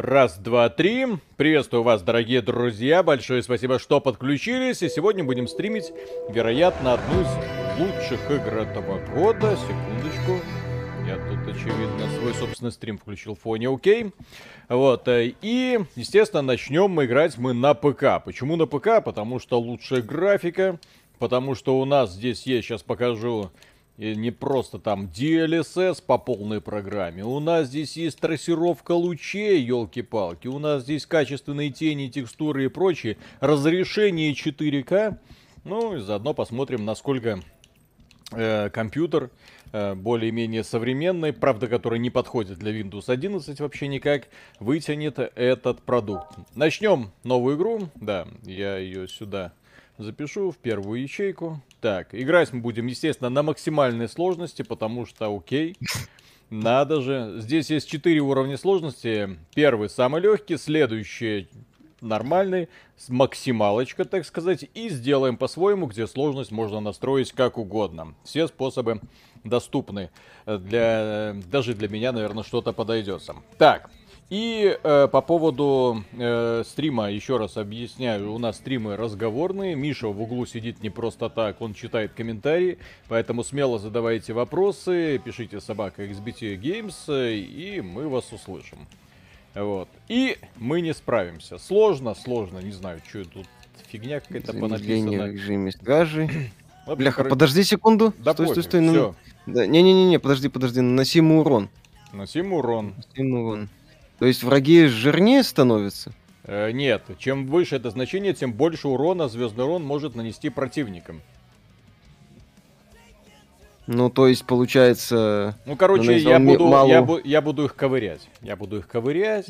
Раз, два, три. Приветствую вас, дорогие друзья. Большое спасибо, что подключились. И сегодня будем стримить, вероятно, одну из лучших игр этого года. Секундочку. Я тут, очевидно, свой собственный стрим включил в фоне, окей. Вот, э, и, естественно, начнем мы играть мы на ПК. Почему на ПК? Потому что лучшая графика, потому что у нас здесь есть, сейчас покажу, и не просто там DLSS по полной программе. У нас здесь есть трассировка лучей, елки-палки. У нас здесь качественные тени, текстуры и прочее. Разрешение 4К. Ну и заодно посмотрим, насколько э, компьютер э, более-менее современный, правда, который не подходит для Windows 11 вообще никак, вытянет этот продукт. Начнем новую игру. Да, я ее сюда запишу в первую ячейку. Так, играть мы будем, естественно, на максимальной сложности, потому что, окей, надо же. Здесь есть 4 уровня сложности. Первый самый легкий, следующий нормальный, с максималочка, так сказать, и сделаем по-своему, где сложность можно настроить как угодно. Все способы доступны. Для, даже для меня, наверное, что-то подойдется. Так, и э, по поводу э, стрима, еще раз объясняю, у нас стримы разговорные. Миша в углу сидит не просто так, он читает комментарии, поэтому смело задавайте вопросы, пишите собака XBT Games, и мы вас услышим. Вот. И мы не справимся. Сложно, сложно, не знаю, что тут фигня какая-то понаписана. в режиме стражи. Бляха, подожди секунду. Да стой, стой, стой. ну- Не-не-не, подожди, подожди. Наносим урон. Носим урон. Наносим урон. То есть враги жирнее становятся? Э, нет, чем выше это значение, тем больше урона звездный урон может нанести противникам. Ну, то есть, получается... Ну, короче, наносил я буду, мало- я, бу- я буду их ковырять. Я буду их ковырять.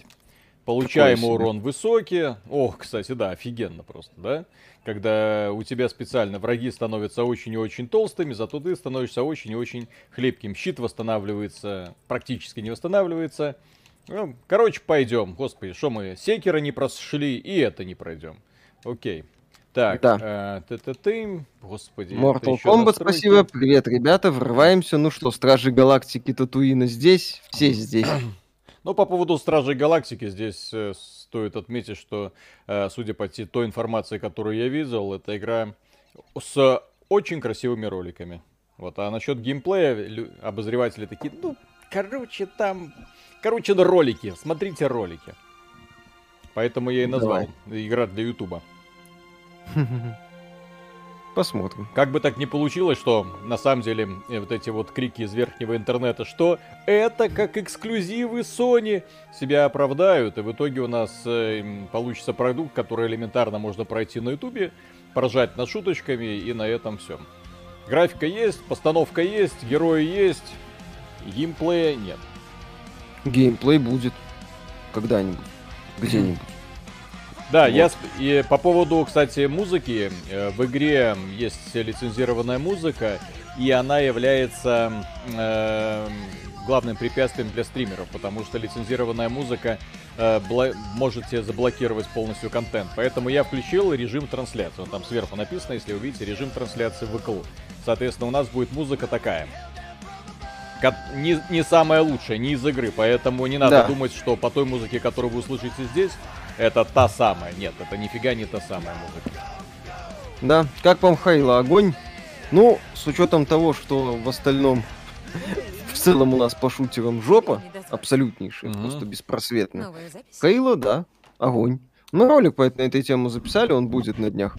Получаемый себе. урон высокий. Ох, кстати, да, офигенно просто, да? Когда у тебя специально враги становятся очень и очень толстыми, зато ты становишься очень и очень хлипким. Щит восстанавливается, практически не восстанавливается. Ну, короче, пойдем. Господи, что мы, секера не прошли, и это не пройдем. Окей. Так, Да. э, ты-ты-ты, господи. это Mortal Kombat, настройки. спасибо. Привет, ребята, врываемся. Ну что, Стражи Галактики Татуина здесь, все здесь. Ну, по поводу Стражей Галактики, здесь э, стоит отметить, что, э, судя по той информации, которую я видел, это игра с очень красивыми роликами. Вот, а насчет геймплея, обозреватели такие, ну, короче, там, короче, ролики, смотрите ролики. Поэтому я и назвал игра для Ютуба. Посмотрим. Как бы так ни получилось, что на самом деле э, вот эти вот крики из верхнего интернета, что это как эксклюзивы Sony, себя оправдают, и в итоге у нас э, получится продукт, который элементарно можно пройти на ютубе, поржать над шуточками, и на этом все. Графика есть, постановка есть, герои есть, геймплея нет. Геймплей будет когда-нибудь, где-нибудь. Да, Вот. я и по поводу, кстати, музыки, э, в игре есть лицензированная музыка, и она является э, главным препятствием для стримеров, потому что лицензированная музыка э, бла- может тебе заблокировать полностью контент. Поэтому я включил режим трансляции. Он там сверху написано, если увидите, режим трансляции в ВКЛ. Соответственно, у нас будет музыка такая. Не, не самая лучшая, не из игры, поэтому не надо Да. думать, что по той музыке, которую вы услышите здесь, это та самая. Нет, это нифига не та самая музыка. Да, как вам Хейла огонь? Ну, с учетом того, что в остальном в целом у нас по шутерам жопа, абсолютнейшая, Мгм. просто беспросветная. Хейла, да, огонь. Мы ролик по этой, на этой тему записали, он будет на днях.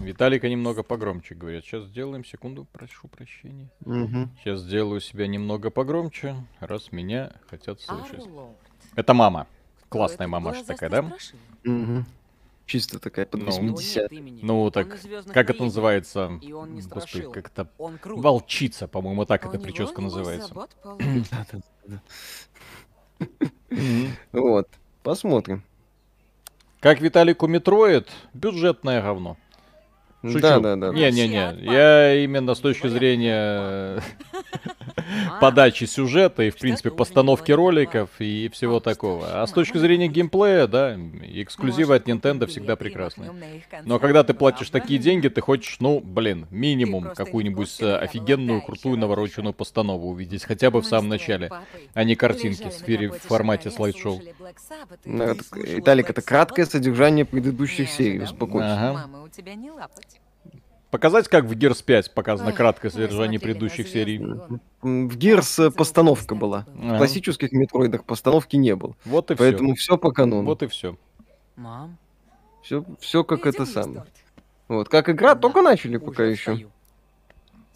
Виталика немного погромче говорят. Сейчас сделаем, секунду, прошу прощения. Мгм. Сейчас сделаю себя немного погромче, раз меня хотят слышать. Это мама. Классная мамаша такая, да? Мгм. Чисто такая под Ну. 80 Ну, Он так, из «Звездных как это военных». называется? Господи, страшил. как это... Он крут. Волчица, по-моему, так А эта прическа называется. Вот, посмотрим. Как Виталику Метроид, бюджетное говно. Шучу. Да, да, да. Не-не-не, я именно с точки зрения подачи сюжета и, в принципе, постановки роликов и всего такого. А с точки зрения геймплея, да, эксклюзивы от Nintendo всегда прекрасны. Но когда ты платишь такие деньги, ты хочешь, ну, блин, минимум какую-нибудь э, офигенную, крутую, навороченную постанову увидеть, хотя бы в самом начале, а не картинки в формате слайд-шоу. Ну, Виталик, это краткое содержание предыдущих серий, успокойся. Ага. Показать, как в Gears 5 показано краткое содержание предыдущих серий. В Gears постановка была. Ага. В классических метроидах постановки не было. Вот и все. Поэтому все по канону. Вот и все. Мам. Все, все как это самое. Вот, как игра, только начали пока еще.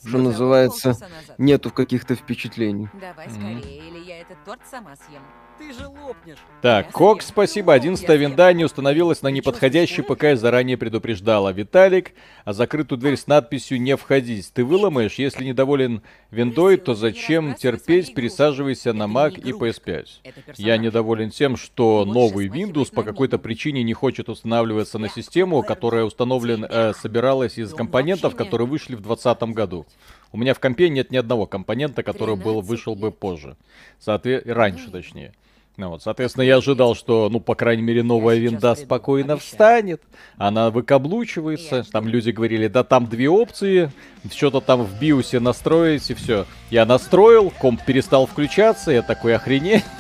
Что называется, нету каких-то впечатлений. Давай скорее, или я этот торт сама съем. Ты же лопнешь. Так, Кок, спасибо. 11 винда не установилась на неподходящий ПК и заранее предупреждала. Виталик, а закрытую дверь с надписью «Не входить» ты выломаешь? Если недоволен виндой, то зачем терпеть? Пересаживайся на Mac и PS5. Я недоволен тем, что новый Windows по какой-то причине не хочет устанавливаться на систему, которая установлен, э, собиралась из компонентов, которые вышли в 2020 году. У меня в компе нет ни одного компонента, который был, вышел бы позже. Соответ... Раньше, точнее. Ну вот, соответственно, я ожидал, что, ну, по крайней мере, новая винда спокойно встанет, она выкаблучивается. Там люди говорили, да там две опции, что-то там в биосе настроить и все. Я настроил, комп перестал включаться, я такой охренеть.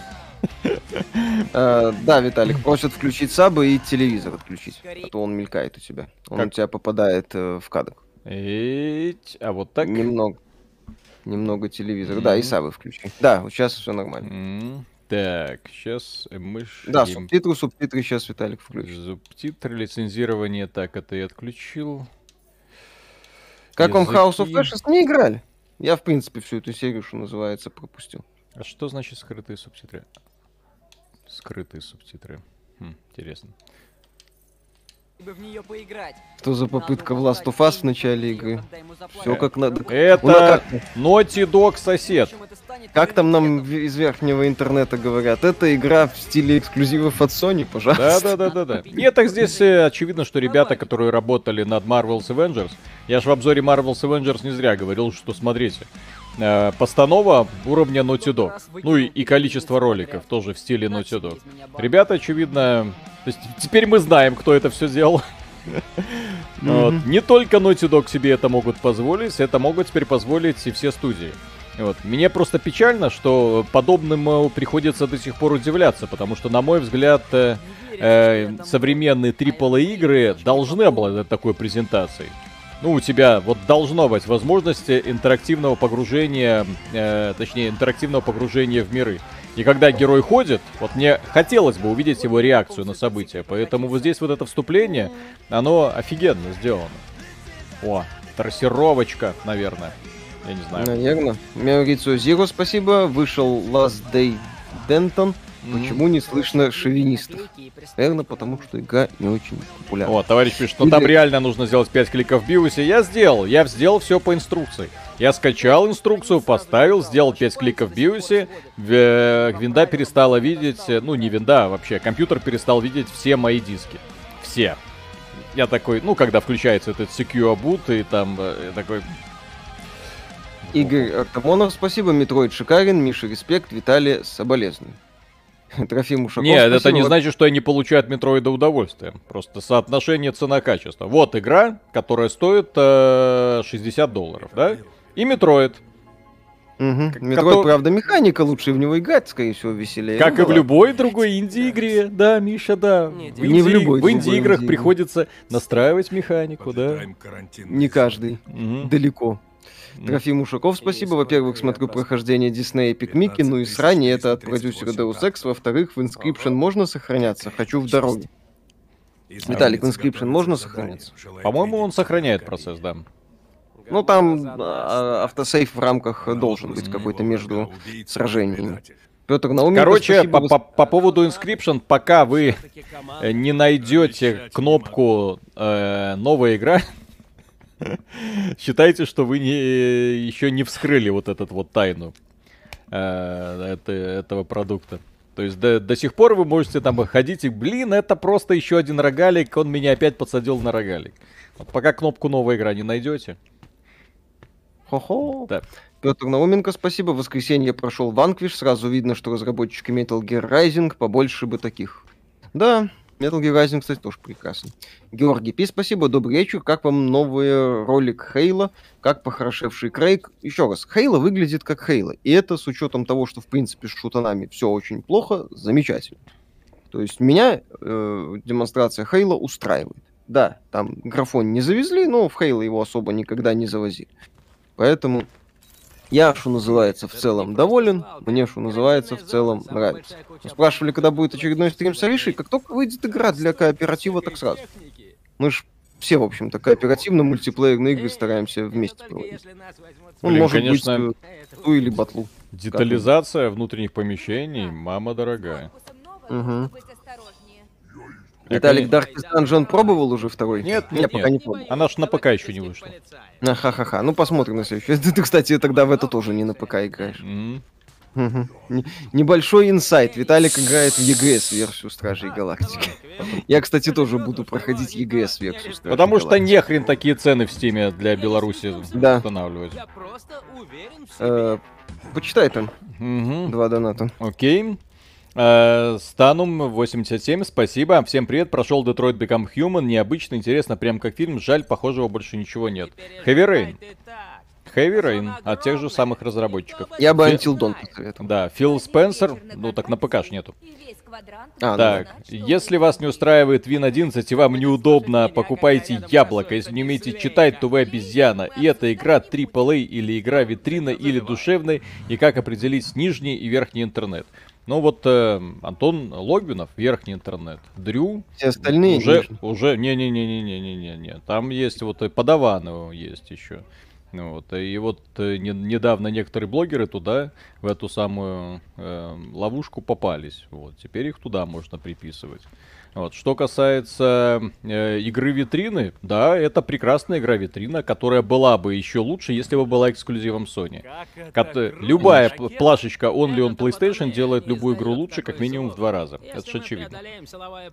Э, да, Виталик, просят включить сабы и телевизор отключить, а то он мелькает у тебя. Он у тебя попадает э, в кадр. А вот так? Немного. Немного телевизора. Да, и сабы включи. Да, сейчас все нормально. Так, сейчас мы... Да, субтитры, субтитры сейчас Виталик включит. Субтитры, лицензирование, так, это я отключил. Как вам House of Ashes? Не играли. Я, в принципе, всю эту серию, что называется, пропустил. А что значит скрытые субтитры? Скрытые субтитры. Хм, интересно бы в нее поиграть. Что за попытка в Last of Us в начале игры? Все как надо. Это Naughty Dog сосед. Как там нам из верхнего интернета говорят? Это игра в стиле эксклюзивов от Sony, пожалуйста. Да-да-да-да. Нет, так здесь э, очевидно, что ребята, которые работали над Marvel's Avengers, я же в обзоре Marvel's Avengers не зря говорил, что смотрите, э, постанова уровня Naughty Dog. Ну и, и количество роликов тоже в стиле Naughty Dog. Ребята, очевидно, то есть теперь мы знаем, кто это все сделал. Вот. Не только Naughty Dog себе это могут позволить, это могут теперь позволить и все студии. Вот. Мне просто печально, что подобным э, приходится до сих пор удивляться, потому что, на мой взгляд, э, э, современные AAA игры должны обладать такой презентацией. Ну, у тебя вот должно быть возможность интерактивного погружения, э, точнее, интерактивного погружения в миры. И когда герой ходит, вот мне хотелось бы увидеть его реакцию на события. Поэтому вот здесь вот это вступление, оно офигенно сделано. О, трассировочка, наверное. Я не знаю. Наверное. Меорицу Зиро, спасибо. Вышел Last Day Denton. Почему не слышно шовинистов? Наверное, потому что игра не очень популярна. О, товарищ пишет, что Или... там реально нужно сделать 5 кликов в биосе. Я сделал, я сделал все по инструкции. Я скачал инструкцию, поставил, сделал 5 кликов в биосе. Винда перестала видеть, ну не винда, а вообще, компьютер перестал видеть все мои диски. Все. Я такой, ну, когда включается этот Secure Boot, и там э, такой, Игорь Артамонов, спасибо. Метроид шикарен. Миша, респект. Виталий, соболезную. Трофим Ушаков. Нет, спасибо. это не значит, что я не получаю от Метроида удовольствие. Просто соотношение цена-качество. Вот игра, которая стоит э, 60 долларов, да? И Метроид. Угу. Метроид, который... правда, механика лучше, в него играть, скорее всего, веселее. Как ну, и в любой другой инди-игре, да, Миша, да. Не, в, инди... в любой. В инди-играх инди приходится настраивать механику, да. Не каждый. Угу. Далеко. Трофим Ушаков, спасибо. Во-первых, смотрю прохождение Disney Epic Mickey, ну и срань, это от продюсера Deus Ex. Во-вторых, в Inscription можно сохраняться? Хочу в дороге. Виталик, в Inscription можно сохраняться? По-моему, он сохраняет процесс, да. Ну, там а, автосейв в рамках должен быть какой-то между сражениями. Петр Науменко, Короче, по, по, по поводу Inscription, пока вы не найдете кнопку э, «Новая игра», Считайте, что вы не, еще не вскрыли вот этот вот тайну э, это, этого продукта. То есть до, до сих пор вы можете там ходить и, блин, это просто еще один рогалик, он меня опять подсадил на рогалик. Вот пока кнопку новая игра не найдете. Хо-хо. Да. Петр Науменко, спасибо. В воскресенье прошел Ванквиш. Сразу видно, что разработчики Metal Gear Rising побольше бы таких. Да, Metal Gear Rising, кстати, тоже прекрасно. Георгий Пи, спасибо. Добрый вечер. Как вам новый ролик Хейла? Как похорошевший Крейг? Еще раз, Хейла выглядит как Хейла. И это с учетом того, что, в принципе, с шутанами все очень плохо, замечательно. То есть меня э, демонстрация Хейла устраивает. Да, там графон не завезли, но в Хейла его особо никогда не завозили. Поэтому я, что называется, в целом доволен, мне, что называется, в целом нравится. Спрашивали, когда будет очередной стрим с Аришей, как только выйдет игра для кооператива, так сразу. Мы ж все, в общем-то, кооперативно мультиплеерные игры стараемся вместе проводить. Ну, Блин, может конечно, быть, э, ту или батлу. Детализация внутренних помещений, мама дорогая. Мгм. Виталик Darkest Dungeon пробовал уже второй? Нет, Я нет, пока нет. не пробовал. Она ж на ПК еще не вышла. А, Ха-ха-ха. Ну, посмотрим на следующий. Ты, ты, кстати, тогда в это тоже не на ПК играешь. Не- Небольшой инсайт. Виталик играет в EGS-версию Стражей Галактики. Я, кстати, тоже буду проходить EGS-версию Стражей Потому что нехрен такие цены в Стиме для Беларуси Да. устанавливать. Я просто уверен в Э. Почитай там два доната. Окей. Э, Станум 87, спасибо. Всем привет, прошел Detroit Become Human. Необычно, интересно, прям как фильм. Жаль, похожего больше ничего нет. Heavy Rain. Heavy Rain от тех же самых разработчиков. Я бы Dawn посоветовал. Да, Фил Спенсер, ну так на ПК ж нету. А, ну Так, если вас не устраивает Win 11 и вам неудобно, покупайте яблоко. Если не умеете читать, то вы обезьяна. И эта игра AAA или игра витрина или душевная. И как определить нижний и верхний интернет. Ну вот э, Антон Логвинов, верхний интернет. Дрю Все остальные... уже, нижние. уже, не-не-не-не-не-не-не. Там есть вот и подаваны есть еще. Вот, и вот э, не- недавно некоторые блогеры туда, в эту самую э, ловушку попались. Вот, теперь их туда можно приписывать. Вот. Что касается э, игры витрины, да, это прекрасная игра витрина, которая была бы еще лучше, если бы была эксклюзивом Sony. Как круто. любая Ракета плашечка Only on это PlayStation делает любую игру лучше, как минимум в два раза. Если Это ж мы очевидно.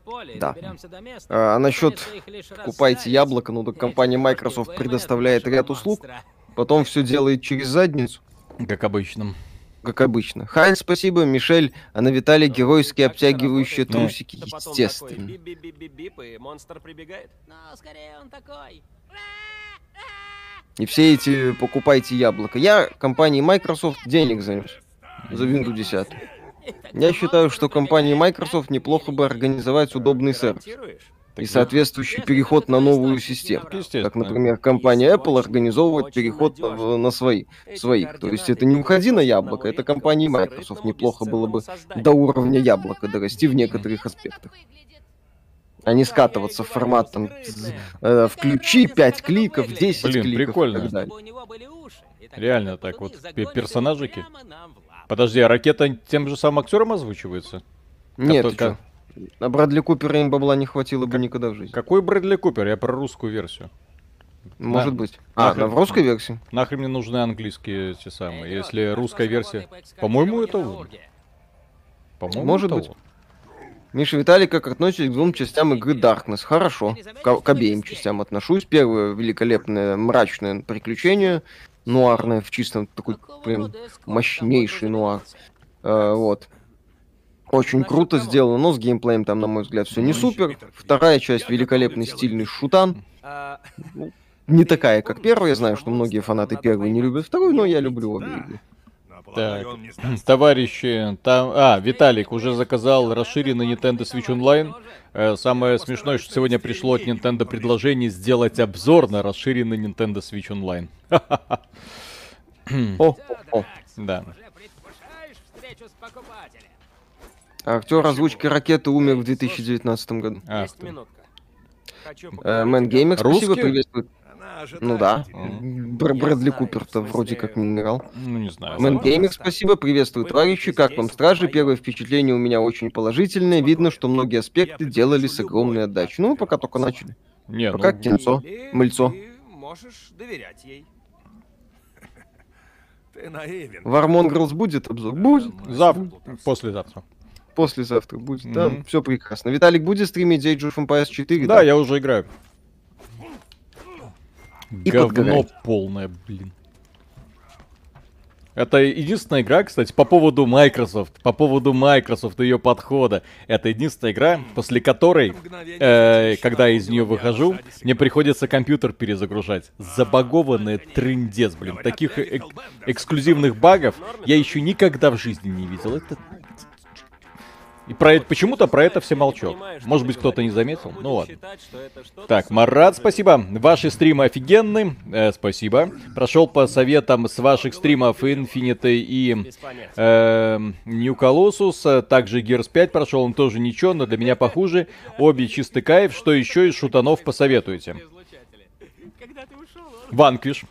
поле Да. места, А, а насчет расставить. яблоко, ну так компания Microsoft предоставляет ряд услуг, потом все делает через задницу, Как обычно. Как обычно. Хайн, спасибо, Мишель, а на Виталий всё обтягивающие трусики, естественно. и. Ну, скорее он такой. И все эти покупайте яблоко. Я компании Microsoft денег занес за Windows 10. Я считаю, что компании Microsoft неплохо бы организовать удобный сервис? И соответствующий переход на новую систему. Как, например, компания Apple организовывает переход на, свои, своих. То есть это не уходи на яблоко, это компании Microsoft неплохо было бы до уровня яблока дорасти в некоторых аспектах. А не скатываться в формат там э, включи 5 кликов, 10 Блин, кликов прикольно. и так далее. У него были уши, и тогда Реально так вот, персонажики. Подожди, а ракета тем же самым актером озвучивается? Нет, ты только- чё? На Брэдли Купера им бабла не хватило бы никогда в жизни. Какой Брэдли Купер? Я про русскую версию. Может на- быть. А, нахрен- на в русской версии? Нахрен мне нужны английские те самые, если русская версия... По-моему, это он. По-моему, Может это быть. он. Миша Виталий, как относитесь к двум частям игры Darkness? Хорошо. К, к обеим частям отношусь. Первое великолепное мрачное приключение. Нуарное в чистом такой прям мощнейший нуар. Э, вот. Очень круто сделано, но с геймплеем там, на мой взгляд, все не супер. Вторая часть великолепный стильный шутан. А, Не такая, как первая. Я знаю, что многие фанаты первой не любят вторую, но я люблю обе игры. Так, товарищи, там... А, Виталик уже заказал расширенный Nintendo Switch Online. Э, самое смешное, что сегодня пришло от Nintendo предложение сделать обзор на расширенный Nintendo Switch Online. О, о, о. Да. Уже предвкушаешь встречу с покупателем? Актер озвучки ракеты умер в 2019 году. Ах есть ты. Э, Мэн Геймер, спасибо, ожидает Ну да. Бр- Брэдли Купер-то вроде как не играл. Ну, не знаю. Мэн Геймер, спасибо, приветствую, товарищи. Как вам стражи? Первое впечатление у меня очень положительное. Видно, что многие аспекты делали с огромной отдачей. Ну, пока только начали. Не, Пока ну, кинцо, Или мыльцо. Можешь доверять ей. Ты наивен. War Mongrels будет обзор? Будет. завтра, послезавтра. Послезавтра будет. Да, Мгм. все прекрасно. Виталик будет стримить Age of Empires 4? Да, я уже играю. И Говно подгорает. полное, блин. Это единственная игра, кстати, по поводу Microsoft, по поводу Microsoft и ее подхода. Это единственная игра, после которой, э, когда я из нее выхожу, мне приходится компьютер перезагружать. Забагованный трындец, блин. Таких э- эксклюзивных багов я еще никогда в жизни не видел. Это и про это почему-то про это все молчат. Может быть, кто-то не заметил? Ну ладно. Так, Марат, спасибо. Ваши стримы офигенны. Э, спасибо. Прошел по советам с ваших стримов Infinity и э, New Colossus. Также Gears 5 прошел, он тоже ничего, но для меня похуже. Обе чистый кайф. Что еще из шутанов посоветуете? Ванквиш.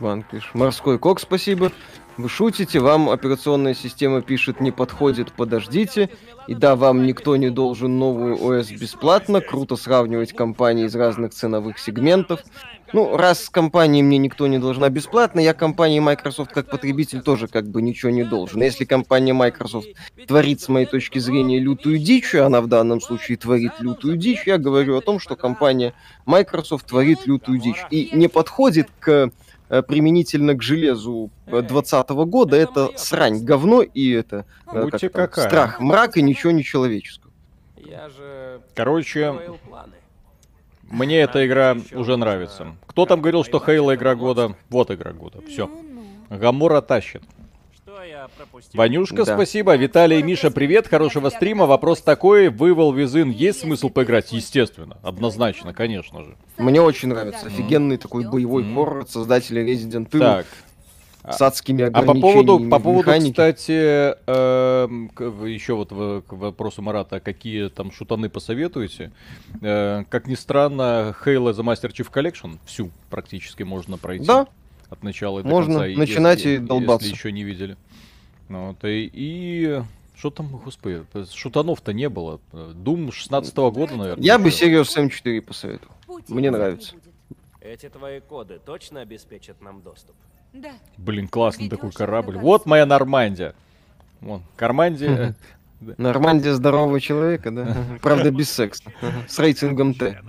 Ванквиш. Морской кок, спасибо. Вы шутите, вам операционная система пишет не подходит, подождите. И да, вам никто не должен новую ОС бесплатно. Круто сравнивать компании из разных ценовых сегментов. Ну, раз компании мне никто не должна бесплатно, я компании Microsoft как потребитель тоже как бы ничего не должен. Если компания Microsoft творит, с моей точки зрения, лютую дичь, и она в данном случае творит лютую дичь, я говорю о том, что компания Microsoft творит лютую дичь и не подходит к применительно к железу 2020 года, это срань, говно и это э, как какая. страх, мрак и ничего не человеческого. Я же Короче, мне эта игра уже нравится. Кто там говорил, что Хейла игра года? Вот игра года. Все. Гамора тащит. Ванюшка, да. спасибо. Виталий и Миша, привет. Хорошего стрима. Вопрос такой. Вы Визин есть смысл поиграть? Естественно. Однозначно, конечно же. Мне очень нравится. Офигенный такой боевой хоррор от создателя Resident Evil. Так. С адскими а по поводу, по поводу, кстати, э, еще вот в, к вопросу Марата, какие там шутаны посоветуете? Э, как ни странно, Halo The Master Chief Collection всю практически можно пройти. Да. От начала и можно до конца. начинать если, и долбаться. Если еще не видели. Ну, вот, и, и что там, господи, шутанов-то не было. Дум 16 -го года, наверное. Я бы Serious Sam 4 посоветовал. Мне нравится. Эти твои коды точно обеспечат нам доступ? Да. Блин, классный такой корабль. Вот моя Нормандия. Вон, Кармандия. Нормандия здорового человека, да? Правда, без секса. С рейтингом Т.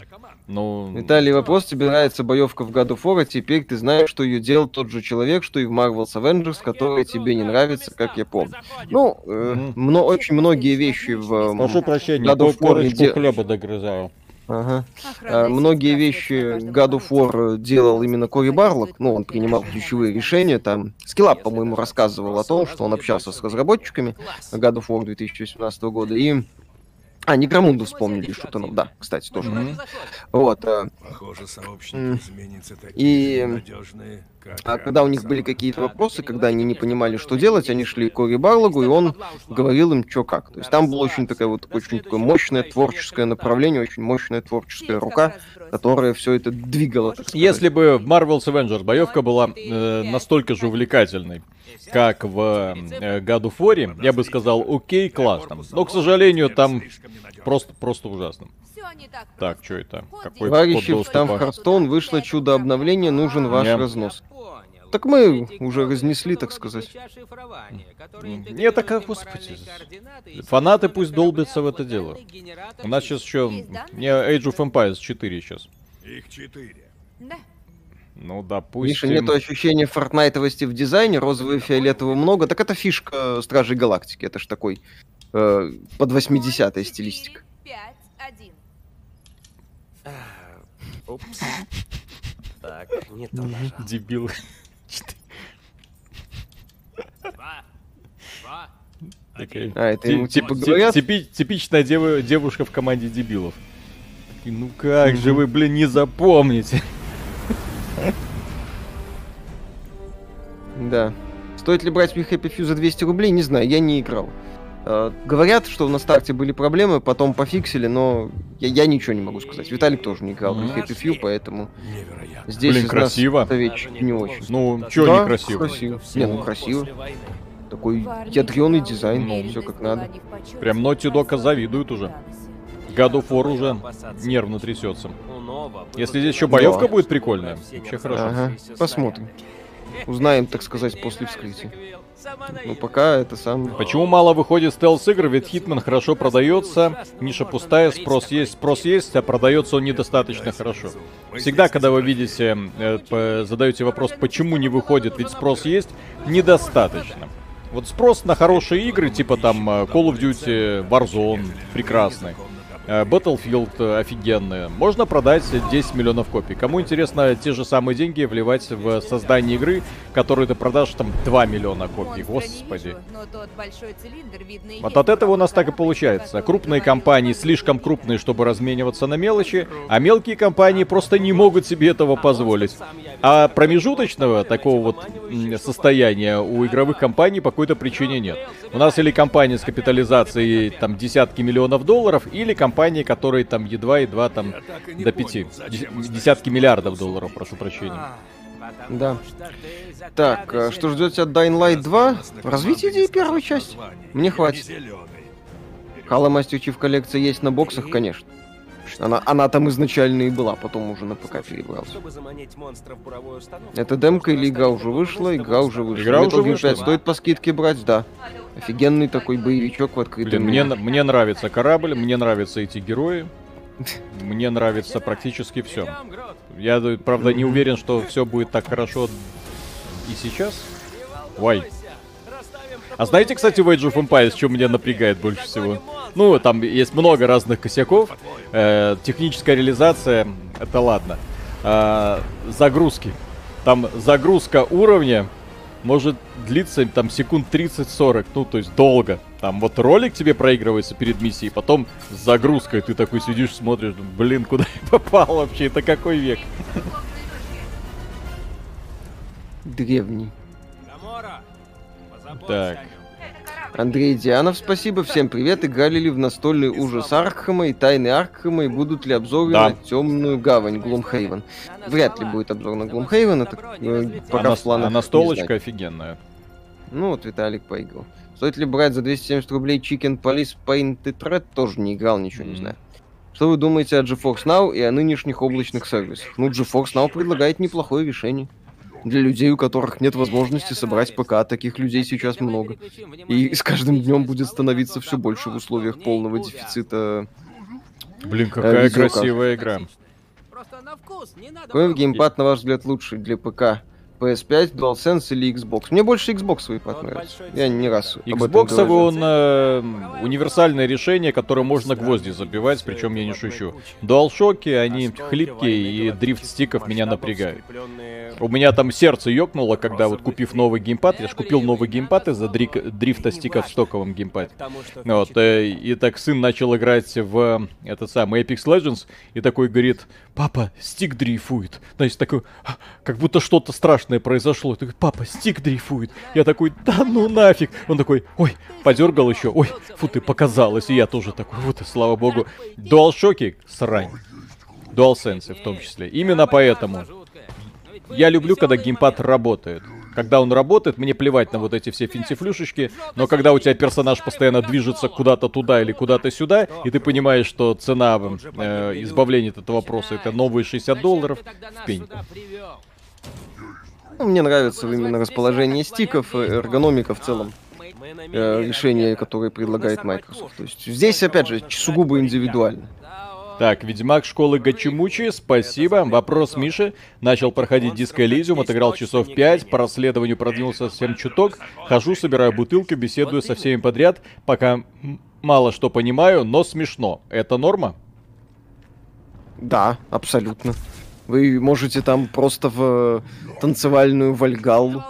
Ну... Виталий, вопрос, тебе нравится боевка в God of War, а теперь ты знаешь, что ее делал тот же человек, что и в Marvel's Avengers, которая тебе не нравится, как я помню. Ну, э, mm-hmm. мно, очень многие вещи в Прошу прощения, God of War де... хлеба догрызаю. Ага. А, многие вещи God of War делал именно Кори Барлок, ну, он принимал ключевые решения, там, Скиллап, по-моему, рассказывал о том, что он общался с разработчиками God of War 2018 года, и а, Некромунду вспомнили, Шутанов, да, кстати, тоже. Mm-hmm. Вот. Э, Похоже, сообщники изменится И надежные, а когда у них были какие-то вопросы, когда они не понимали, что делать, они шли к Кори Барлогу, и он говорил им, что как. То есть там было очень такое вот очень такое мощное творческое направление, очень мощная творческая рука, которая все это двигала. Если бы в Marvel's Avengers боевка была э, настолько же увлекательной, как в э, God of War, я бы сказал, окей, классно. Но, к сожалению, там просто, просто ужасно. Так, что это? Какой Товарищи, там в Харстон вышло чудо обновление, нужен ваш Нет. разнос. Так мы уже разнесли, так сказать. Нет, так, а, господи. Фанаты пусть долбятся в это дело. У нас сейчас еще... Не Age of Empires 4 сейчас. Их 4. Да. Ну, допустим... Миша, нет ощущения фортнайтовости в дизайне, розового и фиолетового много. Так это фишка Стражей Галактики, это ж такой э, под 80-я стилистика. Упс. Так, не то нажал. Дебил. Такая, а, это ему типа говорят? Типичная девушка в команде дебилов. Ну как же вы, блин, не запомните? Да. Стоит ли брать Happy Few за 200 рублей, не знаю, я не играл. Uh, говорят, что на старте были проблемы, потом пофиксили, но я, я ничего не могу сказать. Виталик тоже не играл в Happy Few, поэтому здесь Блин, красиво. не очень. Ну, чё да, некрасиво? красиво. Не, ну красиво. Такой ядреный дизайн, ну, все как надо. Прям Naughty Dog завидуют уже. God of War уже нервно трясется. Если здесь еще боевка да. будет прикольная, вообще хорошо. Ага, посмотрим. Узнаем, так сказать, после вскрытия. Ну, пока это самое... Почему мало выходит стелс-игр? Ведь Хитман хорошо продается, ниша пустая, спрос есть, спрос есть, а продается он недостаточно хорошо. Всегда, когда вы видите, э, задаете вопрос, почему не выходит, ведь спрос есть, недостаточно. Вот спрос на хорошие игры, типа там э, Call of Duty, Warzone, прекрасный. Э, Battlefield э, офигенные. Можно продать 10 миллионов копий. Кому интересно те же самые деньги вливать в создание игры, которую ты продашь там 2 миллиона копий. Господи. Вот от этого у нас так и получается. Крупные компании слишком крупные, чтобы размениваться на мелочи, а мелкие компании просто не могут себе этого позволить. А промежуточного такого вот состояния у игровых компаний по какой-то причине нет. У нас или компании с капитализацией там десятки миллионов долларов, или компании, которые там едва-едва там до пяти. Де- Десятки миллиардов долларов, прошу прощения. Потому Да. Так, а что ждете от Dying Light 2? Развитие идеи первой части. Мне хватит. Halo Master Chief коллекция есть на боксах, конечно. Она, она там изначально и была, потом уже на ПК установку. Это демка или игра уже вышла? Игра уже вышла. Игра Metal уже Gear вышла. 5 стоит по скидке брать? Да. Офигенный такой боевичок в открытом Блин, мне, мне нравится корабль, мне нравятся эти герои. Мне нравится практически все. Я, э, правда, не уверен, что все будет так хорошо и сейчас. Ой. Расставим А знаете, кстати, в Age of Empires, что меня напрягает больше всего? Ну, там есть много разных косяков. Э, техническая реализация, это ладно. А, загрузки. Там загрузка уровня может длиться там секунд 30-40, ну, то есть долго. Там вот ролик тебе проигрывается перед миссией, потом с загрузкой ты такой сидишь, смотришь, блин, куда я попал вообще, это какой век? Древний. Так. Андрей Дианов, спасибо. Всем привет. Играли ли в настольный ужас Аркхема и тайны Аркхема? И будут ли обзоры Да. на темную гавань Глумхейвен? Вряд ли будет обзор на Глумхейвен. Это э, А, пока на- в планах. а не настолочка офигенная. Ну вот Виталик поиграл. Стоит ли брать за 270 рублей Chicken Police Painted Red? Тоже не играл, ничего не Мгм. знаю. Что вы думаете о GeForce Now и о нынешних облачных сервисах? Ну, GeForce Now предлагает неплохое решение. Для людей, у которых нет возможности собрать ПК, таких людей сейчас много. И с каждым днем будет становиться все больше в условиях полного дефицита. Блин, какая видеокарт. красивая игра. Просто на вкус, не надо Какой геймпад, на ваш взгляд, лучше для ПК? PS5, DualSense или Xbox? Мне больше Xbox свой Вот нравится. Я не раз об этом Xbox он э, универсальное решение, которое можно гвозди забивать, причем я не шучу. DualShock, они хлипкие, и дрифт стиков меня напрягают. У меня там сердце ёкнуло, когда вот купив новый геймпад, я ж купил новый геймпад из-за дрик- дрифта стиков в стоковом геймпаде. Вот, э, и так сын начал играть в э, этот самый Apex Legends, и такой говорит, папа, стик дрейфует. Значит, такой, «А, как будто что-то страшное произошло. Такой, папа, стик дрейфует. Я такой, да ну нафиг. Он такой, ой, подергал еще, ой, фу ты, показалось. И я тоже такой, вот и слава богу. DualShock срань. DualSense в том числе. Именно поэтому. Я люблю, когда геймпад работает. Когда он работает, мне плевать на вот эти все финтифлюшечки, но когда у тебя персонаж постоянно движется куда-то туда или куда-то сюда, и ты понимаешь, что цена э, избавления от этого вопроса это новые 60 долларов, в пень. Ну, Мне нравится именно расположение стиков, э, эргономика в целом. э, решения, которые предлагает Microsoft. То есть здесь, опять же, сугубо индивидуально. Так, Ведьмак школы Гачимучи, спасибо. Вопрос Миши. Начал проходить Диско Элизиум, отыграл часов 5, по расследованию продвинулся совсем чуток. Хожу, собираю бутылки, беседую со всеми подряд, пока мало что понимаю, но смешно. Это норма? Да, абсолютно. Вы можете там просто в э, танцевальную вальгаллу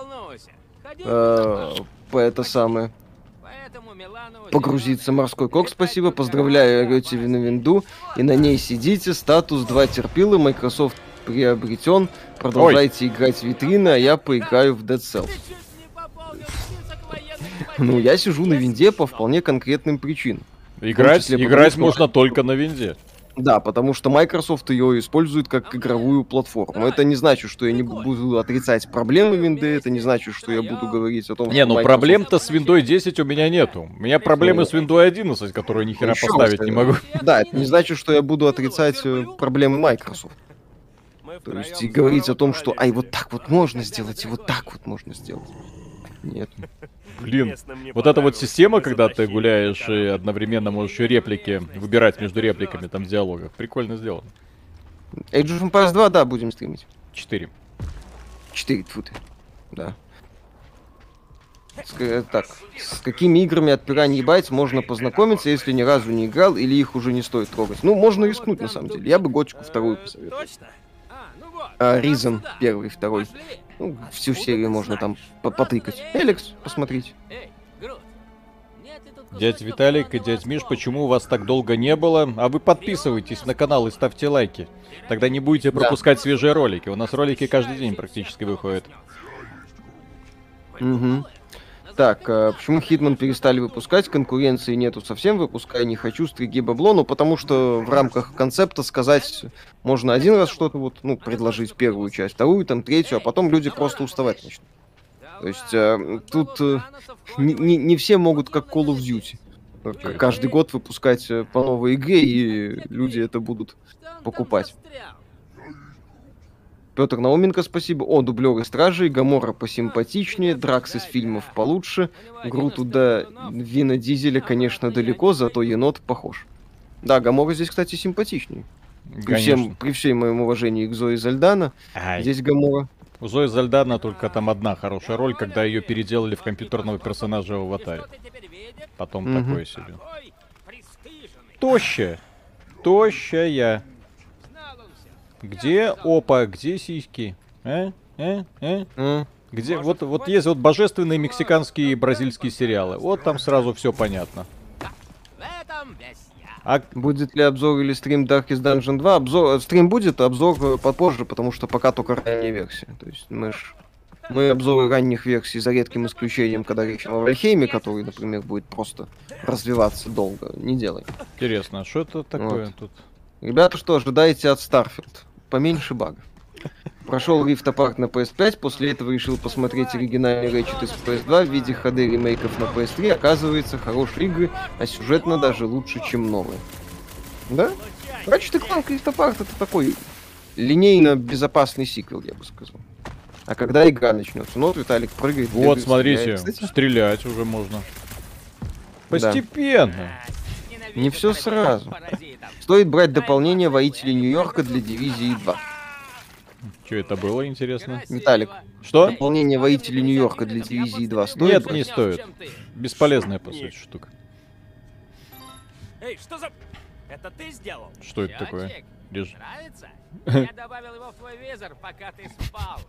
э, по это самое погрузиться. Морской кок, спасибо. Поздравляю, орете на винду. И на ней сидите. Статус 2 терпилы. Microsoft приобретен. Продолжайте играть в витрины, а я поиграю в Dead Cells. Ну, я сижу на винде по вполне конкретным причинам. Играть, числе потому, играть что- можно только на винде. Да, потому что Microsoft ее использует как игровую платформу. Это не значит, что я не бу- буду отрицать проблемы винды, это не значит, что я буду говорить о том, Не, что ну Microsoft- проблем-то с Windows 10 у меня нету. У меня проблемы с Windows 11, которую ни хера поставить не могу. Да, это не значит, что я буду отрицать э, проблемы Microsoft. То есть и говорить о том, что ай, вот так вот можно сделать, и вот так вот можно сделать. Нет. Блин, вот эта вот система, когда ты гуляешь и одновременно можешь еще реплики выбирать между репликами там в диалогах. Прикольно сделано. Age of Empires 2, да, будем стримить. 4. 4 футы. Да. С- э, так, с какими играми от Piranha Bytes можно познакомиться, если ни разу не играл или их уже не стоит трогать? Ну, можно рискнуть на самом деле. Я бы Готику вторую посоветовал. Точно? А, ну. А, Ризен первый, второй. Ну, всю серию можно там знаешь? по- потыкать. Я. посмотрите. Дядь Виталик и дядь Миш, почему вас так долго не было? А вы подписывайтесь на канал и ставьте лайки. Тогда не будете Да. пропускать свежие ролики. У нас ролики каждый день практически выходят. Мгм. Так, а почему Хитман перестали выпускать? Конкуренции нету совсем, выпускай не хочу, стриги бабло, ну потому что в рамках концепта сказать можно один раз что-то вот, ну, предложить первую часть, вторую, там, третью, а потом люди просто уставать начнут. То есть э, тут э, не, не- не все могут как Call of Duty. э, Каждый год выпускать э, по новой игре, и люди это будут покупать. Петр Науменко, спасибо. О, дублеры Стражей, Гамора посимпатичнее, Дракс из фильмов получше, Груту до Вина Дизеля, конечно, далеко, зато енот похож. Да, Гамора здесь, кстати, симпатичнее. При, всем, при всем моем уважении к Зои Зальдана, Ай, здесь Гамора. У Зои Зальдана только там одна хорошая роль, когда ее переделали в компьютерного персонажа в аватаре. Потом Мгм. такое себе. Тощая. Тощая. Где опа, где сиськи? Э? Э? Э? М, Где? Вот, вот есть вот божественные мексиканские и бразильские сериалы. Вот там сразу все понятно. В этом весь я. А Будет ли обзор или стрим Darkest Dungeon 2? Обзор, э, стрим будет, обзор э, попозже, потому что пока только ранняя версия. То есть мы ж... Мы обзоры ранних версий, за редким исключением, когда речь о Вальхейме, который, например, будет просто развиваться долго, не делаем. интересно, а что это такое Вот. тут? Ребята, что ожидаете от Starfield? Поменьше багов. Прошел Rift Apart на PS5, после этого решил посмотреть оригинальный Ratchet из PS2 в виде HD ремейков на PS3. Оказывается, хорошие игры, а сюжетно даже лучше, чем новые. Да? Ratchet Clank Rift Apart это такой линейно безопасный сиквел, я бы сказал. А когда игра начнется? Ну вот Виталик прыгает. Вот, бегает, смотрите, стреляет. Стрелять уже можно. Да. Постепенно. Не всё сразу. Стоит брать дополнение Воители Нью-Йорка для дивизии 2. Что это было, интересно? Виталик, Что? Дополнение Воители Нью-Йорка для дивизии 2 стоит? Нет, брать? не стоит. Бесполезная, по сути, штука. Эй, что за... Это ты сделал? Что это такое? Реж- Нравится? Я добавил его в твой визор, пока ты спал.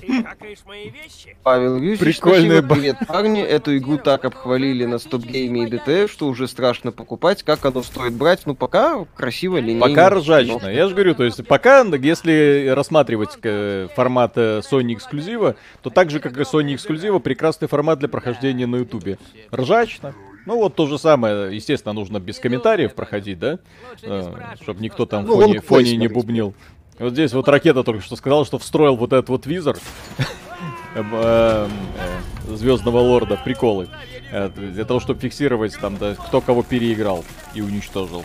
Ты какаешь мои вещи? Павел Юрьевич, Прикольная спасибо, привет, парни. Эту игру так обхвалили на стоп-гейме и ДТФ, что уже страшно покупать. Как оно стоит брать? Ну, пока красиво, линейно. Пока ржачно. Я же говорю, то есть пока, если рассматривать э, формат э, Sony эксклюзива, то так же, как и Sony эксклюзива, прекрасный формат для прохождения на Ютубе. Ржачно. Ну вот то же самое, естественно, нужно без комментариев проходить, да? Спрашивай, чтобы никто там в Ну, фоне, фоне не бубнил. Вот здесь вот ракета только что сказал, что встроил вот этот вот визор Звездного Лорда, приколы. Э, Для того, чтобы фиксировать там, да, кто кого переиграл и уничтожил.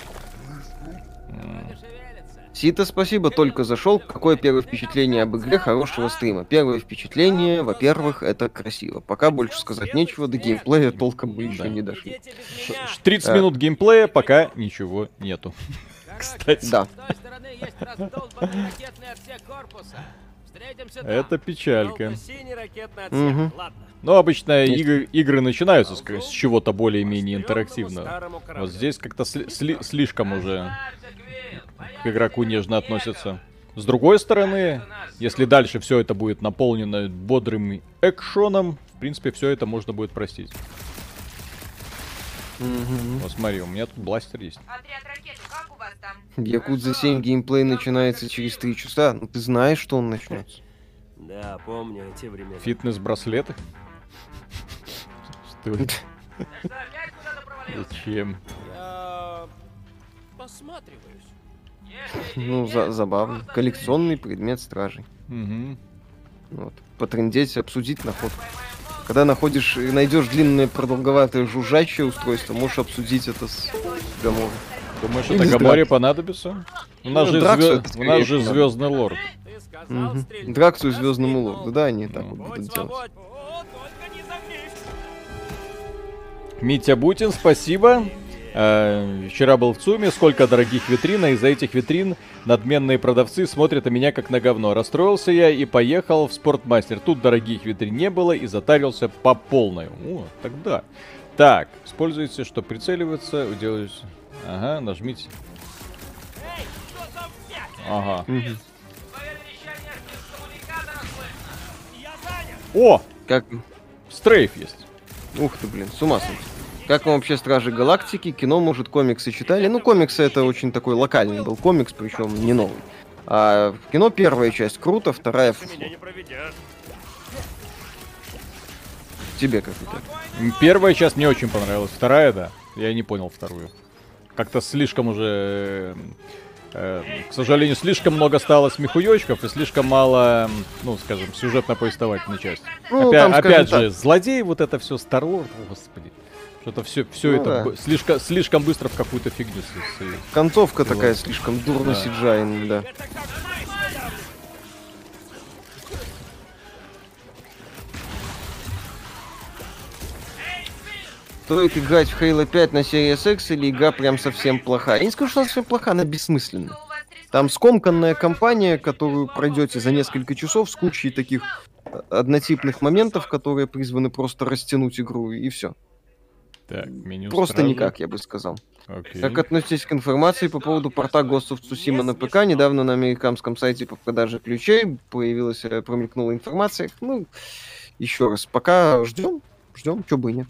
Сита, спасибо, только зашел. Какое первое впечатление об игре хорошего стрима? Первое впечатление, во-первых, это красиво. Пока больше сказать нечего, до геймплея толком мы еще Да. не дошли. Дети без меня. Ш- 30 А. минут геймплея, пока ничего нету. Кстати, Да. Есть раздолбанный ракетный отсек корпуса. Встретимся там. это печалька. Ладно. Но обычно Есть. игры, игры начинаются с, с чего-то более-менее интерактивного. Вот здесь как-то сли- сли- слишком уже к игроку нежно относятся. С другой стороны, если дальше все это будет наполнено бодрым экшоном, в принципе, все это можно будет простить. Мгм. Вот смотри, у меня тут бластер есть. Отряд вас там? Якудза 7 геймплей начинается через 3 часа. Ну, ты знаешь, что он начнется. Да, помню эти времена. Фитнес-браслеты? Что это? Зачем? Я посматриваюсь. Ну, за- забавно. Коллекционный предмет стражей. Вот. Потрындеть, обсудить находку. Когда находишь и найдешь длинное продолговатое жужжащее устройство, можешь обсудить это с Гаморой. Думаешь, Или это Драксом. понадобится? У нас Ну, же, это у нас же звездный лорд. Стрельнуть. Драксу Звездному. Лорду, да, они так вот будут делать. Митя Бутин, спасибо. Э, вчера был в ЦУМе, сколько дорогих витрин, а из-за этих витрин надменные продавцы смотрят на меня как на говно. Расстроился я и поехал в спортмастер. Тут дорогих витрин не было и затарился по полной. О, тогда. Так, используйте, чтобы прицеливаться, делаете... Ага, нажмите. Ага. О, Как... стрейф есть. Ух ты, блин, с ума сойти. Как вам вообще Стражи Галактики? Кино, может, комиксы читали? Ну, комиксы это очень такой локальный был комикс, причем не новый. А в кино первая часть круто, вторая. Тебе как это? Первая часть мне очень понравилась, вторая, да. Я не понял вторую. Как-то слишком уже... э, к сожалению, слишком много стало смехуёчков и слишком мало, ну, скажем, сюжетно-повествовательной части. Ну, опять там, опять так. же, злодей, вот это все Старлорд, господи. Что-то все, все Ну это да. слишком, слишком быстро в какую-то фигню Концовка Вот. такая слишком дурно Да. сиджайная, да. Стоит играть в Halo 5 на Series X или игра прям совсем плохая? Я не скажу, что она совсем плохая, она бессмысленна. Там скомканная кампания, которую пройдете за несколько часов с кучей таких э, однотипных моментов, которые призваны просто растянуть игру, и все. Так, меню Просто стражи. никак, я бы сказал. Окей. Как относитесь к информации по поводу порта Ghost of Tsushima на ПК? Недавно на американском сайте по продаже ключей появилась, э, промелькнула информация. Ну, еще раз, пока ждем, ждем, что бы и нет.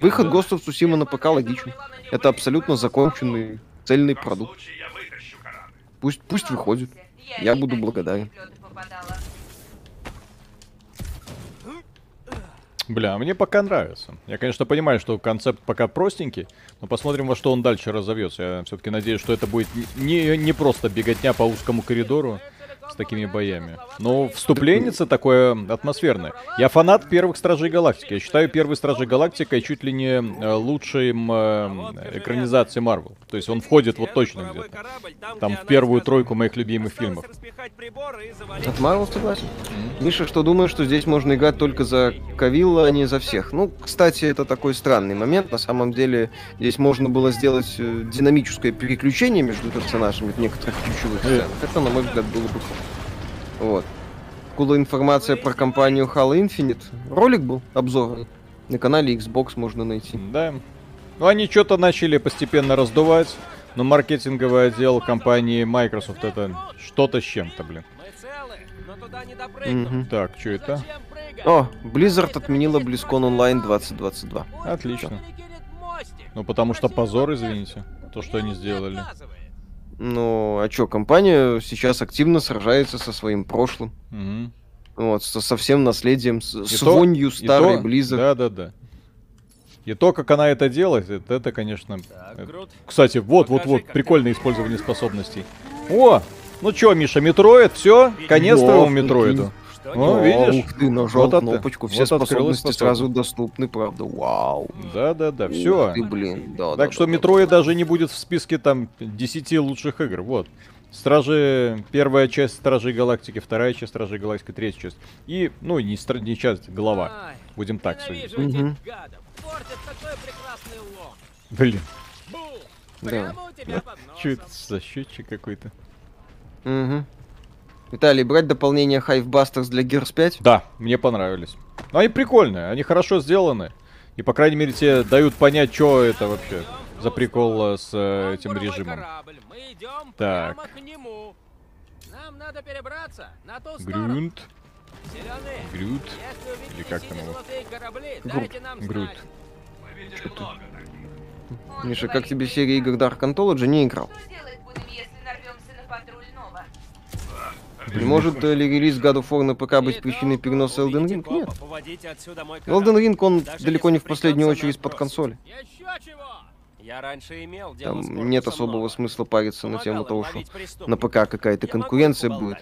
Выход Ghost of Tsushima на ПК логичен. Это абсолютно законченный, цельный продукт. Пусть, пусть выходит. Я буду благодарен. Бля, мне пока нравится. Я, конечно, понимаю, что концепт пока простенький, но посмотрим, во что он дальше разовьется. Я все-таки надеюсь, что это будет не, не просто беготня по узкому коридору с такими боями. Но вступление такое атмосферное. Я фанат первых Стражей Галактики. Я считаю первый Стражей Галактика чуть ли не э, лучшим э, экранизацией Марвел. То есть он входит вот точно где-то. Там в первую тройку моих любимых фильмов. От Марвел согласен. Миша, что думаешь, что здесь можно играть только за Кавилла, а не за всех? Ну, кстати, это такой странный момент. На самом деле, здесь можно было сделать э, динамическое переключение между персонажами в некоторых ключевых сценах. Это, на мой взгляд, было бы круто. Вот. Куда информация про компанию Halo Infinite. Ролик был, обзор. На канале Xbox можно найти. Да. Ну, они что-то начали постепенно раздувать, но маркетинговый отдел компании Microsoft это что-то с чем-то, блин. Мгм. Так, что это? О, Blizzard отменила BlizzCon Online 2022. Отлично. Ну, потому что позор, извините, то, что они сделали. Ну, а чё, компания сейчас активно сражается со своим прошлым. Мгм. Вот, со, со всем наследием, с, с то- вонью старой то- Blizzard. Да-да-да. И то, как она это делает, это, это, конечно... Так, это- Грут, Кстати, вот-вот-вот, прикольное использование способностей. О, ну чё, Миша, Metroid, все, конец твоему. Метроиду. Что О, не- видишь? Ух ты, нажал Вот от- кнопочку, все вот способности сразу доступны, правда. Вау. Да-да-да, все. Ты, блин, да, Так да, что да, Metroid даже не будет в списке там 10 лучших игр. Вот. Стражи, первая часть Стражей Галактики, вторая часть Стражей Галактики, третья часть. И, ну, не, стра- не часть, голова. Ай, Будем так судить. лом. Блин, Бу! Да. Прямо у тебя под что это за счетчик какой-то? Мгм. Виталий, брать дополнение Hive Busters для Gears 5? Да, мне понравились. Ну, они прикольные, они хорошо сделаны. И, по крайней мере, тебе дают понять, что это вообще за прикол э, с э, этим режимом. корабль. Мы идем Так. Нам надо перебраться на ту если увидите Или как там его? Грут, дайте нам Грут. Миша, как тебе серия игр Dark Anthology? Не играл. Не может э, ли релиз God of War на ПК быть причиной переноса Elden увидите Ring? Нет. Elden. Ring, он Даже далеко не в последнюю очередь под консоль. Еще чего? Я раньше имел дело Там нет особого смысла париться на тему того, что на. ПК какая-то конкуренция будет.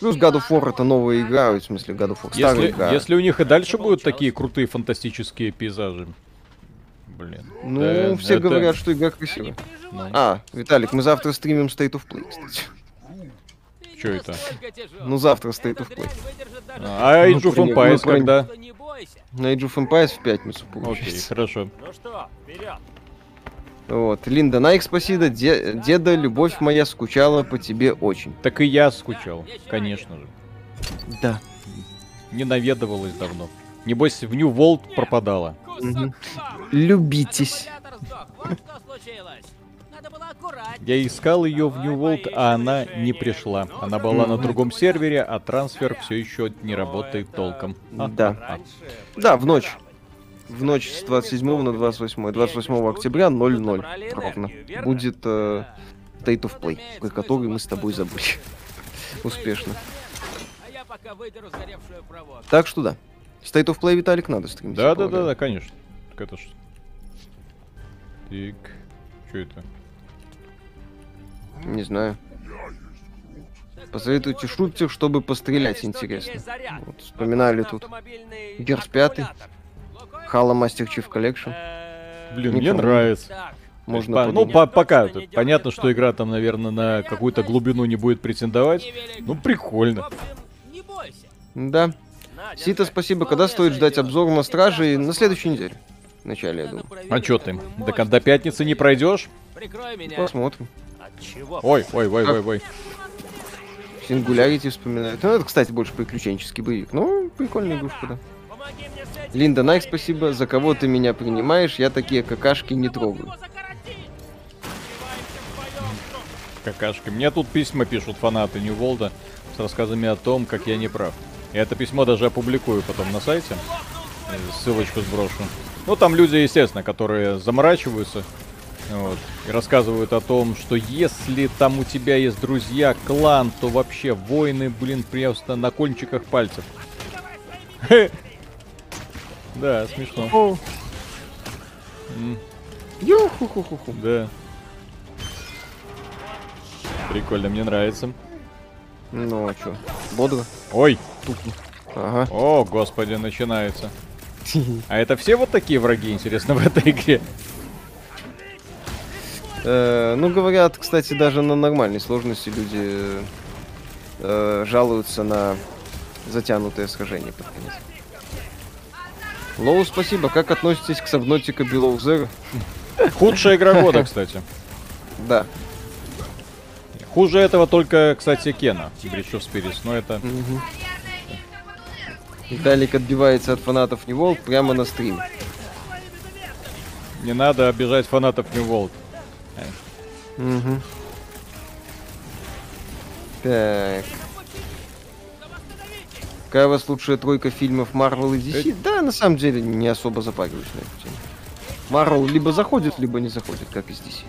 Плюс God of War это новая игра, в смысле God of War старая Если, игра. если у них и дальше будут такие крутые фантастические пейзажи. Блин. Ну, да, все это- говорят, что игра красивая. переживай. А, Виталик, мы завтра стримим State of Play, кстати. Чё не это? Ну, завтра дрянь выдержит даже А Age of Empires про- когда? На Age of Empires в пятницу Окей, получается. хорошо. Ну что, вперед! Вот. Линда Найк, спасибо. Де- деда, любовь моя, скучала по тебе очень. Так и я скучал, конечно же. Да. Не наведывалась давно. Небось, в Нью Волт пропадала. Любитесь. Вот что случилось. Я искал ее в Нью Волт, а она не пришла. Она была на другом сервере, а трансфер все еще не работает толком. А, Да. Раньше... Да, в ночь. В ночь с 27 на 28. 28 октября 00 ровно. Будет э, State of Play, который мы с тобой забыли. Успешно. А. Так что да. State of Play, Виталик, надо стримить. Да, да, да, да, конечно. Так это ж. Так. Что это? Не знаю. Посоветуйте шутер, чтобы пострелять, интересно. Вот, вспоминали тут Герс пятый. Halo Master Chief Collection. Блин, Не мне нравится. Можно По- ну, по- пока. тут Понятно, что игра там, наверное, на какую-то глубину не будет претендовать. Ну, прикольно. общем, не бойся. Да. Сита, спасибо. Когда стоит ждать обзор на Стражи? На следующей неделе. В начале, я думаю. А чё ты? До, до пятницы не пройдешь? Посмотрим. Ой, ой, ой, ой, ой. Сингулярити вспоминают. Ну, это, кстати, больше приключенческий боевик. Ну, прикольная игрушка, да. Линда Найк, спасибо. За кого ты меня принимаешь? Я такие какашки не трогаю. Какашки. Мне тут письма пишут фанаты Нью Волда с рассказами о том, как я не прав. И это письмо даже опубликую потом на сайте. Ссылочку сброшу. Ну, там люди, естественно, которые заморачиваются. Вот, и рассказывают о том, что если там у тебя есть друзья, клан, то вообще войны, блин, просто на кончиках пальцев. Да, смешно. Ю-ху-ху-ху-ху. Да. Прикольно, мне нравится. Ну, а чё? Бодро? Ой, Тупо. Ага. о, господи, начинается. А это все вот такие враги, интересно, в этой игре? Э, Ну, говорят, кстати, даже на нормальной сложности люди э, жалуются на затянутое сражение под конец. Лоу, спасибо. Как относитесь к Subnautica Below Zero? Худшая игра года, кстати. Да. Хуже этого только, кстати, Кена, Bridge of Spirits, но это... Далик отбивается от фанатов New World прямо на стриме. Не надо обижать фанатов New World. Мгм. Так. Какая у вас лучшая тройка фильмов Marvel и DC? Да, на самом деле не особо запариваюсь на эту тему. Marvel либо заходит, либо не заходит, как из DC.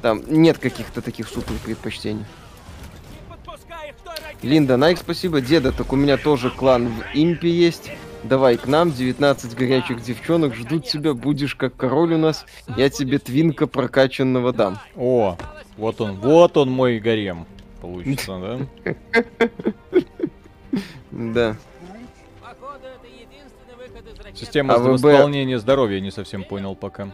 Там нет каких-то таких супер предпочтений. Линда, Найк, спасибо. Деда, так у меня тоже клан в Импе есть. Давай к нам, 19 горячих девчонок ждут тебя, будешь как король у нас. Я тебе твинка прокачанного дам. О, вот он, вот он мой гарем. Получится, да? Да. Система АВБ. восполнения здоровья, не совсем понял пока.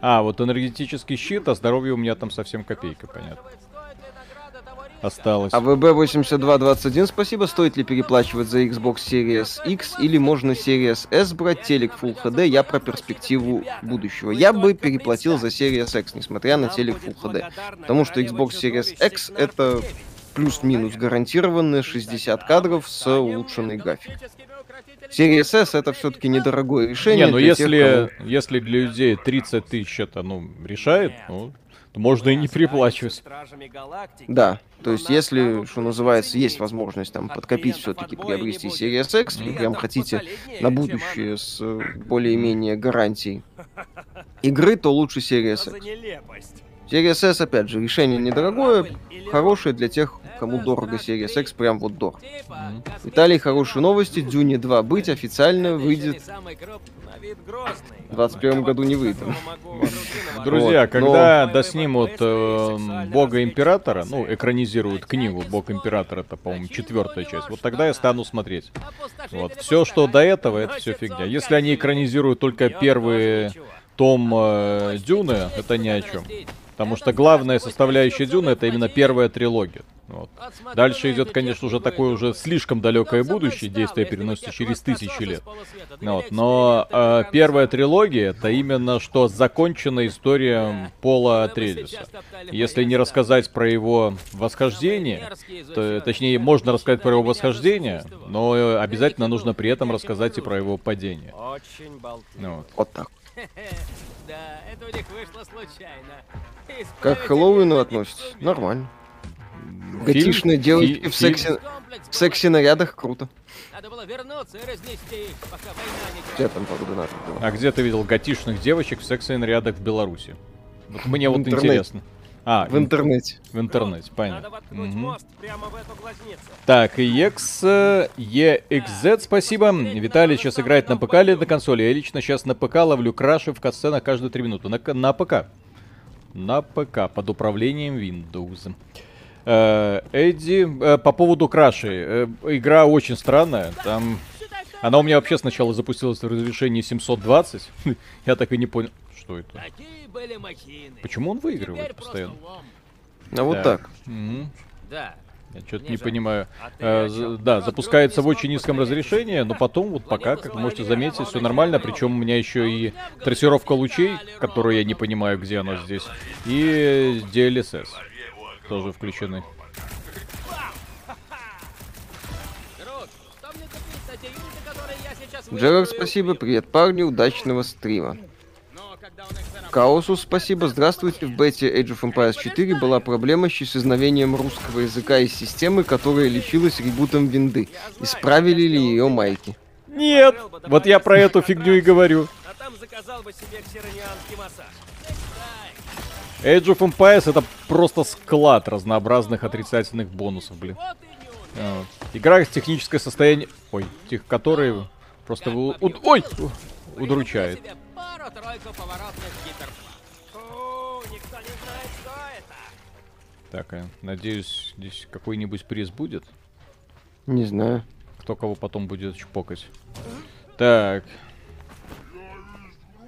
А, вот энергетический щит, а здоровье у меня там совсем копейка, понятно. Стоит ли награда того риска? Осталось. А АВБ8221, спасибо. Стоит ли переплачивать за Xbox Series X или можно Series S брать? Телек Full HD, я про перспективу будущего. Я бы переплатил за Series X, несмотря на телек Full HD. Потому что Xbox Series X это плюс-минус гарантированные 60 кадров с улучшенной графикой. Series S это все-таки недорогое решение. Не, ну для тех, если, если для людей 30 тысяч это, ну, решает, ну, то можно и не кому- Да, то есть если, что называется, есть возможность там подкопить все-таки приобрести Series X, вы прям хотите на будущее с э, более-менее гарантией игры, то лучше Series X. нелепость? Series S, опять же, решение недорогое, хорошее для тех, кому дорого Series X, прям вот дорого. Мгм. Виталий, хорошие новости, Дюни 2 быть официально выйдет в 21 году не выйдет. Друзья, Вот, но- когда доснимут э, Бога Императора, ну, экранизируют книгу Бог Императора, это, по-моему, четвертая часть, вот тогда я стану смотреть. Вот, все, что до этого, это все фигня. Если они экранизируют только первый том э, Дюны, это ни о чем. Потому что главная составляющая Дюны это именно первая трилогия. Вот. Дальше идет, конечно, уже такое уже слишком далекое будущее, действие переносится через тысячи лет. Вот. Но э, первая трилогия это именно что законченная история Пола топтали Если не рассказать про его восхождение, то, точнее, можно рассказать про его восхождение, но обязательно нужно при этом рассказать и про его падение. Вот. Вот так. Да, это у них вышло случайно. Как к Хэллоуину относитесь? Нормально. Готичные девочки в сексе, в сексе-нарядах круто. Надо было вернуться и разнести их, пока война не Где там координаты было? А где ты видел готичных девочек в секс-нарядах в Беларуси? Вот мне В вот интернете. интересно. А, В интернете. в интернете, Надо понятно. воткнуть Мгм. мост прямо в эту глазницу. Так, EX, э, EXZ, спасибо. Виталий сейчас играет на ПК или на консоли? Я лично сейчас на ПК ловлю краши в катсценах каждые 3 минуты. На, к- на ПК. На ПК, под управлением Windows. Э, Эдди, э, по поводу краши. Э, игра очень странная. Там... Она у меня вообще сначала запустилась в разрешении 720. Я так и не понял, что это. Такие были махины. Почему он выигрывает постоянно? А вот так. Да. Я что-то не понимаю. А Э, да, Вдруг запускается в очень низком разрешении, но потом вот пока, как посмотрели, можете заметить, все нормально. Причем у меня еще и А в трассировка лучей, которую я не понимаю, где она здесь, и DLSS тоже включены. Выиграю? спасибо. Привет, парни. Удачного стрима. Но когда он их Каосус, спасибо. Здравствуйте. В бете Age of Empires 4 была проблема с исчезновением русского языка из системы, которая лечилась ребутом винды. Исправили ли ее майки? Нет! Вот я про эту фигню и говорю. Age of Empires это просто склад разнообразных отрицательных бонусов, блин. А, Игра с техническое состояние... Ой, тех, которые просто... у- Ой! Удручает. Пару-тройку поворотных гиперплан. Фу, никто не знает, что это. Так, э, надеюсь, здесь какой-нибудь приз будет. Не знаю. Кто кого потом будет чпокать. Так,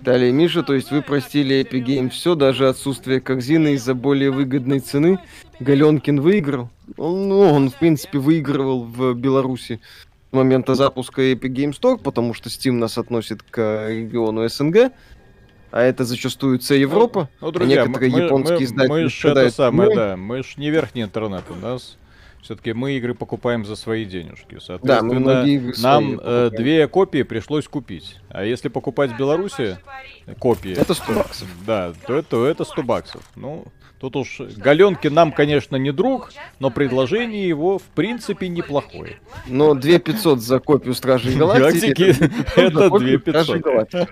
Далее, Миша, то есть вы простили Epic Games все, даже отсутствие корзины из-за более выгодной цены. Галенкин выиграл. Он, ну, он, в принципе, выигрывал в Беларуси с момента запуска Epic Games Store, потому что Steam нас относит к региону СНГ, а это зачастую С Европа. ну, а друзья, некоторые мы, японские мы, издатели мы ж это самое, да, мы ж не верхний интернет, у нас все-таки мы игры покупаем за свои денежки. Да, Соответственно, игры нам э, две копии пришлось купить. А если покупать в Беларуси копии, Это 100 баксов. да, то это, это 100 баксов. Ну, тут уж Галенки нам, конечно, не друг, но предложение его в принципе неплохое. Но 2500 за копию Стражей Галактики... Это за копию 2500. Стражей Галактики.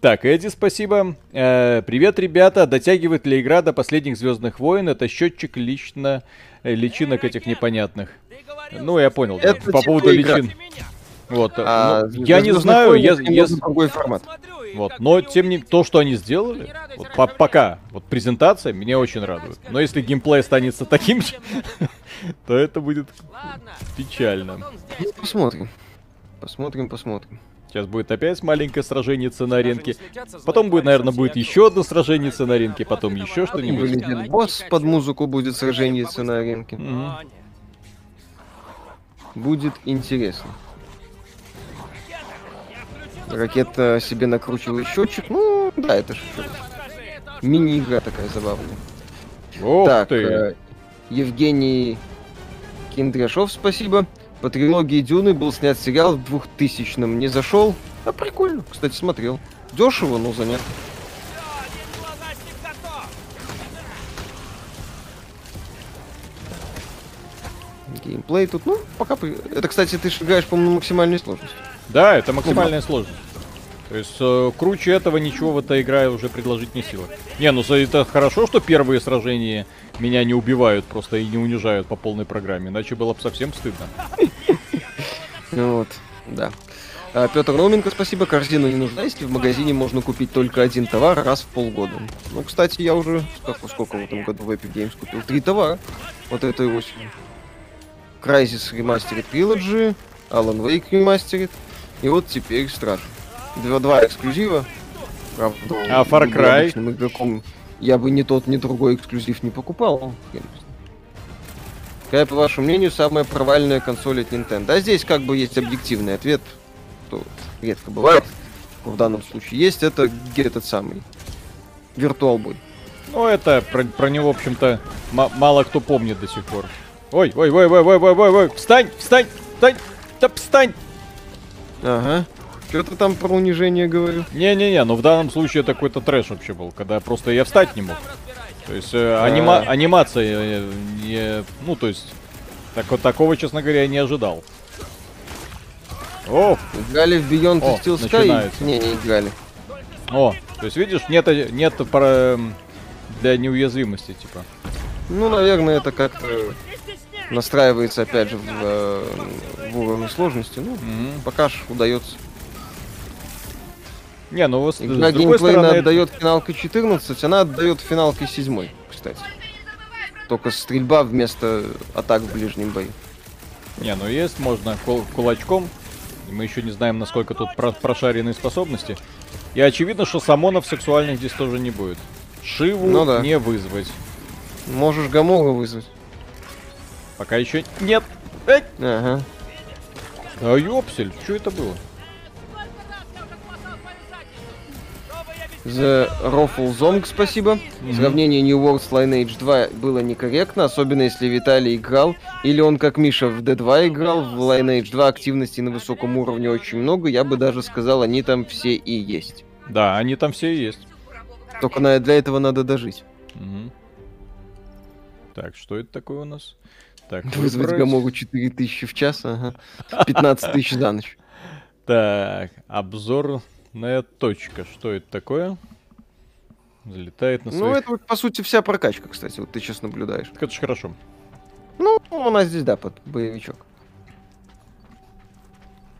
Так, Эдди, спасибо. Э, привет, ребята. Дотягивает ли игра до последних Звездных войн? Это счетчик лично э, личинок этих непонятных. Ну, я понял. Это По типа поводу игра. Вот. А, ну, я не «Звездных знаю, войн» я, я- другой формат. Вот, но тем не то, что они сделали, вот по- пока, вот презентация меня очень радует. Но если геймплей останется таким же, то это будет печально. Ну, посмотрим. Посмотрим, посмотрим. Сейчас будет опять маленькое сражение на звать Потом будет, наверное, будет еще одно сражение на ринке, потом еще что-нибудь. Босс, под музыку будет сражение на рынке. Будет интересно. Ракета себе накручивает счетчик. Ну, да, это же мини-игра такая забавная. Ох так, ты. э, Евгений Киндряшов, спасибо. По трилогии Дюны был снят сериал в 2000-м. Не зашел? А прикольно. Кстати, смотрел. Дешево, но готов. Геймплей тут, ну, пока... Это, кстати, ты играешь, по-моему, на максимальной сложности. Да, это максимальная сложность. То есть э, круче этого ничего в этой игре уже предложить не сила. Не, ну это хорошо, что первые сражения меня не убивают просто и не унижают по полной программе, иначе было бы совсем стыдно. Ну Вот, да. А, Петр Роменко, спасибо. Корзина не нужна, если в магазине можно купить только один товар раз в полгода. Ну, кстати, я уже сколько, сколько в этом году в Epic Games купил? Три товара. Вот этой осенью. Crysis Remastered Trilogy, Alan Wake Remastered, и вот теперь Страж. Два, два эксклюзива. Правда, А Far Cry? игроком, я бы ни тот, ни другой эксклюзив не покупал. Какая, по вашему мнению, самая провальная консоль от Nintendo? А здесь как бы есть объективный ответ, что редко бывает. В данном случае есть, это ге- этот самый Virtual Boy. Ну, это про, про него, в общем-то, ма- мало кто помнит до сих пор. Ой, ой, ой, ой, ой, ой, ой, ой, встань, встань, встань, да встань! Ага. Что ты там про унижение говорил? Не-не-не, ну в данном случае это какой-то трэш вообще был, когда просто я встать не мог. То есть э, анима- анимация, э, не, ну то есть так, вот такого, честно говоря, я не ожидал. О, Играли в Beyond О, Steel Sky? начинается. Не, не играли. о, то есть видишь, нет, э, нет про, для неуязвимости, типа. Ну, наверное, это как-то настраивается, опять же, в, э, в уровне сложности. Ну, Мгм. пока ж удается. Не, ну вот Игра это- отдает финалкой 14, она отдает финалкой 7, кстати. Только стрельба вместо атак в ближнем бою. Не, ну есть, можно кул- кулачком. Мы еще не знаем, насколько тут про- прошаренные способности. И очевидно, что самонов сексуальных здесь тоже не будет. Шиву Ну да. не вызвать. Можешь Гамора вызвать. Пока еще нет. Эй! Ага. А ёпсель, что это было? The Ruffle Zong, спасибо. Сравнение New World с Lineage 2 было некорректно, особенно если Виталий играл, или он, как Миша, в D2 играл, в Lineage 2 активности на высоком уровне очень много, я бы даже сказал, они там все и есть. Да, они там все и есть. Только на, для этого надо дожить. Мгм. Так, что это такое у нас? Так, Вызвать выбрать. Гамору 4000 в час, ага. 15 тысяч за ночь. Так, обзорная точка. Что это такое? Залетает на Ну, своих... это вот, по сути, вся прокачка, кстати, вот ты сейчас наблюдаешь. Так Это ж хорошо. Ну, у нас здесь, да, под боевичок.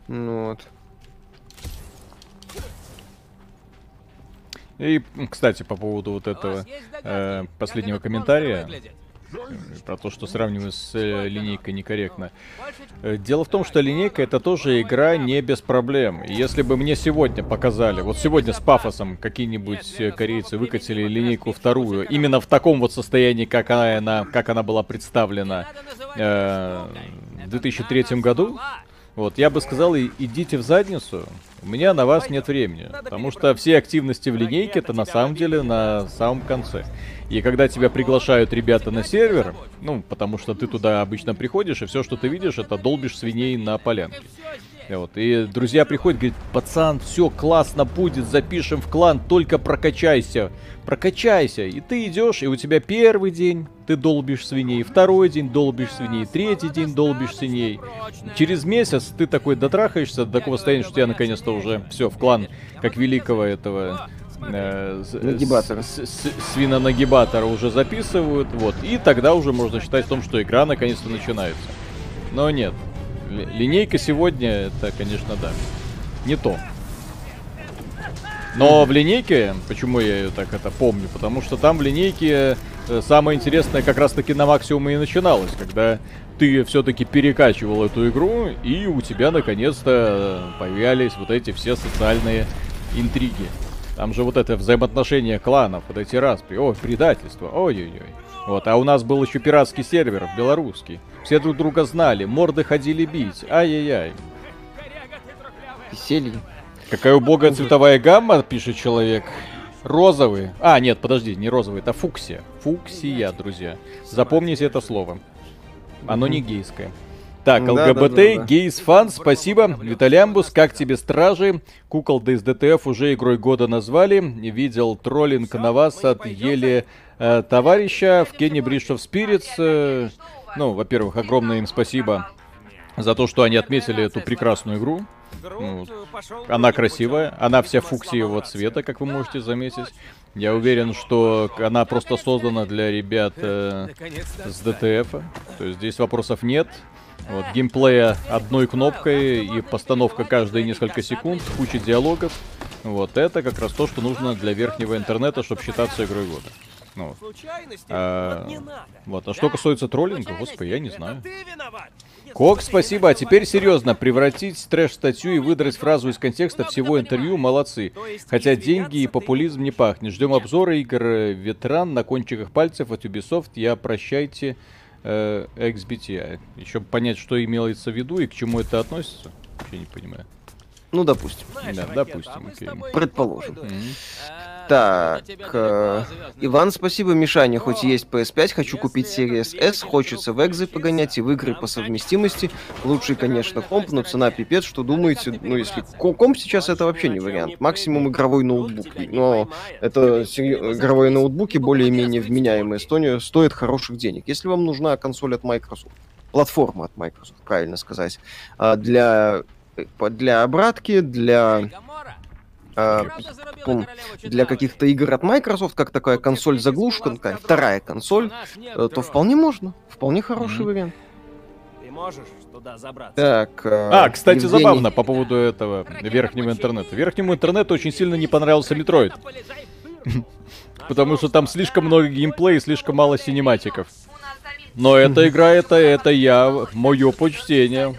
Ну вот. И, кстати, по поводу вот этого э, последнего комментария, про то, что сравниваю с э, линейкой некорректно. Э, Дело в том, что линейка это тоже игра не без проблем. Если бы мне сегодня показали, вот сегодня с пафосом какие-нибудь э, корейцы выкатили линейку вторую, именно в таком вот состоянии, как она, как она была представлена э, в 2003 году, вот, я бы сказал, идите в задницу, у меня на вас нет времени. Потому что все активности в линейке это на самом деле на самом конце. И когда тебя приглашают ребята на сервер, ну, потому что ты туда обычно приходишь, и все, что ты видишь, это долбишь свиней на полянке. И Вот. И друзья приходят, говорят, пацан, все классно будет, запишем в клан, только прокачайся. Прокачайся. И ты идешь, и у тебя первый день ты долбишь свиней, второй день долбишь свиней, третий день долбишь свиней. Через месяц ты такой дотрахаешься до такого состояния, что тебя наконец-то уже все в клан, как великого этого э, с- с- свинонагибатора уже записывают, вот, и тогда уже можно считать о том, что игра наконец-то начинается. Но нет, линейка сегодня, это, конечно, да, не то. Но в линейке, почему я ее так это помню, потому что там в линейке э, самое интересное как раз таки на максимуме и начиналось, когда ты все-таки перекачивал эту игру, и у тебя наконец-то э, появлялись вот эти все социальные интриги. Там же вот это взаимоотношения кланов, вот эти распри, ой, предательство, ой-ой-ой. Вот, а у нас был еще пиратский сервер, белорусский. Все друг друга знали, морды ходили бить, ай-яй-яй. Веселье. Какая убогая цветовая гамма, пишет человек. Розовый. А, нет, подожди, не розовый, это фуксия. Фуксия, друзья. Запомните это слово. Оно не гейское. Так, Да, ЛГБТ, да, да, да. гейс фан, спасибо. Виталямбус, как тебе стражи? Кукол из ДТФ уже игрой года назвали. Видел троллинг на вас от еле э, товарища в Кенни Бридж of Spirits. Э, ну, во-первых, огромное им спасибо за то, что они отметили эту прекрасную игру. Ну, она красивая, она вся фуксиевого цвета, как вы можете заметить. Я уверен, что она просто создана для ребят э, с ДТФ. То есть здесь вопросов нет. Вот, геймплея одной кнопкой и постановка каждые несколько секунд, куча диалогов. Вот это как раз то, что нужно для верхнего интернета, чтобы считаться игрой года. Ну. А, вот. А что касается троллинга, господи, я не знаю. Кок, спасибо. А теперь серьезно, превратить трэш-статью и выдрать фразу из контекста всего интервью, молодцы. Хотя деньги и популизм не пахнет. Ждем обзора игр э, Ветран на кончиках пальцев от Ubisoft. Я прощайте э, XBT. Еще понять, что имелось в виду и к чему это относится. Я не понимаю. Ну, допустим. Знаешь, Да, ракета, допустим, а мы с окей. тобой Предположим. А, Так, э, Иван, спасибо. Мишаня, хоть и есть PS5, хочу купить Series S, хочется в экзы погонять и в игры по совместимости. Лучший, конечно, комп, но цена пипец, что думаете? Ну, если ко- комп сейчас это вообще не вариант. Максимум игровой ноутбук. Но это игровые ноутбуки более-менее вменяемые Эстония стоят хороших денег. Если вам нужна консоль от Microsoft, платформа от Microsoft, правильно сказать, а, для э, для обратки, для Гамора, а, королеву для каких-то игр от Microsoft, как такая консоль заглушка, такая вторая консоль, э, то вполне можно. Вполне хороший Мгм. вариант. Ты можешь туда забраться? Так. э, А, кстати, Евгений- забавно по поводу этого верхнего интернета. Верхнему интернету очень сильно не понравился Метроид, потому что там слишком много геймплея и слишком мало синематиков. Но эта игра, это, это я, мое почтение.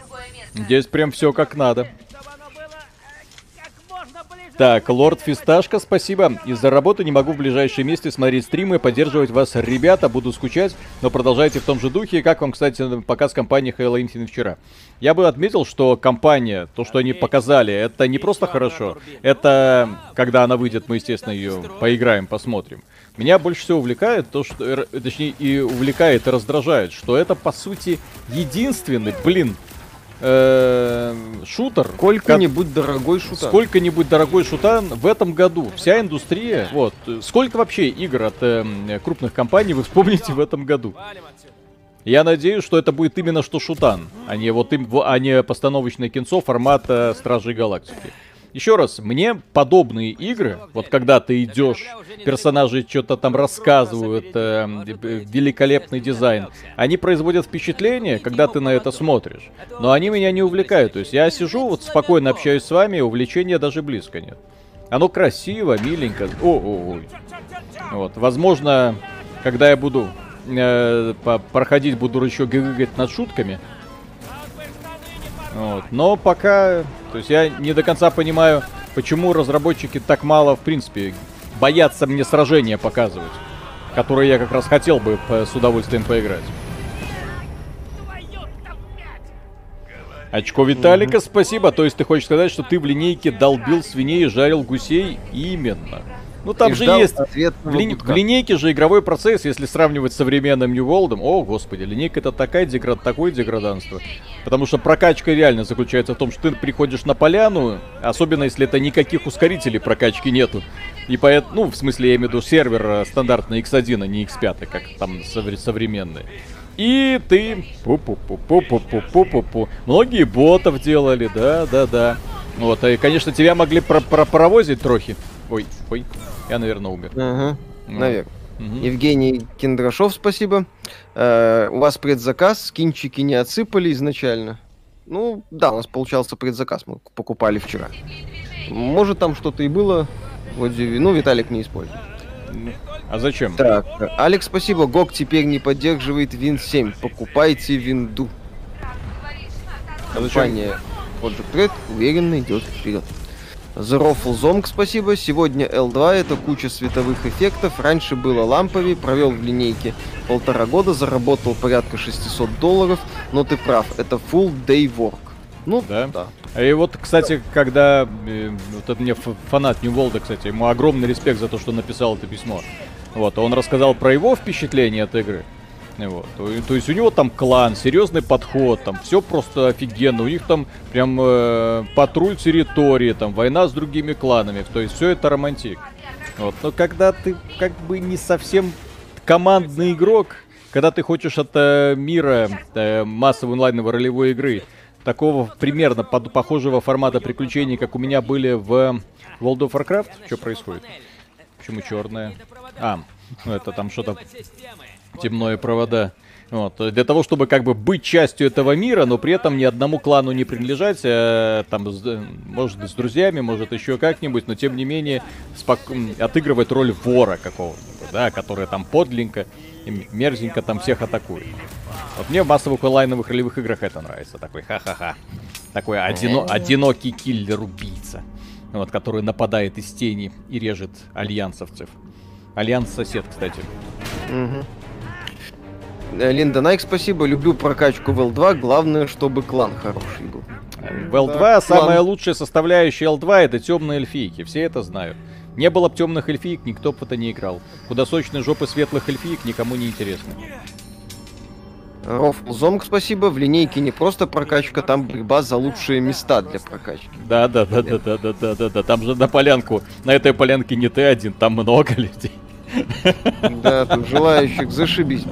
Здесь прям все как надо. Чтобы оно было э, как можно ближе. Так, лорд Фисташка, спасибо. Из-за работы не могу в ближайшем месте смотреть стримы, поддерживать вас, ребята, буду скучать, но продолжайте в том же духе. Как вам, кстати, показ компании Halo Infinite вчера? Я бы отметил, что компания, то, что они показали, это не просто хорошо, это, когда она выйдет, мы, естественно, ее поиграем, посмотрим. Меня больше всего увлекает то, что, точнее, и увлекает, и раздражает, что это, по сути, единственный, блин, э, шутер, ко- Сколько-нибудь дорогой шутан. Сколько-нибудь дорогой шутан в этом году. Вся индустрия. Вот. э, Сколько вообще игр от эм, крупных компаний вы вспомните в этом году? Я надеюсь, что это будет именно что шутан, а не вот им, а не постановочное кинцо формата Стражей Галактики. Еще раз, мне подобные игры, вот когда ты идешь, персонажи что-то там рассказывают, эм, э, великолепный дизайн, они производят впечатление, когда ты на это смотришь. Но они меня не увлекают. То есть я сижу, вот спокойно общаюсь с вами, увлечения даже близко нет. Оно красиво, миленько. О, о, ой. Вот, возможно, когда я буду э, проходить, буду еще гыгать над шутками. Вот. Но пока, то есть я не до конца понимаю, почему разработчики так мало, в принципе, боятся мне сражения показывать, которые я как раз хотел бы с удовольствием поиграть. Очко Виталика, спасибо. То есть ты хочешь сказать, что ты в линейке долбил свиней и жарил гусей? Именно. Ну там И же есть ответного в, гудка. в линейке же игровой процесс, если сравнивать с современным New World, о господи, линейка это такая деград, такое деграданство. Потому что прокачка реально заключается в том, что ты приходишь на поляну, особенно если это никаких ускорителей прокачки нету. И поэтому, ну, в смысле, я имею в виду сервер э, стандартный X1, а не X5, как там совре- современные. И ты... Пу-пу-пу-пу-пу-пу-пу-пу. Многие ботов делали, да, да, да. Вот, и, конечно, тебя могли про про паровозить трохи. Ой, ой, я, наверное, умер. Ага, Ну. наверное. Мгм. Евгений Киндрашов, спасибо. Э, у вас предзаказ, скинчики не отсыпали изначально. Ну, да, у нас получался предзаказ, мы покупали вчера. Может, там что-то и было. Вроде, ну, Виталик не использует. А зачем? Так, Алекс, спасибо. ГОК теперь не поддерживает Win 7. Покупайте винду. А зачем? Компания Project Red уверенно идет вперед. The Ruffle Zonk, спасибо. Сегодня L2 это куча световых эффектов. Раньше было ламповее, провел в линейке полтора года, заработал порядка 600 долларов. Но ты прав, это full day work. Ну, Да? да. И вот, кстати, когда э, вот это мне фанат Нью Волда, кстати, ему огромный респект за то, что написал это письмо. Вот, он рассказал про его впечатление от игры. Вот. То есть у него там клан, серьезный подход, там все просто офигенно. У них там прям э, патруль территории, там война с другими кланами. То есть все это романтик. Вот. Но когда ты как бы не совсем командный игрок, когда ты хочешь от э, мира э, массовой онлайновой ролевой игры, такого примерно под- похожего формата приключений, как у меня были в World of Warcraft, что происходит? Почему черная? А, ну это там что-то темное провода. Вот. Для того, чтобы как бы быть частью этого мира, но при этом ни одному клану не принадлежать, э, там, с- э, может, с друзьями, может, еще как-нибудь, но тем не менее спок- отыгрывать роль вора какого-нибудь, да, который там подленько и мерзенько там всех атакует. Вот мне в массовых онлайновых ролевых играх это нравится. Такой ха-ха-ха. Такой одино- одинокий киллер-убийца. Вот, который нападает из тени и режет альянсовцев. Альянс сосет, кстати. Мгм. Э, Линда Найк, спасибо. Люблю прокачку в L2. Главное, чтобы клан хороший был. В L2 Да, самая клан. лучшая составляющая L2 это темные эльфийки. Все это знают. Не было бы темных эльфиек, никто бы это не играл. Худосочные жопы светлых эльфиек никому не интересны. Рофл Зомг, спасибо. В линейке не просто прокачка, там борьба за лучшие места для прокачки. Да, да, да, да, да, да, да, да, да. Там же на полянку. На этой полянке не ты один, там много людей. Да, тут желающих зашибись.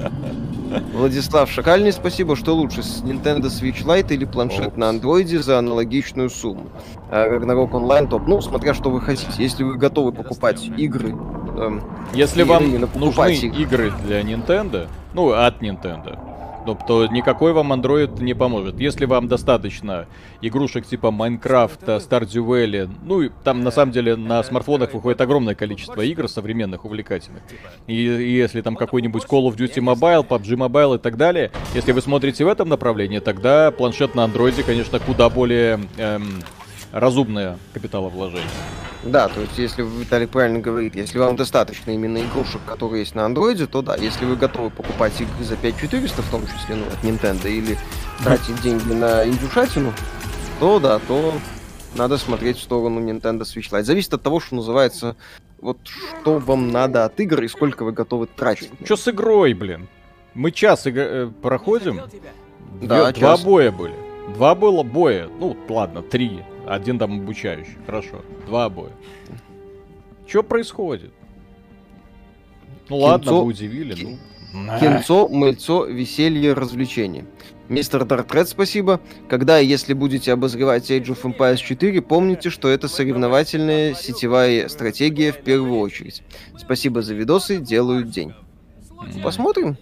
Владислав Шакальный, спасибо. Что лучше, с Nintendo Switch Lite или планшет на андроиде за аналогичную сумму? А Ragnarok Online топ. Ну, смотря что вы хотите. Если вы готовы покупать игры, эм, Если И вам нужны их. игры для Nintendo, ну, от Nintendo, ну, то никакой вам Android не поможет. Если вам достаточно игрушек типа Майнкрафта, Stardew Valley, ну, и там на самом деле на смартфонах выходит огромное количество игр современных, увлекательных. И, и если там какой-нибудь Call of Duty Mobile, PUBG Mobile и так далее, если вы смотрите в этом направлении, тогда планшет на андроиде, конечно, куда более эм, разумное капиталовложение. Да, то есть, если Виталий правильно говорит, если вам достаточно именно игрушек, которые есть на андроиде, то да, если вы готовы покупать игры за 5400, в том числе, ну, от Nintendo, или тратить деньги на индюшатину, то да, то надо смотреть в сторону Nintendo Switch Lite. Зависит от того, что называется, вот что вам надо от игр и сколько вы готовы тратить. Что с игрой, блин? Мы час игра- э, проходим, Да, Две- два час. боя были. Два было боя. Ну, ладно, три. Один там обучающий. Хорошо. Два боя. Что происходит? Ну ладно, Кинцо- вы удивили. Ки- Ну. Кинцо, мыльцо, веселье, развлечение. Мистер Дартред, спасибо. Когда и если будете обозревать Age of Empires 4, помните, что это соревновательная сетевая стратегия в первую очередь. Спасибо за видосы, делают день. Посмотрим.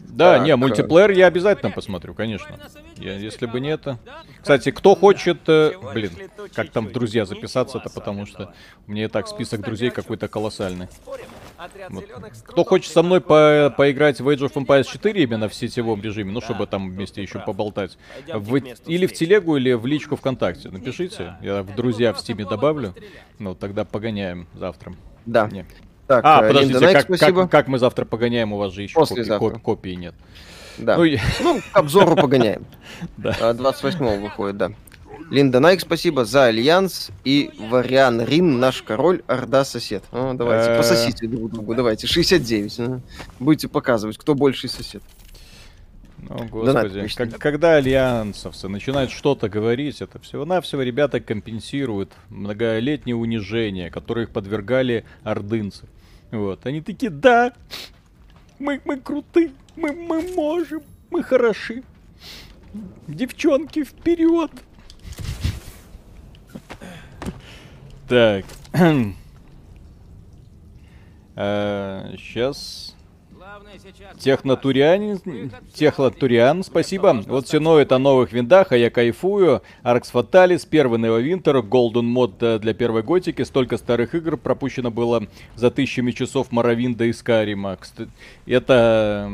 Да, Так, не, мультиплеер я обязательно посмотрю, конечно. Я, если бы не это. Кстати, кто хочет, э, блин, как там в друзья записаться-то, потому что у меня и так список друзей какой-то колоссальный. Вот. Кто хочет со мной по поиграть в Age of Empires 4 именно в сетевом режиме, ну, чтобы там вместе еще поболтать, в- или в телегу, или в личку ВКонтакте, напишите. Я в друзья в Стиме добавлю. Ну, тогда погоняем завтра. Да. Не. Так, А, э, подождите, как, как- как мы завтра погоняем? У вас же еще копий, Послезавтра. коп- копии нет. Да. Ну, Ну, к обзору погоняем. Да. А, 28 выходит, да. Линда Найк, спасибо за Альянс. И Вариан Рин, наш король, Орда сосет. О, давайте, Э. пососите друг другу, давайте. 69. ага. Будете показывать, кто больший сосед. Ну, Донат господи, как- когда альянсовцы начинают что-то говорить, это всего-навсего ребята компенсируют многолетнее унижение, которое их подвергали ордынцы. Вот, они такие, да, мы, мы круты, мы, мы можем, мы хороши. Девчонки, вперед! Так. Сейчас. Технотурианин, Технотуриан, спасибо. Вот все ноет о новых виндах, а я кайфую. Аркс Фаталис, первый Neverwinter, Golden мод э, для первой готики. Столько старых игр пропущено было за тысячами часов Моровинда и Скарима. Это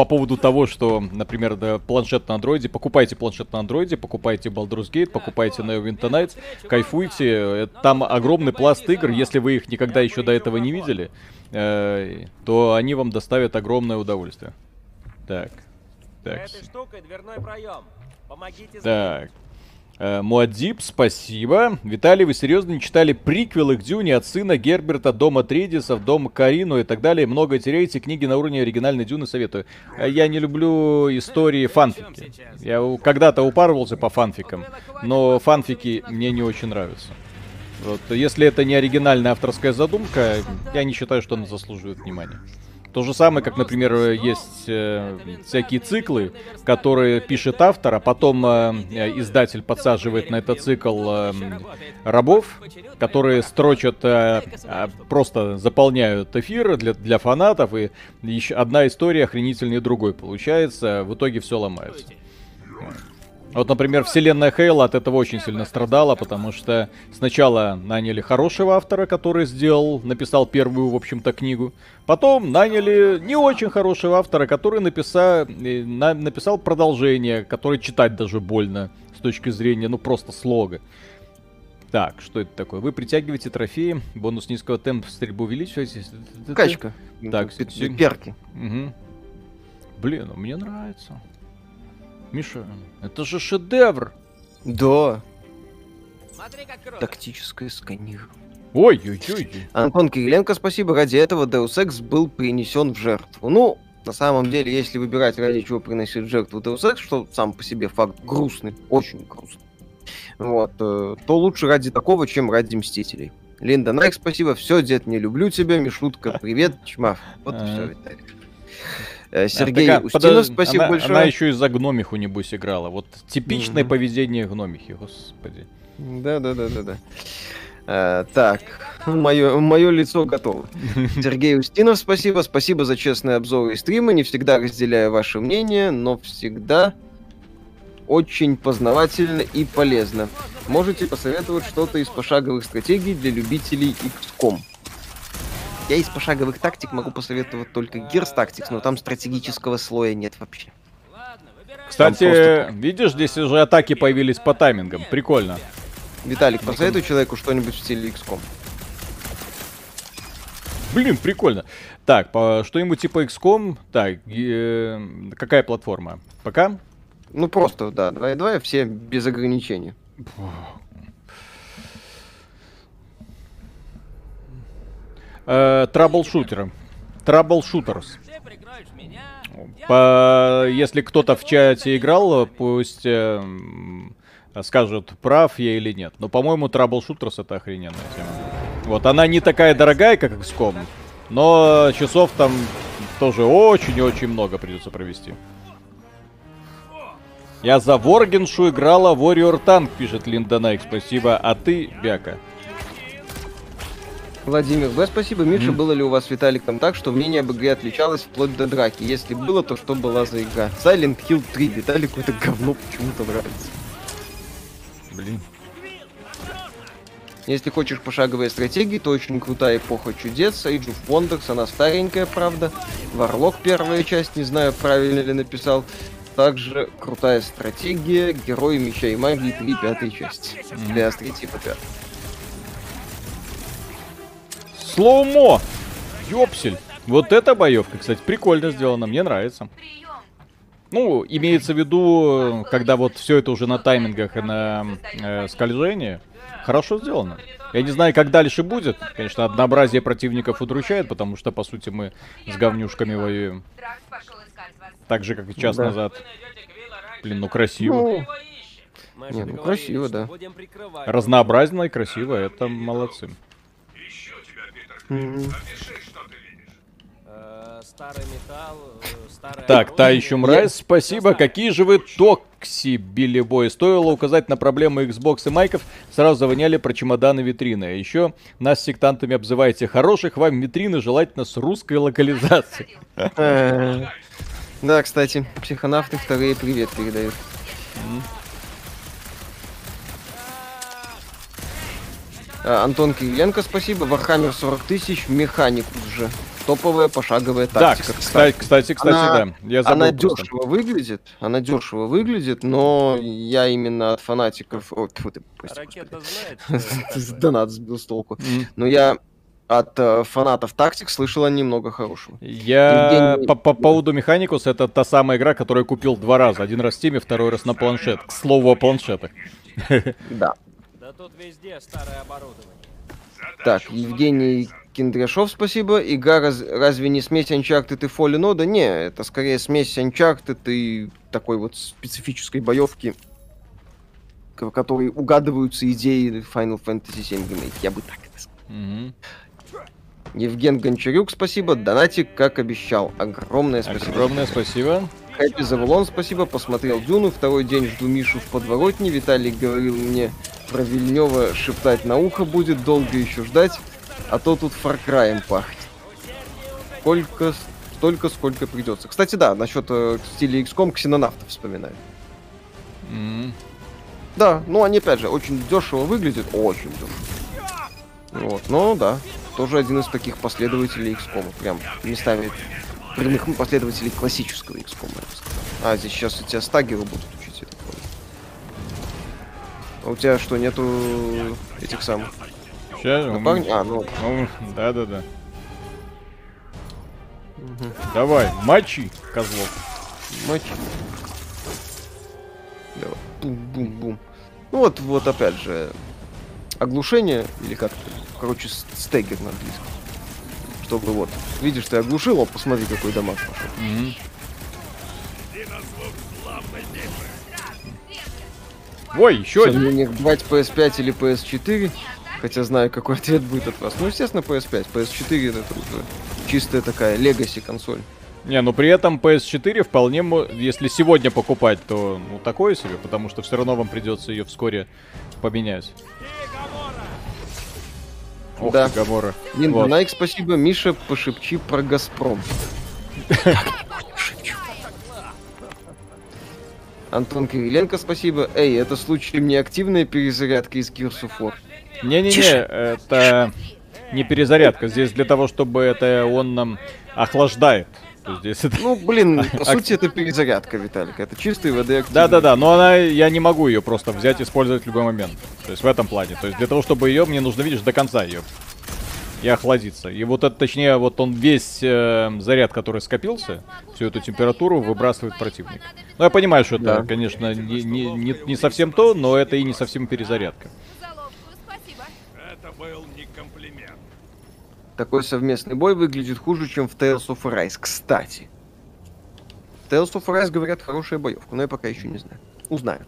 по поводу того, что, например, да, планшет на андроиде, покупайте планшет на андроиде, покупайте Baldur's Gate, покупайте Neverwinter Nights, кайфуйте. Э, Там огромный пласт игр, если вы их никогда еще до этого не видели, э, то они вам доставят огромное удовольствие. Так. Так. Этой штукой дверной проем. Помогите Так. Э, Муаддиб, спасибо. Виталий, вы серьезно не читали приквелы к Дюне от сына Герберта, Дома Тридисов, Дома Карину и так далее? Много теряете книги на уровне оригинальной Дюны, советую. Э, Я не люблю истории фанфики. Я когда-то упарывался по фанфикам, но фанфики мне не очень нравятся. Вот, если это не оригинальная авторская задумка, я не считаю, что она заслуживает внимания. То же самое, как, например, есть э, всякие циклы, которые пишет автор, а потом э, издатель подсаживает на этот цикл э, рабов, которые строчат, э, э, просто заполняют эфир для, для фанатов, и еще одна история охренительнее другой получается, в итоге все ломается. Вот, например, вселенная Хейла от этого очень сильно страдала, потому что сначала наняли хорошего автора, который сделал, написал первую, в общем-то, книгу. Потом наняли не очень хорошего автора, который написал, э, на- написал продолжение, которое читать даже больно с точки зрения, ну, просто слога. Так, что это такое? Вы притягиваете трофеи, бонус низкого темпа стрельбы увеличиваете. Качка. Так, се- Перки. Мгм. Блин, ну мне нравится. Миша, это же шедевр. Да, Смотри, как круто. тактическое сканирование. Ой-ой-ой. Антон Кириленко, спасибо. Ради этого Deus Ex был принесен в жертву. Ну, на самом деле, если выбирать, ради чего приносить жертву Deus Ex, что сам по себе факт грустный, очень грустный, вот, э, то лучше ради такого, чем ради Мстителей. Линда Найк, спасибо. Все, дед, не люблю тебя. Мишутка, привет. Чмав. Вот и все, Виталик. Э, Сергей Так, а, Устинов, подож- спасибо она, большое. Она еще из-за гномиху, небось, играла. Вот типичное Мгм. поведение гномихи, господи. Да, да, да, да, да. Э, так, мое, мое лицо готово. Сергей Устинов, спасибо. Спасибо за честные обзоры и стримы. Не всегда разделяю ваше мнение, но всегда очень познавательно и полезно. Можете посоветовать что-то из пошаговых стратегий для любителей XCOM? Я из пошаговых тактик могу посоветовать только Gears Tactics, но там стратегического слоя нет вообще. Кстати, просто- видишь, здесь уже атаки появились по таймингам. Прикольно. Виталик, посоветуй человеку что-нибудь в стиле XCOM. Блин, прикольно. Так, по, что-нибудь типа XCOM. Так, э, какая платформа? Пока? Ну просто, да, 2 все без ограничений. Э, Troubleshooters. Troubleshooters. Если кто-то в чате играл, пусть э, м, скажет, прав я или нет. Но, по-моему, Troubleshooters это охрененная тема. Вот, она не такая дорогая, как XCOM, но часов там тоже очень-очень много придется провести. Я за Воргеншу играла Warrior Tank, пишет Линда Найк, спасибо. А ты, Бяка? Владимир Б, спасибо. Миша, было ли у вас с Виталиком так, что мнение об игре отличалось вплоть до драки? Если было, то что была за игра? Silent Hill 3. Виталику это говно почему-то нравится. Блин. Если хочешь пошаговые стратегии, то очень крутая эпоха чудес. Age of Wonders, она старенькая, правда. Warlock первая часть, не знаю, правильно ли написал. Также крутая стратегия Герои Меча и Магии 3 пятой части. Для с 3 по 5. Слоумо! Ёпсель! Вот эта боевка, кстати, прикольно сделана, мне нравится. Ну, имеется в виду, когда вот все это уже на таймингах и на э, скольжении. Хорошо сделано. Я не знаю, как дальше будет. Конечно, однообразие противников удручает, потому что, по сути, мы с говнюшками воюем. Так же, как и час Да. назад. Блин, ну красиво. Ну, Не, ну, красиво, да. Разнообразно и красиво, это молодцы. Э, старый металл, э, старое Так, та еще мразь, спасибо. Какие же вы токси, Билли Бой. Стоило указать на проблемы Xbox и майков, сразу завоняли про чемоданы витрины. А еще нас сектантами обзываете. Хороших вам витрины, желательно с русской локализацией. Э, Да, кстати, психонавты вторые привет передают. Антон Кириленко, спасибо. Warhammer 40 тысяч, Mechanicus же. Топовая пошаговая Так, тактика. кстати, кстати, кстати, Она- да. Я забыл Она просто. дешево выглядит, она дешево выглядит, но я именно от фанатиков... О, тьфу ты, прости? Донат сбил с толку. Но я от э, фанатов тактик слышала немного хорошего. Я Евгений- по, по поводу Механикус, это та самая игра, которую я купил два раза. Один раз в Steam, второй раз на планшет. К слову о планшетах. Да. Тут везде старое оборудование. Так, Евгений Киндряшов, спасибо. Игра раз- разве не смесь Uncharted и Fallen Order? Не, это скорее смесь Uncharted и такой вот специфической боевки, в которой угадываются идеи Final Fantasy VII Remake. Я бы так это сказал. Мгм. Евген Гончарюк, спасибо. Донатик, как обещал. Огромное спасибо. Огромное спасибо. Хэппи Завулон, спасибо. Посмотрел Дюну. Второй день жду Мишу в подворотне. Виталий говорил мне про Вильнева шептать на ухо будет. Долго еще ждать. А то тут Фаркраем пахнет. Сколько, столько, сколько придется. Кстати, да, насчет э, стиля XCOM ксенонавтов вспоминаю. М. Да, ну они опять же очень дешево выглядят. Очень дешево. Вот, но да, тоже один из таких последователей XCOM. Прям местами прямых последователей классического XCOM, я бы сказал. А, здесь сейчас у тебя стагеры будут учить, я так понял. А у тебя что, нету этих самых Щас, м, напарников? А, ну, ну, да-да-да. Давай, мочи, козлов. Мочи. Давай. Бум-бум-бум. Ну вот, вот опять же, оглушение, или как это, короче, стегер на английском. Чтобы вот, видишь, ты оглушил, а посмотри, какой дамаг пошел. Мгм. Ой, еще один. мне не брать PS5 или PS4, хотя знаю, какой ответ будет от вас. Ну, естественно, PS5. PS4 это уже чистая такая легаси консоль. Не, ну при этом PS4 вполне, если сегодня покупать, то ну такое себе, потому что все равно вам придется ее вскоре поменять. Ох Да. ты, Гамора. Линда Вот. Найк, спасибо. Миша, пошепчи про Газпром. Антон Кириленко, спасибо. Эй, это случаем не активная перезарядка из Gears of War. Не-не-не, это не перезарядка. Здесь для того, чтобы это он нам охлаждает. То есть здесь это... Ну, блин, по сути, это перезарядка, Виталик. Это чистый воды. Да-да-да, но она, я не могу ее просто взять и использовать в любой момент. То есть в этом плане. То есть для того, чтобы ее, мне нужно, видишь, до конца ее и охладиться. И вот это, точнее, вот он весь э, заряд, который скопился, всю эту температуру выбрасывает противник. Ну, я понимаю, что это, Да. конечно, не, не, не, не совсем то, но это и не совсем перезарядка. Такой совместный бой выглядит хуже, чем в Tales of Arise. Кстати. В Tales of Arise, говорят, хорошая боевка, но я пока еще не знаю. Узнаю.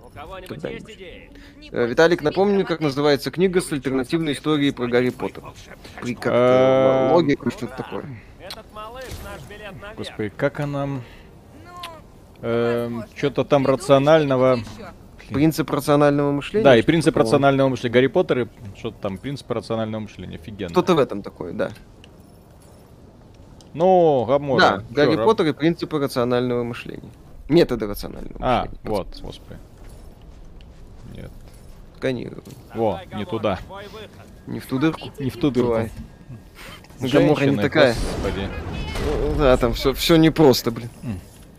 У кого-нибудь Когда-нибудь. есть идеи? Э, Виталик, напомню, как называется книга с альтернативной историей про Гарри Поттера. При как логику, что-то такое. Этот малыш наш билет наверх. Господи, как она... что-то там рационального... Принцип рационального мышления. Да, и принцип такого. рационального мышления. Гарри Поттер и что-то там, принцип рационального мышления. Офигенно. Что-то в этом такое, да. Ну, Гамора. да, чё, Гарри раб- Поттер и принципы рационального мышления. Методы рационального А, мышления. вот, господи. Нет. Сканирую. Во, не туда. Не в ту дырку. Не в ту дырку. Давай. Гамора не такая. господи. Ну, Да, там все, все непросто, блин.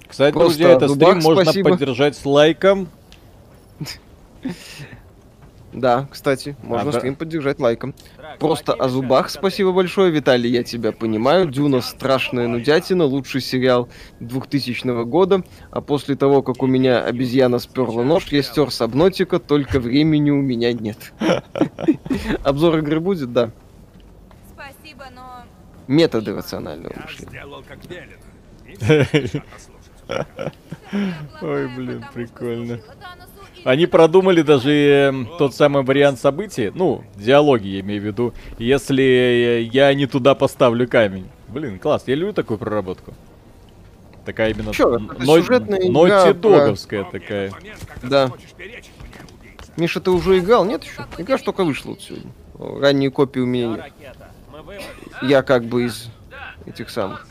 Кстати, Просто друзья, этот стрим можно спасибо. поддержать с лайком. Да, кстати, можно да. стрим поддержать лайком. Просто о зубах спасибо большое, Виталий, я тебя понимаю. Дюна страшная нудятина, лучший сериал 2000 года. А после того, как у меня обезьяна сперла нож, я стер сабнотика, только времени у меня нет. Обзор игры будет, да. Спасибо, но... Методы рационального мышления. Ой, блин, прикольно. Они продумали даже э, тот самый вариант событий, ну, диалоги я имею в виду, если э, я не туда поставлю камень. Блин, класс, я люблю такую проработку. Такая именно Чё, н- это ной- сюжетная игра Naughty про- Dog'овская такая. Да. Миша, ты уже играл? Нет еще? Игра ж только вышла вот сегодня. Ранние копии у меня нет. Я как бы из этих самых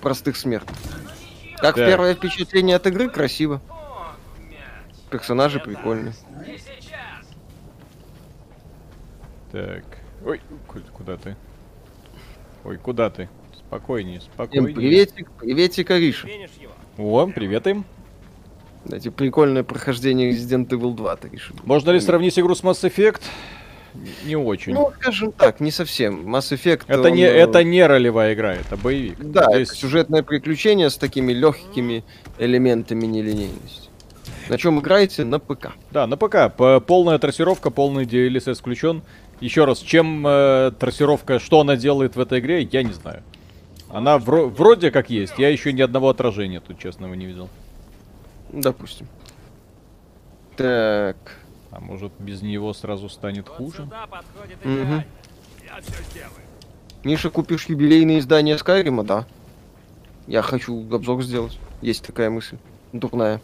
простых смертных. Как Так. первое впечатление от игры? Красиво. Персонажи прикольные. Так. Ой, ку- куда ты? Ой, куда ты? Спокойнее, Всем спокойнее. приветик, приветик, Ариша. О, привет им. Кстати, прикольное прохождение Resident Evil 2, Ариша. Можно ли сравнить игру с Mass Effect? Не очень. Ну, скажем так, не совсем. Mass Effect... это, он, не, э, это не ролевая игра, это боевик. Да, Здесь- это сюжетное приключение с такими легкими элементами нелинейности. На чем играете? На ПК. Да, на ПК. Полная трассировка, полный DLSS включен. Еще раз, чем э, трассировка, что она делает в этой игре, я не знаю. Она вро- вроде как есть, я еще ни одного отражения тут, честного, не видел. Допустим. Так. А может без него сразу станет Вот хуже? идеально. Миша, купишь юбилейное издание Скайрима? Да. Я хочу обзор сделать. Есть такая мысль. Дурная.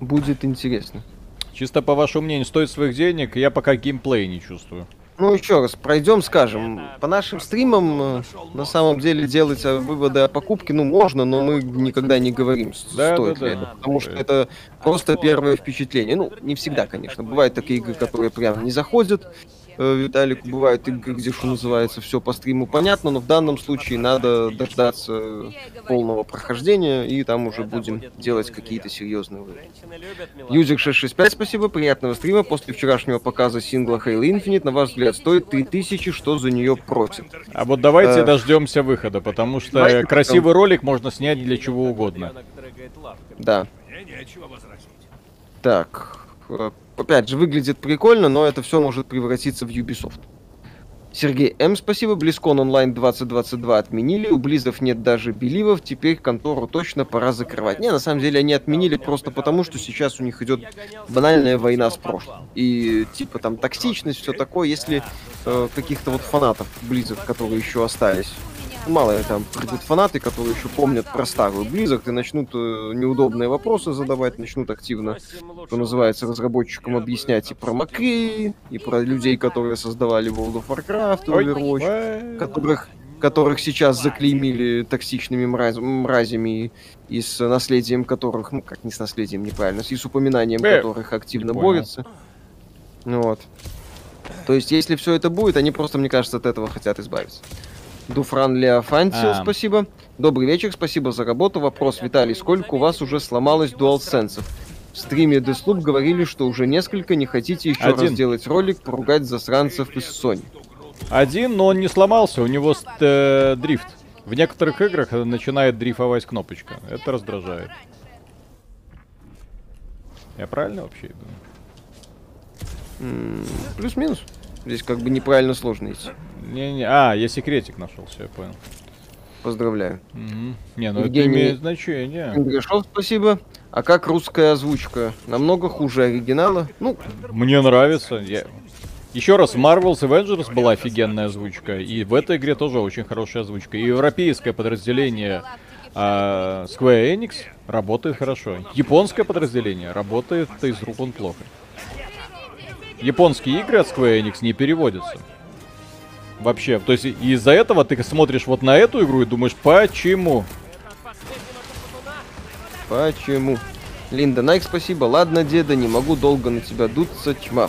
Будет интересно. Чисто по вашему мнению, стоит своих денег, я пока геймплей не чувствую. Ну, еще раз, пройдем, скажем. По нашим стримам, э, на самом деле, делать выводы о покупке, ну, можно, но мы никогда не говорим, Да, стоит да, ли да. это. Потому что это просто первое впечатление. Ну, не всегда, конечно. Бывают такие игры, которые прям не заходят. Э, Виталику. Бывают игры, где, что называется, все по стриму понятно, но в данном случае надо дождаться полного прохождения, и там уже будем делать какие-то серьезные выводы. Юзик 665, спасибо, приятного стрима. После вчерашнего показа сингла Halo Infinite, на ваш взгляд, стоит 3000, что за нее просят? А вот давайте Э, дождемся выхода, потому что давайте красивый ролик можно снять для чего угодно. Да. Так, э, опять же, выглядит прикольно, но это все может превратиться в Ubisoft. Сергей М, спасибо. Близкон онлайн 2022 отменили. У Близов нет даже беливов. Теперь контору точно пора закрывать. Не, на самом деле они отменили просто потому, что сейчас у них идет банальная война с прошлым. И типа там токсичность, все такое. Если э, каких-то вот фанатов Близов, которые еще остались, мало там придут фанаты, которые еще помнят про старую Blizzard и начнут э, неудобные вопросы задавать, начнут активно, что называется, разработчикам объяснять и про Макри, и про людей, которые создавали World of Warcraft. Overwatch, которых, которых сейчас заклеймили токсичными мраз- мразями и с наследием которых, ну как не с наследием, неправильно, с, и с упоминанием Э, которых активно понял. борются. Вот. То есть, если все это будет, они просто, мне кажется, от этого хотят избавиться. Дуфран Леофантил, А. спасибо. Добрый вечер, спасибо за работу. Вопрос, Виталий, сколько у вас уже сломалось DualSense? В стриме Deathloop говорили, что уже несколько, не хотите еще Один. раз сделать ролик, поругать засранцев из Sony. Один, но он не сломался, у него ст- э, дрифт. В некоторых играх начинает дрейфовать кнопочка. Это раздражает. Я правильно вообще иду? Плюс-минус. Здесь как бы неправильно сложно идти. Не-не, а, я секретик нашел, все, я понял. Поздравляю. Мгм. Не, ну Евгений- это имеет значение. Ингрешов, спасибо. А как русская озвучка? Намного хуже оригинала? Ну, Мне нравится. Я... Еще раз, Marvel's Avengers была офигенная озвучка, и в этой игре тоже очень хорошая озвучка. И европейское подразделение а, Square Enix работает хорошо. Японское подразделение работает из рук он плохо. Японские игры от Square Enix не переводятся. Вообще, то есть из-за этого ты смотришь вот на эту игру и думаешь, почему? Почему? Линда Найк, спасибо. Ладно, деда, не могу долго на тебя дуться, тьма.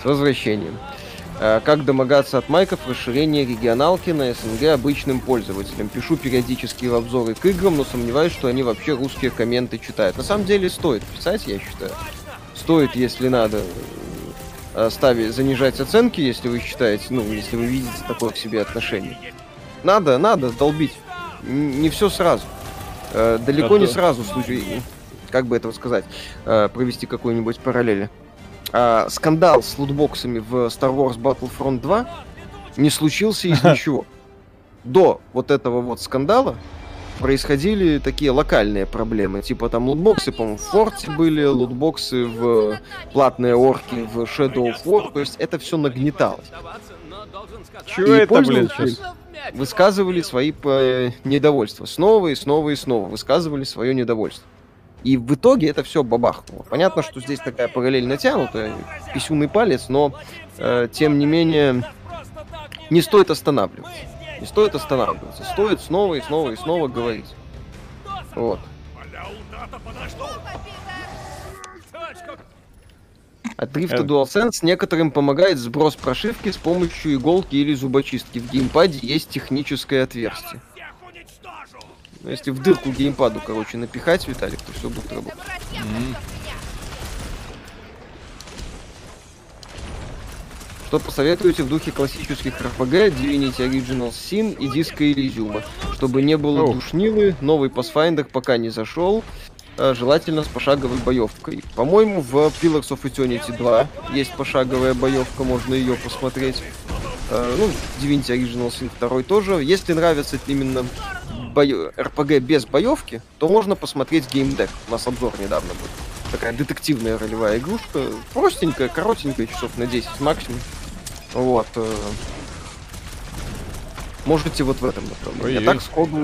С возвращением. А, как домогаться от майков расширения регионалки на СНГ обычным пользователям? Пишу периодические обзоры к играм, но сомневаюсь, что они вообще русские комменты читают. На самом деле стоит писать, я считаю. Стоит, если надо ставить, занижать оценки, если вы считаете, ну, если вы видите такое к себе отношение. Надо, надо долбить. Не все сразу. Э, далеко не Это- сразу в случае, как бы это сказать, э, провести какую-нибудь параллель. А, скандал с лутбоксами в Star Wars Battlefront 2 не случился из ничего. До вот этого вот скандала происходили такие локальные проблемы. Типа там лутбоксы, по-моему, в Форте были, лутбоксы в платные орки в Shadow of War. То есть это все нагнеталось. Чего И это, блин, сейчас? Высказывали свои э, недовольства. Снова и снова и снова высказывали свое недовольство. И в итоге это все бабахнуло. Понятно, что здесь такая параллель натянутая, писюный палец, но э, тем не менее не стоит останавливаться. Не стоит останавливаться. Стоит снова и снова и снова говорить. Вот. От дрифта Э. DualSense некоторым помогает сброс прошивки с помощью иголки или зубочистки. В геймпаде есть техническое отверстие. Ну, если в дырку геймпаду, короче, напихать, Виталик, то все будет работать. М. Что посоветуете в духе классических RPG, Divinity Original Sin и Disco Elysium? Чтобы не было Оу. душнилы, новый Pathfinder пока не зашел, а, желательно с пошаговой боевкой. По-моему, в Pillars of Eternity 2 есть пошаговая боевка, можно ее посмотреть. А, Ну, Divinity Original Sin 2 тоже. Если нравится именно бою- RPG без боевки, то можно посмотреть геймдек. У нас обзор недавно был. Такая детективная ролевая игрушка. Простенькая, коротенькая, часов на 10 максимум. Вот. э, Можете вот в этом направлении. А Ой-ой. так сходу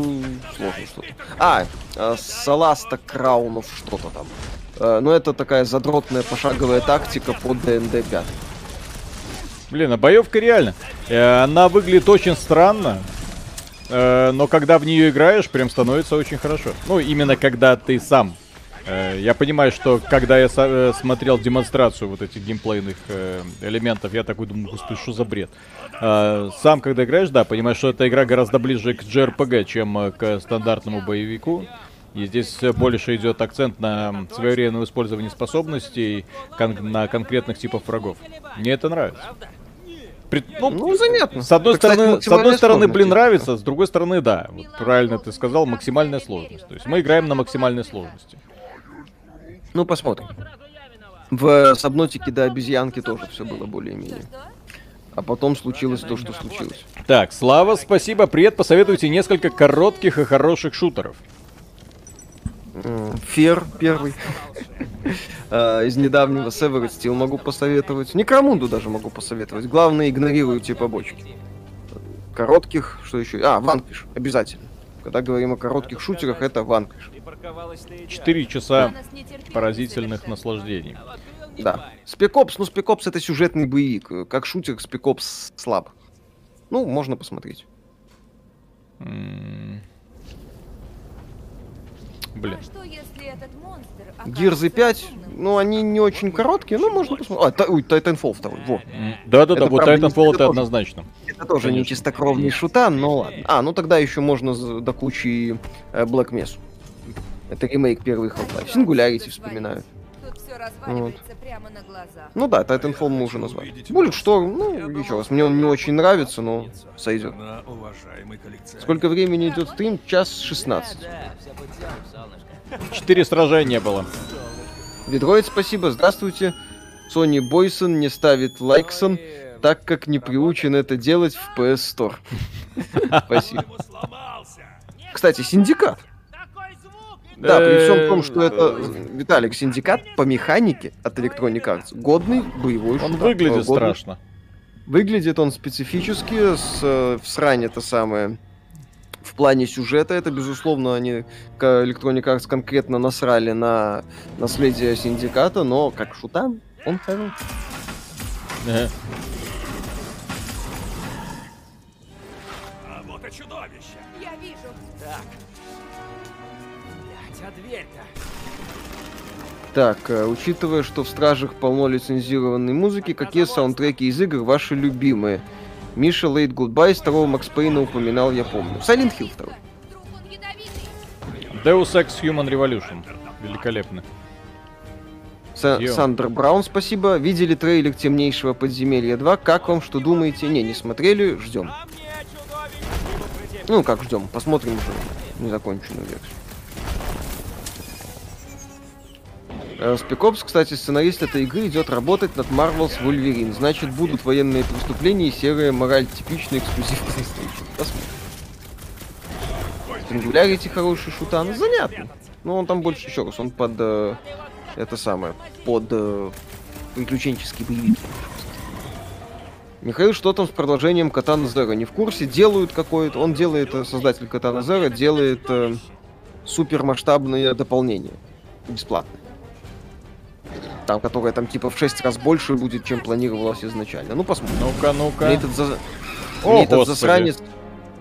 сложно что-то. А, э, Саласта Краунов что-то там. Э, Ну, это такая задротная пошаговая тактика по ДНД 5. Блин, а боевка реально. Она выглядит очень странно. Э, Но когда в нее играешь, прям становится очень хорошо. Ну, именно когда ты сам Э, Я понимаю, что когда я э, смотрел демонстрацию вот этих геймплейных элементов, я такой думаю, господи, что за бред. Сам, когда играешь, да, понимаешь, что эта игра гораздо ближе к JRPG, чем к стандартному боевику. И здесь больше идет акцент на своевременном использовании способностей кон- на конкретных типов врагов. Мне это нравится. При- ну, Ну, занятно. с одной Это, кстати, стороны, с одной стороны, блин, нравится, с другой стороны, да. Вот правильно ты сказал, максимальная сложность. То есть мы играем на максимальной сложности. Ну, посмотрим. В Сабнотике до обезьянки тоже все было более-менее. А потом случилось то, что случилось. Так, Слава, спасибо. Привет, посоветуйте несколько коротких и хороших шутеров. Фер первый. А, Из недавнего Severed Steel могу посоветовать. Некромунду даже могу посоветовать. Главное, игнорируйте побочки. Коротких, что еще? А, Ванквиш, обязательно. Когда говорим о коротких шутерах, это идеально. Четыре часа поразительных наслаждений. Да. Спекопс, ну Спекопс это сюжетный боевик. Как шутер Спекопс слаб. Ну, можно посмотреть. Блин. А Гирзы окажется 5, разумным? ну они не очень короткие, но можно посмотреть. А, та- ой, Titanfall 2, во. Да-да-да, вот Titanfall это однозначно. Это тоже не чистокровный шутан, но ладно. А, ну тогда еще можно до кучи э, Black Mesa. Это ремейк первый Half-Life. Singularity вспоминаю. Тут все разваливается прямо на глазах. Ну да, Titanfall мы уже назвали. Bullet Storm, ну, еще раз, мне он не очень нравится, но сойдет. Сколько времени идет стрим? Час 16. Да, все путем, солнышко. Четыре сражения было. Ведроид, спасибо, здравствуйте. Сони Бойсон не ставит лайксон, так как не приучен это делать в PS Store. Спасибо. Кстати, Синдикат. Да, при всем том, что это, Виталик, Синдикат по механике от Electronic Arts годный боевой Он выглядит Э, годный страшно. Выглядит он специфически, с, э, в сране это самое. В плане сюжета это, безусловно, они Electronic Arts конкретно насрали на наследие Синдиката, но как шутан он хорош. Э, Так, э, учитывая, что в Стражах полно лицензированной музыки, какие саундтреки из игр ваши любимые? Миша Late Goodbye, второго Макс Пейна упоминал, я помню. Silent Hill 2. Вдруг он ядовитый? Deus Ex Human Revolution. Великолепно. Ё. Сандер Браун, спасибо. Видели трейлер Темнейшего подземелья 2? Как вам, что думаете? Не, не смотрели, ждем. Ну, как ждем, посмотрим уже незаконченную версию. Спекопс, кстати, сценарист этой игры идет работать над Marvel's Wolverine. Значит, будут военные преступления и серая мораль типичный эксклюзив PlayStation. Посмотрим. Singularity хороший шутан. Занятно. Но он там больше еще раз. Он под э, это самое, под э, приключенческий боевик. Михаил, что там с продолжением Катана Зера? Не в курсе, делают какое-то. Он делает, э, создатель Катана Зера, делает э, супермасштабное дополнение. Бесплатное. Там, которое там типа в 6 раз больше будет, чем планировалось изначально. Ну, посмотрим. Ну-ка, Мне ну-ка. этот, за- О, мне этот засранец...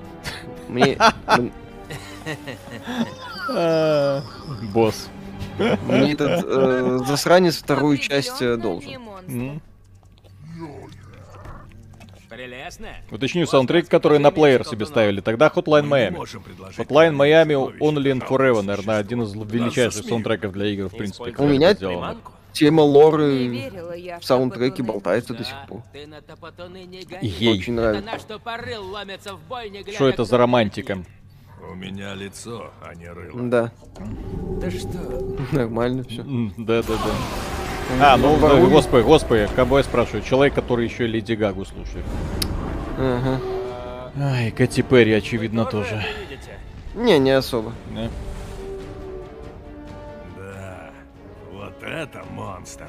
Мне... А, Босс. Мне этот э, засранец вторую часть э, должен. Уточню саундтрек, который на плеер себе ставили. Тогда Hotline Miami. Hotline Miami Only and Forever, наверное, один из величайших саундтреков для игр, в принципе. У меня сделан. Приманку? Тема лоры верила я, в саундтреке болтается до сих пор. Ей. Очень нравится. Что это за романтика? У меня лицо, а не рыло. Да, Да что? нормально все. М, Да-да-да. А, ну, Воруй. господи, господи, кого я спрашиваю? Человек, который еще и Леди Гагу слушает. Ага. Ай, Кэти Перри, очевидно, тоже. Видите? Не, не особо. Да. Да, вот это монстр.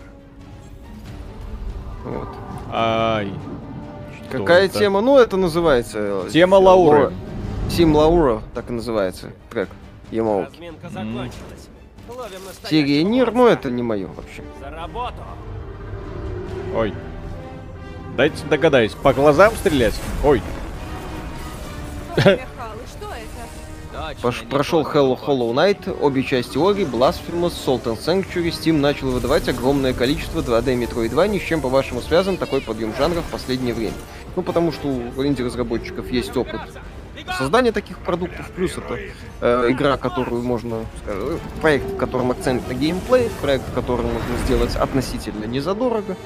Вот. Ай. Что Какая это? тема? Ну, это называется... э, Тема Лауры. Тим Лаура, так и называется трек. Ямоуки. Разминка закончилась. Ловим настоящего Серия Нир, ну это не мое вообще. За работу. Ой. Дайте догадаюсь, по глазам стрелять? Ой. Пош- прошел. Hello Hollow Knight, обе части Ori, Blasphemous, Salt and Sanctuary, Steam начал выдавать огромное количество 2D Metroidvania, с чем, по-вашему, связан такой подъем жанра в последнее время? Ну, потому что у инди-разработчиков есть опыт создания таких продуктов, плюс это э, игра, которую можно, скажем, проект, в котором акцент на геймплей, проект, в котором можно сделать относительно незадорого,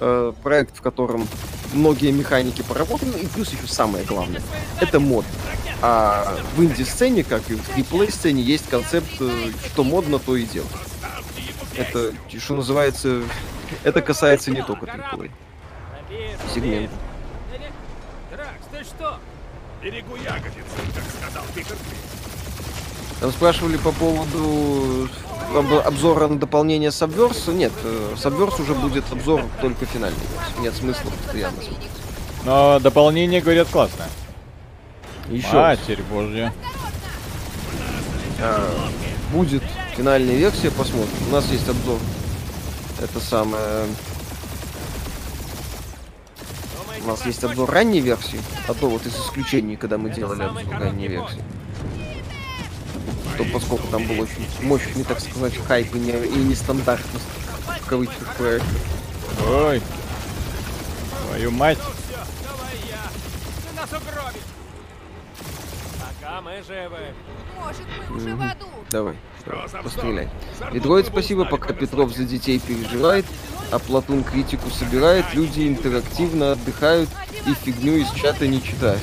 э, проект, в котором многие механики поработаны, и плюс еще самое главное, это мод. А в инди-сцене, как и в триплей-сцене, есть концепт, э, что модно, то и делать. Это, что называется, это касается не только триплей сегмента. Берегу ягодицы, как сказал Питер. Там спрашивали по поводу об- обзора на дополнение Subverse. Нет, э, Subverse уже будет обзор только финальный. версии. Нет смысла постоянно. Но дополнение, говорят, классное. Еще Матерь божья. а, будет финальная версия, посмотрим. У нас есть обзор. Это самое... У нас есть обзор ранней версии. Одно вот из исключений, когда мы делали обзор ранней версии. То поскольку там был очень мощный, так сказать, хайп и, не, и нестандартность в кавычках проекта. Ой. Твою мать. Давай я. Ты нас угробишь. Пока мы живы. Может, мы уже в аду. Давай, давай, постреляй. Медроид спасибо, пока Петров за детей переживает, а Платун критику собирает, люди интерактивно отдыхают и фигню из чата не читают.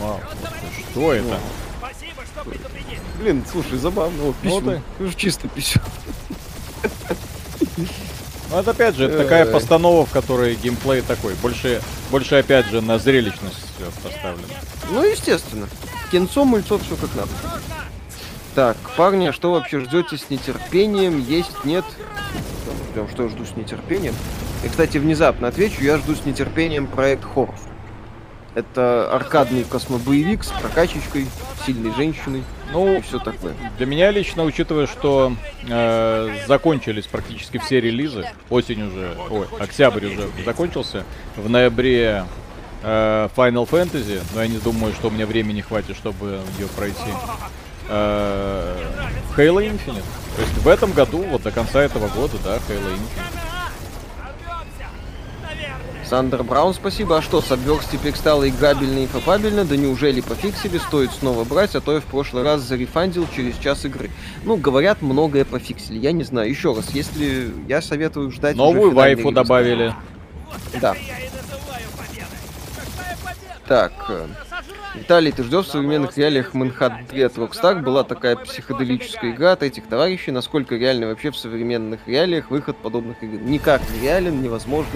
Вау. Что это? Спасибо, что предупредил. Блин, слушай, забавно. Вот, Ну письмо. ты. Ну, чисто письмо. Ну, это опять же, это такая постанова, в которой геймплей такой. Больше, больше опять же, на зрелищность поставлено. Ну, естественно. Кинцо, мыльцо, все как надо. Так, парни, а что вообще ждете с нетерпением? Есть, нет? Ждем, что я жду с нетерпением. И, кстати, внезапно отвечу, я жду с нетерпением проект Хоррор. Это аркадный космобоевик с прокачечкой, сильной женщиной и Ну, все такое. для меня лично, учитывая, что э, закончились практически все релизы, осень уже, ой, октябрь уже закончился, в ноябре э, Final Fantasy, но я не думаю, что у меня времени хватит, чтобы ее пройти. Э, Halo Infinite. То есть в этом году, вот до конца этого года, да, Halo Infinite. Сандер Браун, спасибо. А что, Subverse теперь стало играбельно и фапабельно? Да неужели пофиксили? Стоит снова брать, а то я в прошлый раз зарефандил через час игры. Ну, говорят, многое пофиксили. Я не знаю. Еще раз, если я советую ждать... Новую вайфу добавили. Да. Так, э, Виталий, ты ждешь в современных реалиях Manhattan 3 от Rockstar? Была такая психоделическая игра от этих товарищей. Насколько реально вообще в современных реалиях выход подобных игр? Никак не реален, невозможно.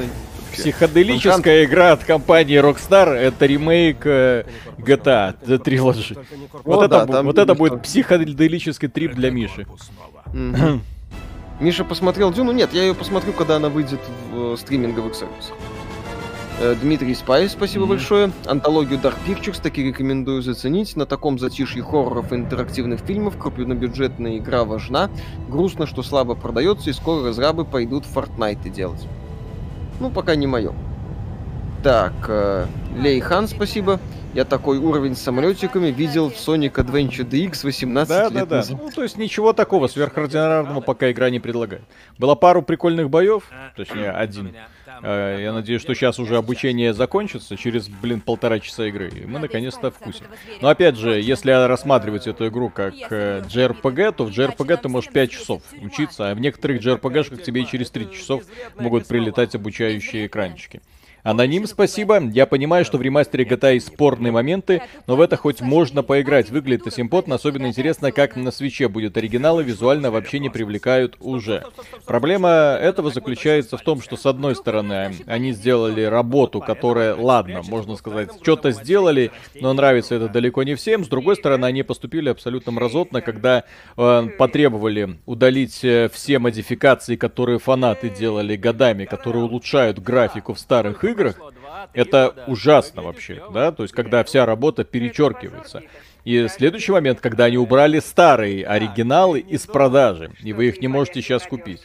вообще. Психоделическая игра от компании Rockstar это ремейк э, GTA The Trilogy. Вот, Ну это, да, там вот это будет психоделический трип для Миши. Миша посмотрел Дюну? Нет, я ее посмотрю, когда она выйдет в э, стриминговых сервисах. Э, Дмитрий Спай, спасибо Мгм. большое. Антологию Dark Pictures таки рекомендую заценить. На таком затишье хорроров и интерактивных фильмов крупнобюджетная игра важна. Грустно, что слабо продается, и скоро разрабы пойдут Fortnite делать. Ну, пока не мое. Так, э, Лей Хан, спасибо. Я такой уровень с самолетиками видел в Sonic Adventure DX 18 Да, да, лет да. назад. Ну, то есть ничего такого сверхординарного пока игра не предлагает. Было пару прикольных боев, точнее один. Э, Я надеюсь, что сейчас уже обучение закончится через, блин, полтора часа игры, и мы наконец-то вкусим. Но опять же, если рассматривать эту игру как э, JRPG, то в JRPG ты можешь 5 часов учиться, а в некоторых JRPG-шках тебе и через 3 часов могут прилетать обучающие экранчики. Аноним, спасибо. Я понимаю, что в ремастере GTA есть спорные моменты, но в это хоть можно поиграть. Выглядит симпотно, особенно интересно, как на свече будет. Оригиналы визуально вообще не привлекают уже. Проблема этого заключается в том, что с одной стороны они сделали работу, которая, ладно, можно сказать, что-то сделали, но нравится это далеко не всем. С другой стороны, они поступили абсолютно мразотно, когда э, потребовали удалить э, все модификации, которые фанаты делали годами, которые улучшают графику в старых играх. Это ужасно вообще, да, то есть когда вся работа перечеркивается. И следующий момент, когда они убрали старые оригиналы из продажи, и вы их не можете сейчас купить.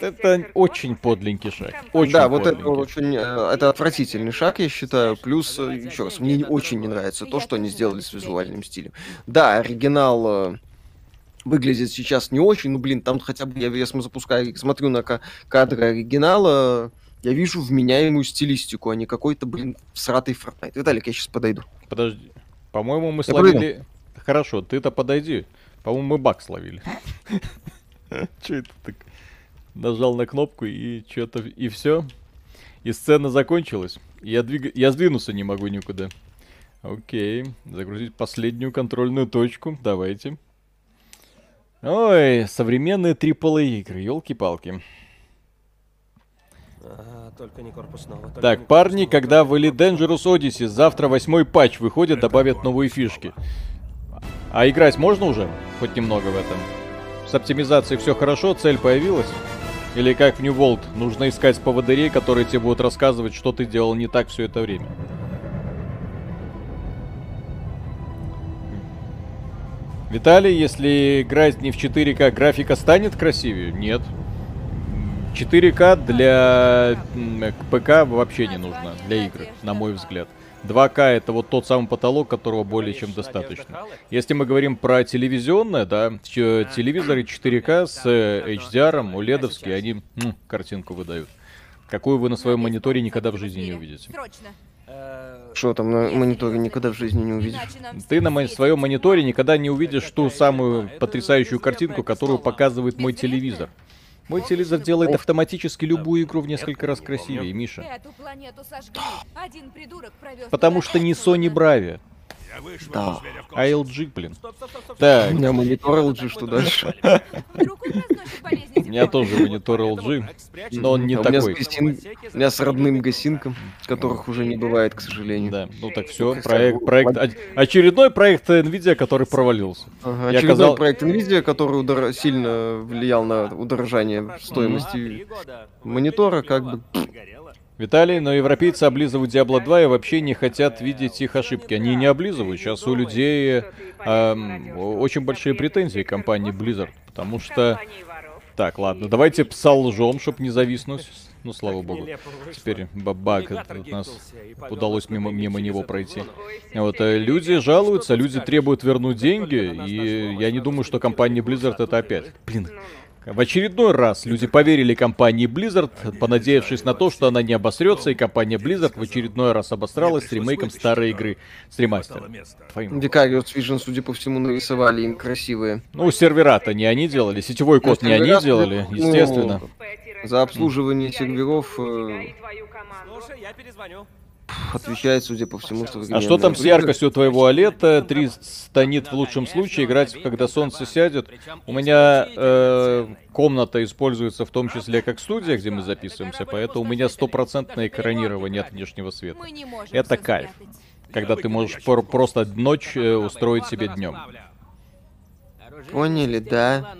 Это очень подленький шаг. Очень да, вот это очень, э, это отвратительный шаг, я считаю. Плюс, э, еще раз, мне не- очень не нравится то, что они сделали с визуальным стилем. Да, оригинал э, выглядит сейчас не очень, ну блин, там хотя бы я, см- запускаю, смотрю на ка- кадры оригинала, я вижу вменяемую стилистику, а не какой-то, блин, сратый Fortnite. Виталик, я сейчас подойду. Подожди. По-моему, мы Я словили... Хорошо, ты-то подойди. По-моему, мы баг словили. Че это так? Нажал на кнопку и что-то... И все. И сцена закончилась. Я, двиг... я сдвинуться не могу никуда. Окей. Загрузить последнюю контрольную точку. Давайте. Ой, современные AAA игры, елки-палки. А, только не корпусного. только Так, не парни, корпусного, когда не были Dangerous Odyssey, завтра восьмой патч выходит, добавят новые фишки. А играть можно уже? Хоть немного в этом. С оптимизацией все хорошо, цель появилась? Или как в New World, нужно искать поводырей, которые тебе будут рассказывать, что ты делал не так все это время. Виталий, если играть не в 4К, графика станет красивее? Нет. 4К для м, ПК вообще не нужно, для игры, на мой взгляд. 2К это вот тот самый потолок, которого более чем достаточно. Если мы говорим про телевизионное, да, телевизоры 4К с э, HDR, OLED, они м, картинку выдают. Какую вы на своем мониторе никогда в жизни не увидите. Э, Что там на мониторе никогда в жизни не увидишь? Ты на своем мониторе никогда не увидишь ту самую потрясающую картинку, которую показывает мой телевизор. Мой телевизор делает автоматически любую игру в несколько раз красивее, Миша. Потому что не. Sony Bravia, Да. а. LG, блин. Стоп, стоп, стоп, стоп. Так, У меня монитор LG, что дальше? У меня тоже монитор LG, но он не А у меня с такой. У меня с родным гасинком, которых уже не бывает, к сожалению. Да, ну так все, проект, проект, очередной проект Nvidia, который провалился. Очередной проект Nvidia, который сильно влиял на удорожание стоимости монитора, как бы. Виталий, но европейцы облизывают Diablo 2 и вообще не хотят видеть их ошибки. Они не облизывают. Сейчас у людей эм, очень большие претензии к компании Blizzard, потому что... Так, ладно, давайте пса лжем, чтобы не зависнуть. Ну, слава богу. Теперь ба- баг Навигатор от нас удалось мимо, мимо него пройти. Вот, э, люди жалуются, люди требуют вернуть деньги, и я не думаю, что компания Blizzard это опять. Блин, в очередной раз люди поверили компании Blizzard, понадеявшись на то, что она не обосрется, и компания Blizzard в очередной раз обосралась с ремейком старой игры с ремастером. Твоим. Викариус Vision, судя по всему, нарисовали им красивые. Ну, сервера-то не они делали, сетевой код не они делали, ну, естественно. За обслуживание серверов э, Слушай, я перезвоню. Отвечает, судя по всему, А современная что там с яркостью твоего OLED? 300 нит в лучшем случае, играть, когда солнце сядет. У меня э, комната используется в том числе как студия, где мы записываемся, поэтому у меня стопроцентное экранирование от внешнего света. Это кайф. Когда ты можешь просто ночь э, устроить себе днем. Поняли, да.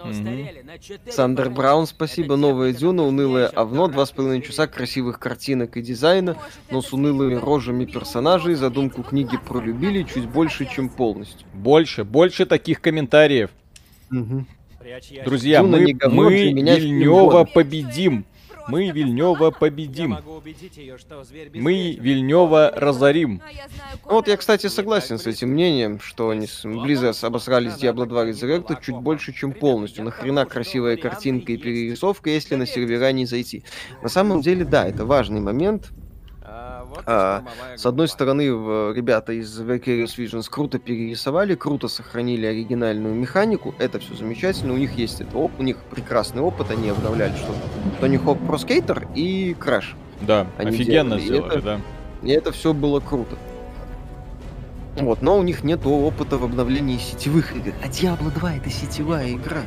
Сандер Браун, спасибо. Новая Дюна, унылое овно, два с половиной часа красивых картинок и дизайна, но с унылыми рожами персонажей, задумку книги пролюбили чуть больше, чем полностью. Больше, больше таких комментариев. Ящик. Друзья, Дюна мы, не говно, мы фильм победим. Мы Вильнева победим. Мы. Вильнева разорим. А вот я, кстати, согласен с этим мнением, что они с Blizzard обосрались Diablo 2 Resurrected чуть больше, чем полностью. Нахрена красивая картинка и перерисовка, если на сервера не зайти? На самом деле, да, это важный момент. А, и С одной стороны, ребята из Vicarious Visions круто перерисовали, круто сохранили оригинальную механику, это все замечательно, у них есть это у них прекрасный опыт, они обновляли что Тони Хок Pro Skater и Crash. Да, Они офигенно делали, и сделали, это- да. И это все было круто. Вот, но у них нет опыта в обновлении сетевых игр. А Diablo 2 это сетевая игра.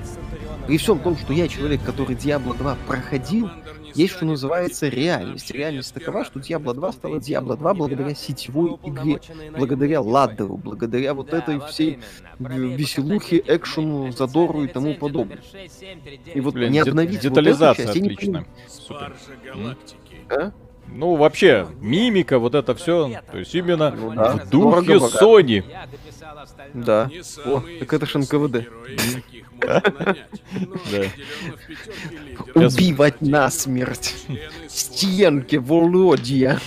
При всем том, что я человек, который Diablo 2 проходил, есть что называется реальность. Реальность такова, что Diablo 2 стала Diablo 2 благодаря сетевой игре, благодаря ладдеру, благодаря вот этой всей веселухе, экшену, задору и тому подобное. И вот Блин, не обновить вот эту детализация часть, я не отличная. понимаю. Супер. А? Ну, вообще, мимика, вот это все. То есть именно Ну да. в духе Дорого-богато. Sony. Да. О, так это ж НКВД. Убивать насмерть. Стенки, Володя.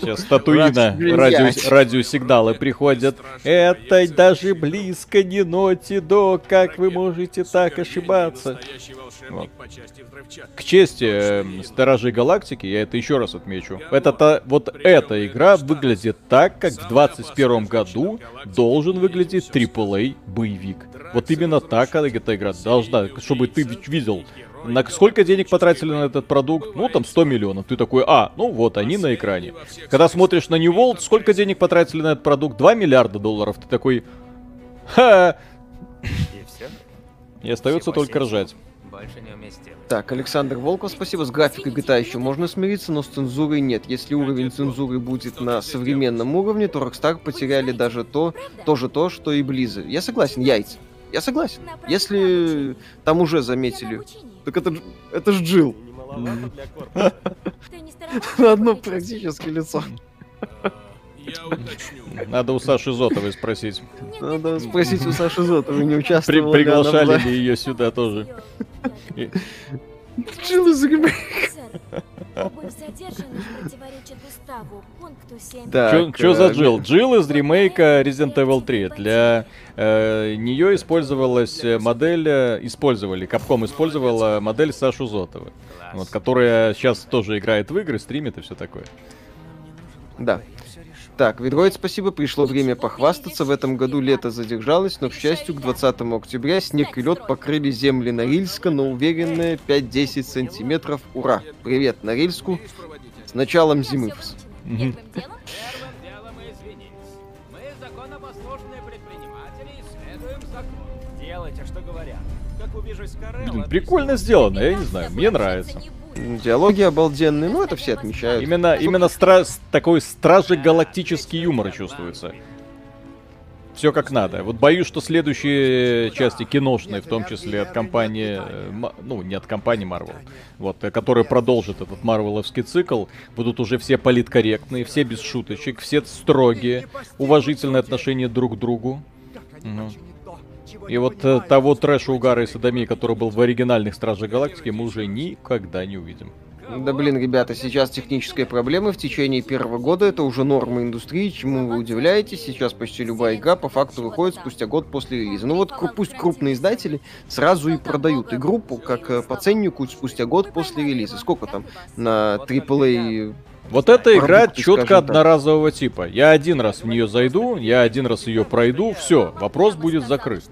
Сейчас Татуина, радио, блядь. радиосигналы приходят. Это даже близко не Ноти до, как вы можете так ошибаться. Вот. К чести э, Сторожей Галактики, я это еще раз отмечу. Это та, вот эта игра выглядит так, как в 21 году должен выглядеть AAA боевик. Вот именно так эта игра должна, чтобы ты видел, на сколько денег потратили на этот продукт? Ну, там 100 миллионов. Ты такой, а, ну вот, они на экране. Когда смотришь на New World, сколько денег потратили на этот продукт? 2 миллиарда долларов. Ты такой, ха, и остается только ржать. Больше не уместим. Так, Александр Волков, спасибо. С графикой GTA еще можно смириться, но с цензурой нет. Если уровень цензуры будет на современном уровне, то Rockstar потеряли даже то, тоже то, что и Blizzard. Я согласен, яйца. Я согласен. Если там уже заметили. Так это, ж- это ж Джил. На одно практически лицо. Я уточню. Надо у Саши Зотовой спросить. Надо спросить у Саши Зотовой, не При- участвовала в приглашали ли ее сюда тоже? Что за э, Джилл? Джилл из ремейка Resident Evil 3. Для э, нее использовалась э, модель, э, использовали, Capcom использовала модель Сашу Зотова, вот, которая сейчас тоже играет в игры, стримит и все такое. Да. Так, Видроид, спасибо. Пришло время похвастаться. В этом году лето задержалось, но, к счастью, к 20 октября снег и лед покрыли земли Норильска на уверенные 5-10 сантиметров. Ура! Привет Норильску. С началом зимы. Мгм. Первым делом мы извинились. Мы законопослушные предприниматели и следуем закону. Делайте, что говорят. Как увижу Скорелла... Блин, прикольно сделано, я не знаю, мне нравится. Диалоги обалденные, ну это все отмечают. Именно, именно стра- такой стражи галактический юмор чувствуется. Все как надо. Вот боюсь, что следующие части киношные, в том числе от компании, э, ну не от компании Marvel, вот, э, которые продолжат этот марвеловский цикл, будут уже все политкорректные, все без шуточек, все строгие, уважительное отношение друг к другу. Ну. И вот э, того трэша, угара и садомии, который был в оригинальных Стражах Галактики, мы уже никогда не увидим. Да блин, ребята, сейчас технические проблемы в течение первого года это уже норма индустрии, чему вы удивляетесь. Сейчас почти любая игра по факту выходит спустя год после релиза. Ну вот пусть крупные издатели сразу и продают игру по- как э, по ценнику спустя год после релиза. Сколько там на AAA Вот эта игра Продукты, четко скажем так. одноразового типа. Я один раз в нее зайду, я один раз ее пройду, все, вопрос будет закрыт.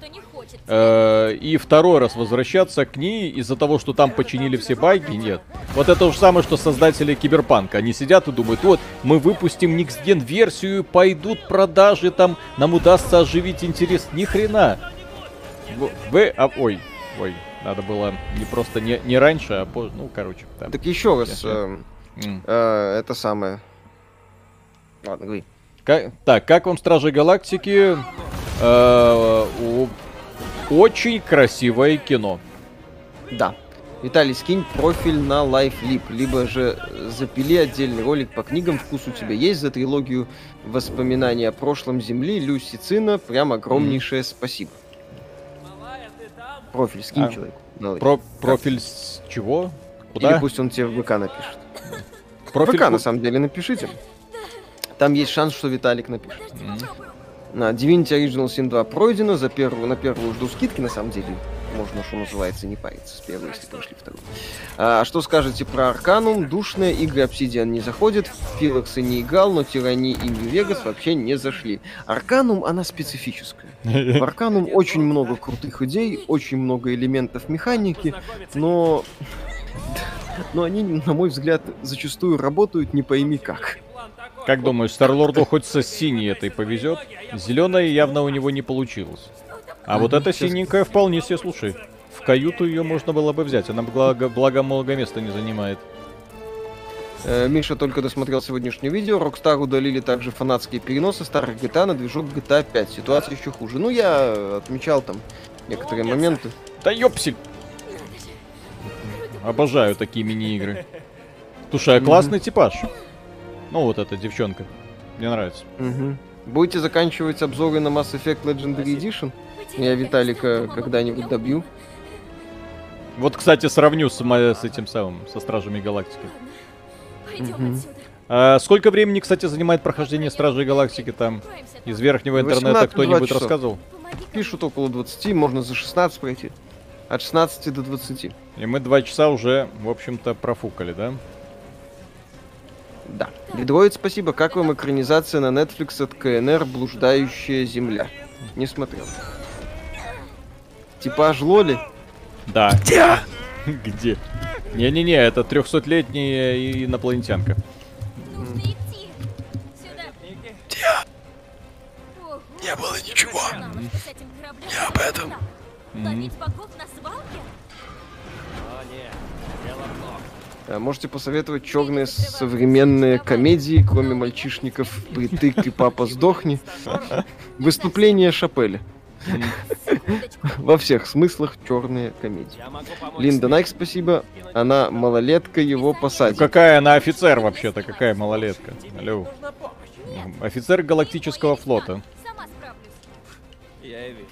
Э, И второй раз возвращаться к ней из-за того, что там починили все баги, нет. Вот это то же самое, что создатели Киберпанка. Они сидят и думают, вот, мы выпустим Gen версию, пойдут продажи, там, нам удастся оживить интерес. Ни хрена. В- Вы, а, ой, ой, надо было не просто не, не раньше, а позже, ну, короче. там. Так еще раз, э, э, это самое. Ладно, говори. Ка- так, как вам Стражи Галактики? Э, о- Очень красивое кино. Да. Виталий, скинь профиль на LifeLip, либо же запили отдельный ролик по книгам. Вкус у тебя есть за трилогию воспоминания о прошлом Земли, Люси Цина. Прям огромнейшее спасибо. Профиль скинь А, человеку. Про профиль с чего? Или Куда? пусть он тебе в ВК напишет. Профиль ВК, на самом деле, напишите. Там есть шанс, что Виталик напишет. М. На Divinity Original Sin 2 пройдено, за первую, на первую жду скидки, на самом деле. Можно, что называется, не париться с первой, если прошли вторую. А, что скажете про Arcanum? Душные игры Obsidian не заходят, в Pillars ы не играл, но Tyranny и Vegas вообще не зашли. Arcanum, она специфическая. В Arcanum очень много крутых идей, очень много элементов механики, но... Но они, на мой взгляд, зачастую работают не пойми как. Как думаешь, Старлорду хоть со синей этой повезет? Зеленая явно у него не получилось. А вот эта синенькая вполне себе, слушай. В каюту ее можно было бы взять, она благо, благо много места не занимает. Э, Миша только досмотрел сегодняшнее видео. Rockstar удалили также фанатские переносы старых GTA на движок GTA 5. Ситуация еще хуже. Ну, я отмечал там некоторые моменты. Да ёпсель! Обожаю такие мини-игры. Слушай, а классный типаж. Ну, вот эта девчонка. Мне нравится. Мгм. Будете заканчивать обзоры на Mass Effect Legendary Edition? Я Виталика когда-нибудь добью. Вот, кстати, сравню с, с этим самым, со Стражами Галактики. Отсюда. А сколько времени, кстати, занимает прохождение Стражей Галактики там? Из верхнего интернета 18-20 кто-нибудь рассказывал? Пишут около 20, можно за 16 пройти. От 16 до 20. И мы два часа уже, в общем-то, профукали, да? Да. Лидроид, спасибо. Как вам экранизация на Netflix от КНР «Блуждающая земля»? Не смотрел. Типаж Лоли? Да. Где? Где? Не-не-не, это 300-летняя и- инопланетянка. Нужно идти. Сюда. Ого. Не было ничего. Не об этом. Ловить богов на свалке? Можете посоветовать черные современные комедии, кроме мальчишников «Притык» и «Папа сдохни»? Выступление Шапеля. Во всех смыслах черные комедии. Линда Найк, спасибо. Она малолетка, его посадит. Какая она офицер вообще-то, какая малолетка? Алло. Офицер галактического флота. Сама справлюсь. Я и вижу.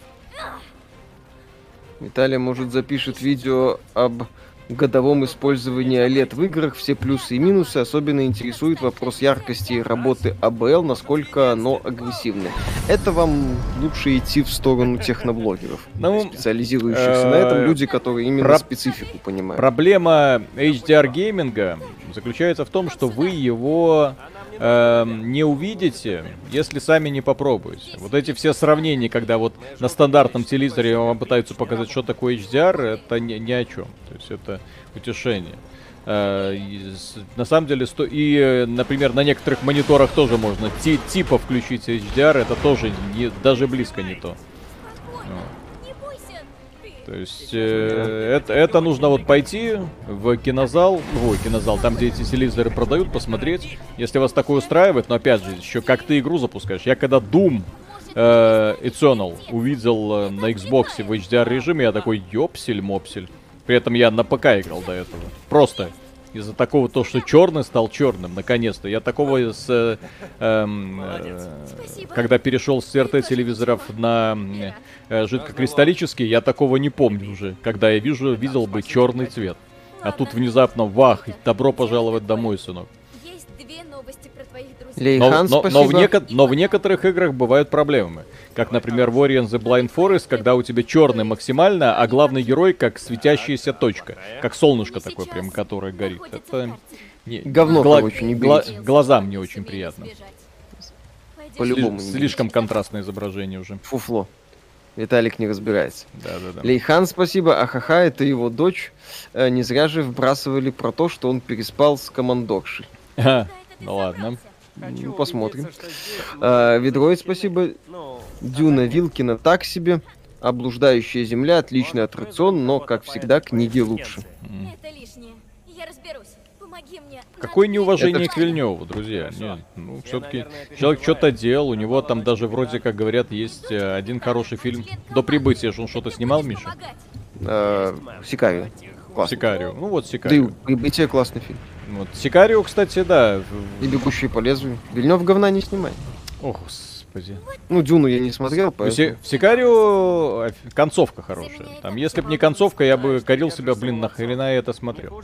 Виталий, может, запишет видео об годовом использовании OLED в играх, все плюсы и минусы. Особенно интересует вопрос яркости работы ABL, насколько оно агрессивное. Это вам лучше идти в сторону техноблогеров, Ну, специализирующихся на этом, э, люди, которые именно про- специфику понимают. Проблема HDR гейминга заключается в том, что вы его эм, не увидите, если сами не попробуете. Вот эти все сравнения, когда вот на стандартном телевизоре вам пытаются показать, что такое HDR, это ни, ни о чем. То есть это утешение. Э, на самом деле, сто... и, э, например, на некоторых мониторах тоже можно ти- типа включить HDR, это тоже не, даже близко не то. Спокойно. То есть э, это, это нужно вот пойти в кинозал, ой, кинозал, там, где эти телевизоры продают, посмотреть. Если вас такое устраивает, но опять же, еще как ты игру запускаешь. Я когда Doom э, Eternal увидел э, на Xbox в HDR режиме, я такой, ёпсель-мопсель. При этом я на ПК играл до этого. Просто из-за такого то, что черный стал черным, наконец-то. Я такого с, э, эм, э, Спасибо. когда перешел с CRT телевизоров на э, жидкокристаллический, я такого не помню уже, когда я вижу, видел бы черный цвет. А тут внезапно, вах, добро пожаловать домой, сынок. Есть две новости про твоих друзей. Лейхан, Но, но- но в неко- но в некоторых играх бывают проблемы. Как, например, в Ori and the Blind Forest, когда у тебя черный максимально, а главный герой как светящаяся точка. Как солнышко такое прям, которое горит. Это не- Говно, короче, не гла- глазам не очень приятно. По-любому Сли- слишком контрастное изображение уже. Фуфло. Виталик не разбирается. Да-да-да. Лейхан, спасибо. Ахаха, это его дочь. Э, Не зря же вбрасывали про то, что он переспал с командоршей. Ага, Ну ладно. Ну, посмотрим. А, Ведроид, спасибо. Ну, Дюна Вилкина так себе. Облуждающая земля, отличный аттракцион, но, как всегда, книги лучше. Это лишнее. Я разберусь. Помоги мне. Какое неуважение Это- к Вильневу, друзья. Нет, ну, все-таки человек что-то делал, у него там даже вроде как говорят есть э, один хороший фильм. До прибытия же он что-то снимал, Миша? А, Сикарио. Сикарио. Ну вот Да и Сикарио. «Прибытие» классный фильм. Вот. Сикарио, кстати, да. И «Бегущие по лезвию». Вильнев говна не снимает. О, господи. Ну, Дюну я не смотрел, В, поэтому... Си- в Сикарио оф- концовка хорошая. Там, если бы не концовка, я бы корил себя, блин, нахрена я это смотрел.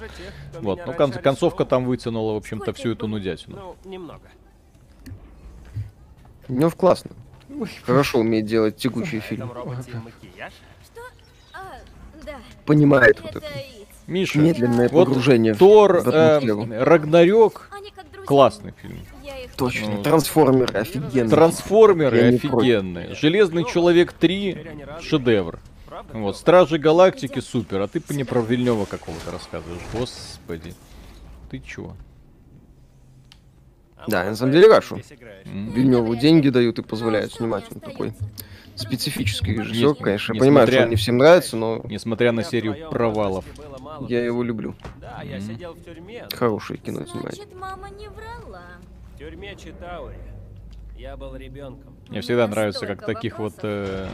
Вот, ну кон- концовка там вытянула, в общем-то, всю эту нудятину. Ну, немного. Вильнев классно. Хорошо умеет делать? А, да. Понимает вот Это. Миша, Медленное вот погружение в- Тор, э, Рагнарёк, классный фильм. Точно. Ну, Трансформеры офигенные. Трансформеры Я офигенные. Железный человек 3 шедевр. Вот, Стражи Галактики супер, а ты не про Вильнева какого-то рассказываешь. Господи. Ты чё? Да, на самом деле Рашу. Вильневу деньги дают и позволяют снимать. мне Он такой специфический режиссер, Не- конечно. Я понимаю, что он не всем нравится, но Несмотря на серию провалов. Мало. я его люблю. Да, я сидел в тюрьме. Хорошее кино снимает. Значит, мама не врала. В тюрьме Читаури. Я был ребенком. Мне всегда нравится, как таких вот э,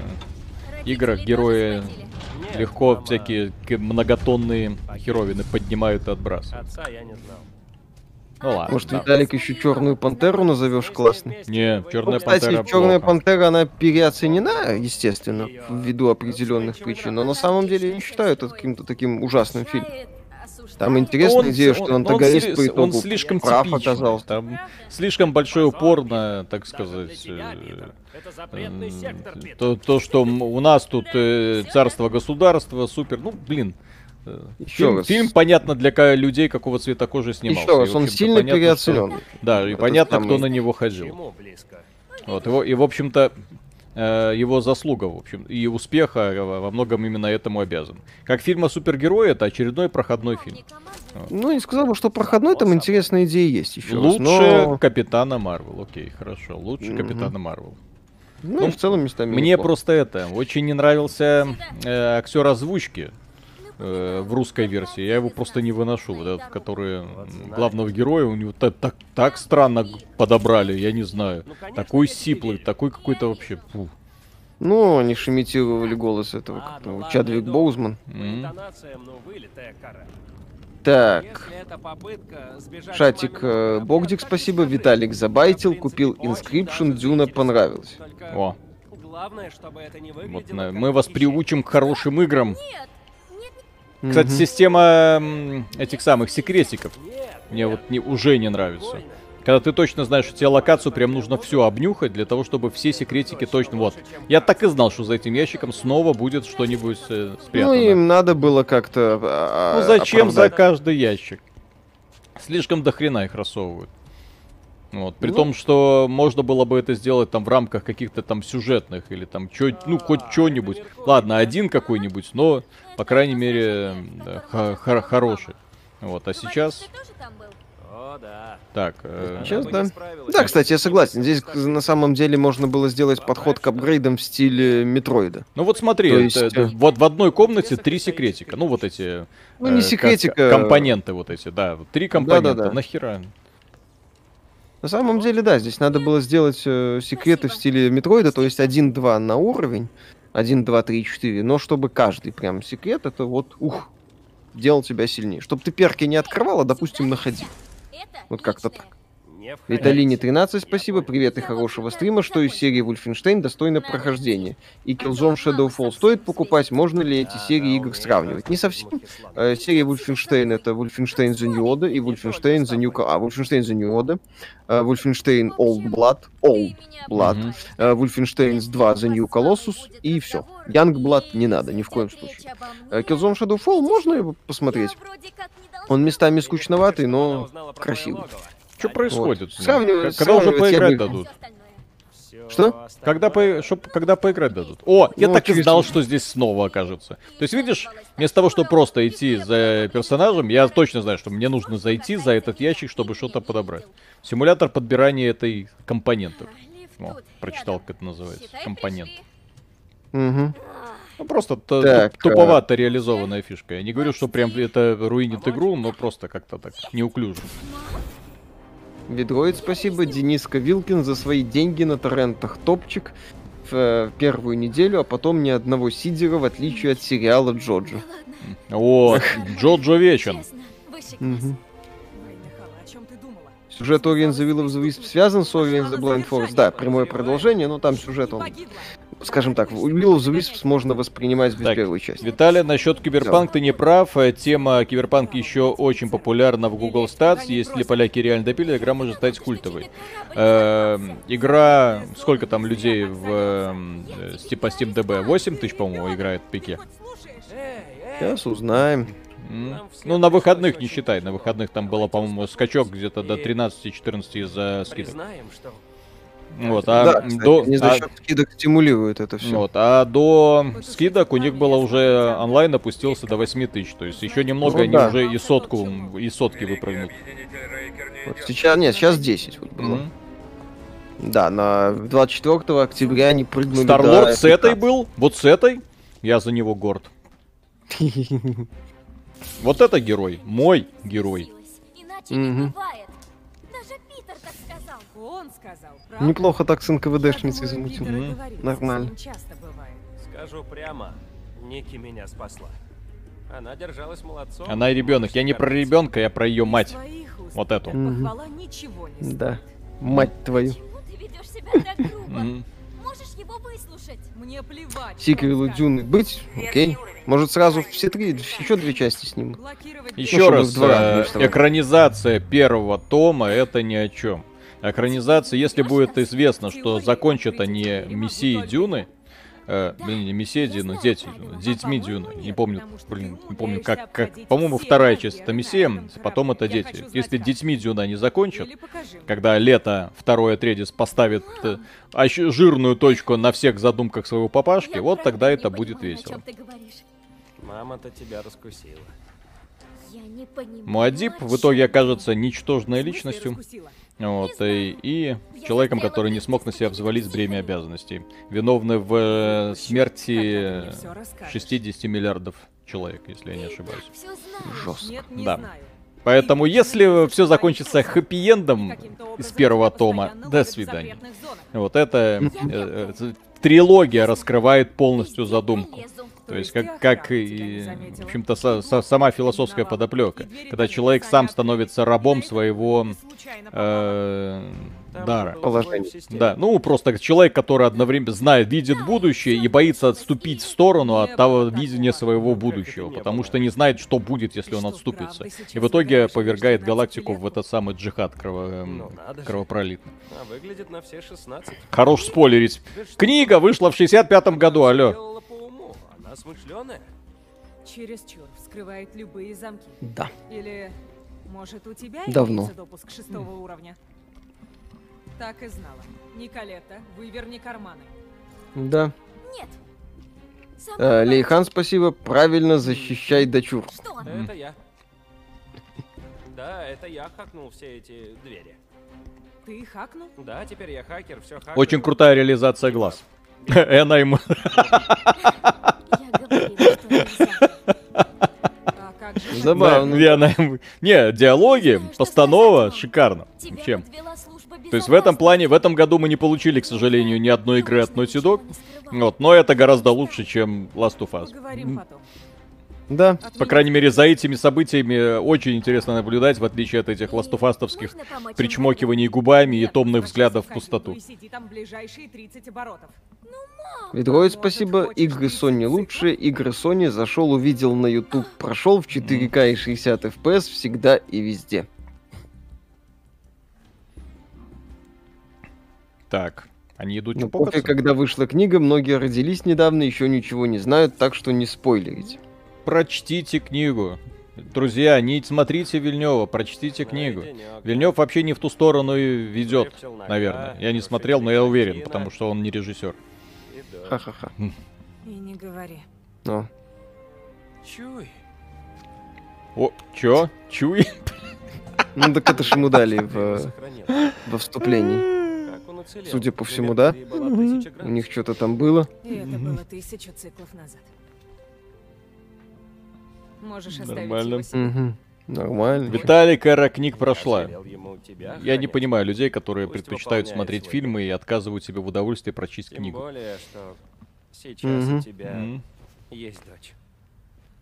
играх герои легко всякие многотонные херовины поднимают и отбрасывают. Отца я не знал. Ну ладно. Может, да. Виталик еще черную пантеру назовешь классно? Не, черная Ну, кстати, пантера черная плохо. пантера, она переоценена, естественно, ввиду определенных причин, но на самом деле я не считаю это каким-то таким ужасным фильмом. Там интересная Он- идея, он- что он антагонист сли- по итогу он слишком прав типичный. оказался. Там слишком большой упор на, так сказать, э, Это запретный сектор, м, Питер. то, то, что у нас тут э, царство государства, супер, ну, блин. Э, Еще Фильм, раз. фильм, понятно, для людей, какого цвета кожи снимался. Еще раз, И, он сильно понятно, переоценен. что- Да, и Это понятно, самый- кто на него ходил. Вот, его, и, в общем-то, э, его заслуга, в общем, и успеха во многом именно этому обязан. Как фильм о супергерое, это очередной проходной фильм. Ну, не сказал бы, что проходной, там интересная идея есть еще раз, Лучше но... Капитана Марвел, окей, хорошо, лучше Мгм. Капитана Марвел. Ну, и в целом местами Мне неплохо. просто это, очень не нравился э, актер озвучки э, в русской версии. Я его просто не выношу, вот этот, который главного героя, у него та- так, так странно подобрали, я не знаю. Ну, Такой сиплый, такой какой-то вообще. фу. Ну, они ж имитировали голос этого, Ладно, как ладно, Чадвик иду. Боузман. Ну. Так, Шатик, э, Богдик, так спасибо. Виталик забайтил, купил Inscription, Дюна понравилось. О, Главное, чтобы это не вот выглядело как мы вас приучим к хорошим играм. Нет, Кстати, Мгм. система этих самых секретиков мне вот не, уже не нравится. Когда ты точно знаешь, что тебе локацию прям нужно все обнюхать для того, чтобы все секретики точно... Вот. Я так и знал, что за этим ящиком снова будет что-нибудь э, Ну, спрятано. им надо было как-то... а, Ну зачем за оправдать. каждый ящик? Слишком до хрена их рассовывают. Вот. При Ну. том, что можно было бы это сделать там в рамках каких-то там сюжетных или там чё, ну хоть что-нибудь. Ладно, один какой-нибудь, но по крайней мере да, хор- хороший. Вот, а говоришь, сейчас да. так. э, Сейчас, да. Да, кстати, я согласен. Здесь на самом деле можно было сделать подход к апгрейдам в стиле Метроида. Ну вот смотри, это- есть, это э, вот в одной комнате три секретика. Ну вот эти. Ну, не э, секретика, Компоненты вот эти, да. Три компонента. Да-да-да. Нахера? На самом деле, да, здесь надо было сделать э, секреты в стиле Метроида, то есть 1-2 на уровень, 1, 2, 3, 4, но чтобы каждый прям секрет, это вот, ух, делал тебя сильнее. Чтобы ты перки не открывал, а, допустим, находил. Это Вот как-то так. Виталине 13, спасибо, привет и хорошего стрима. Что из серии Wolfenstein достойно прохождения? И Killzone Shadowfall стоит покупать? Можно ли эти серии игр сравнивать? Не совсем. Э, Серия Wolfenstein это Wolfenstein The New Order и Wolfenstein The New... А, Wolfenstein The New Order, э, Wolfenstein Old Blood, Old Blood, Мгм. э, Wolfenstein 2 The New Colossus и все. Youngblood не надо, ни в коем случае. Э, Killzone Shadowfall можно его посмотреть? Он местами скучноватый, но красивый. Что происходит? Вот. Сравнивать- К- Когда уже сравнивать поиграть бы- дадут? Что? Когда, по... чтоб- когда поиграть дадут? О, я Ну, так и знал, что здесь снова окажется. То есть, видишь, вместо того, чтобы просто идти за персонажем, я точно знаю, что мне нужно зайти за этот ящик, чтобы что-то подобрать. Симулятор подбирания этой компонентов. О, прочитал, как это называется. Компонент. Мгм. Ну, просто Так, туп- туповато реализованная фишка. Я не говорю, что прям это руинит игру, но просто как-то так неуклюже. Ведроид, спасибо. Дениска Вилкин за свои деньги на торрентах топчик в э, первую неделю, а потом ни одного сидера, в отличие от сериала Джоджо. О, Джоджо вечен. Сюжет Orient the Will of the Wisp связан с Orient the Blind Forest. Да, прямое продолжение, но там сюжет он, скажем так, Will of the Wisps можно воспринимать без Так, первой части. Виталий, насчет Киберпанк ты не прав. Э, Тема Киберпанк еще очень популярна в Google Stats. Если поляки реально допили, игра может стать культовой. Эм, игра... Сколько там людей в эм, э, типа Steam DB? 8 тысяч, по-моему, играет в пике. Сейчас узнаем. М. Ну, на выходных не считай. На выходных там было, по-моему, скачок где-то до 13-14 из-за скидок. Признаем, что Вот, да, а кстати, до... не за а- счет скидок стимулирует это все. Вот, а до скидок у них было уже онлайн опустился до 8 тысяч. То есть еще немного Ну они да. уже и сотку, и сотки выпрыгнут. сейчас, нет, сейчас 10 вот было. Мгм. Да, на 24 октября они прыгнули Старлорд до с этой 15. был, вот с этой. Я за него горд. Вот это герой, мой герой. Иначе правда? Неплохо так с НКВДшницей замутил. И говорил, Нормально. скажу прямо, Ники меня спасла. Она держалась молодцом. Она ребенок. Я не про ребенка, я про ее мать. Вот эту. Да. Мать твою. Скажет. Дюны быть? Окей. Может сразу все три, еще две части снимут. Еще чтобы раз, э, экранизация первого тома это ни о чем. Экранизация, если будет известно, что закончат они Мессией Дюны, э, блин, не Мессией Дюны, дети, Дюны, детьми Дюны, не помню, блин, не помню, как, как, по-моему, вторая часть это Мессия, потом это дети. Если детьми Дюны они закончат, когда лето второе Тредис поставит э, жирную точку на всех задумках своего папашки, вот тогда это будет весело. чем ты говоришь. Мама-то тебя раскусила. Я не понимаю. Муадиб о в итоге окажется ничтожной личностью, раскусила? Вот, и, и человеком, который не смог на себя взвалить бремя обязанностей. Виновны в э, смерти Когда ты мне э, всё расскажешь? 60 миллиардов человек, если я не ошибаюсь. Жестко. Да. Поэтому, если все закончится хэппи-эндом из первого тома, до свидания. Вот это э, э, трилогия раскрывает полностью задумку. То есть как, и как и, в общем-то, со- со- сама философская подоплека. Когда человек сам становится рабом своего э, дара. Положение. Да, ну просто человек, который одновременно знает, видит будущее и боится отступить в сторону от того видения своего будущего, потому что не знает, что будет, если он отступится. И в итоге повергает галактику в этот самый джихад крово- эм, Ну, кровопролитный. А выглядит на все 16. Хорош спойлерить. Книга вышла в 65-м году, алло. сделала по уму. Она смышленая. Чересчур вскрывает любые замки. Да. Или, может, у тебя Давно. допуск шестого уровня? Так и знала. Николетта, выверни карманы. Да. Нет. Э. Лейхан, спасибо. Правильно защищай дочур. Что? Это я. Да, это я хакнул все эти двери. Ты хакнул? Да, теперь я хакер, все хакер. Очень крутая реализация глаз. И она ему... Забавно. Да, и она Не, диалоги, постанова шикарно. Чем? То есть в этом плане, в этом году мы не получили, к сожалению, ни одной игры от Naughty Dog. Вот, но это гораздо лучше, чем Last of Us. Да. От По крайней мере, за этими событиями очень интересно наблюдать, в отличие от этих им причмокиваний губами и томных взглядов в пустоту. и сиди там ближайшие 30 оборотов. Ведроид, Может, спасибо. Игры Sony лучше. Игры Sony зашел, увидел на YouTube, прошел в 4К и 60 FPS всегда и везде. Так, они идут Ну, кофе, когда вышла книга, многие родились недавно, еще ничего не знают, так что не спойлерите. Прочтите книгу. Друзья, не смотрите Вильнева, прочтите книгу. Вильнев вообще не в ту сторону и ведет, наверное. Я не смотрел, но я уверен, потому что он не режиссер. Ха-ха-ха. И не говори. Но. Чуй. О, чё? Чуй? Ну так это ж ему дали в, во вступлении. Судя по всему, да. У них что-то там было. И это было тысячу циклов назад. Можешь оставить Нормально. его себе. Мгм. Нормально. Виталик, эра книг прошла. Я не понимаю людей, которые Пусть предпочитают смотреть свой фильмы и отказывают себе в удовольствии прочесть Тем книгу. более, что сейчас Мгм. у тебя М. есть дочь.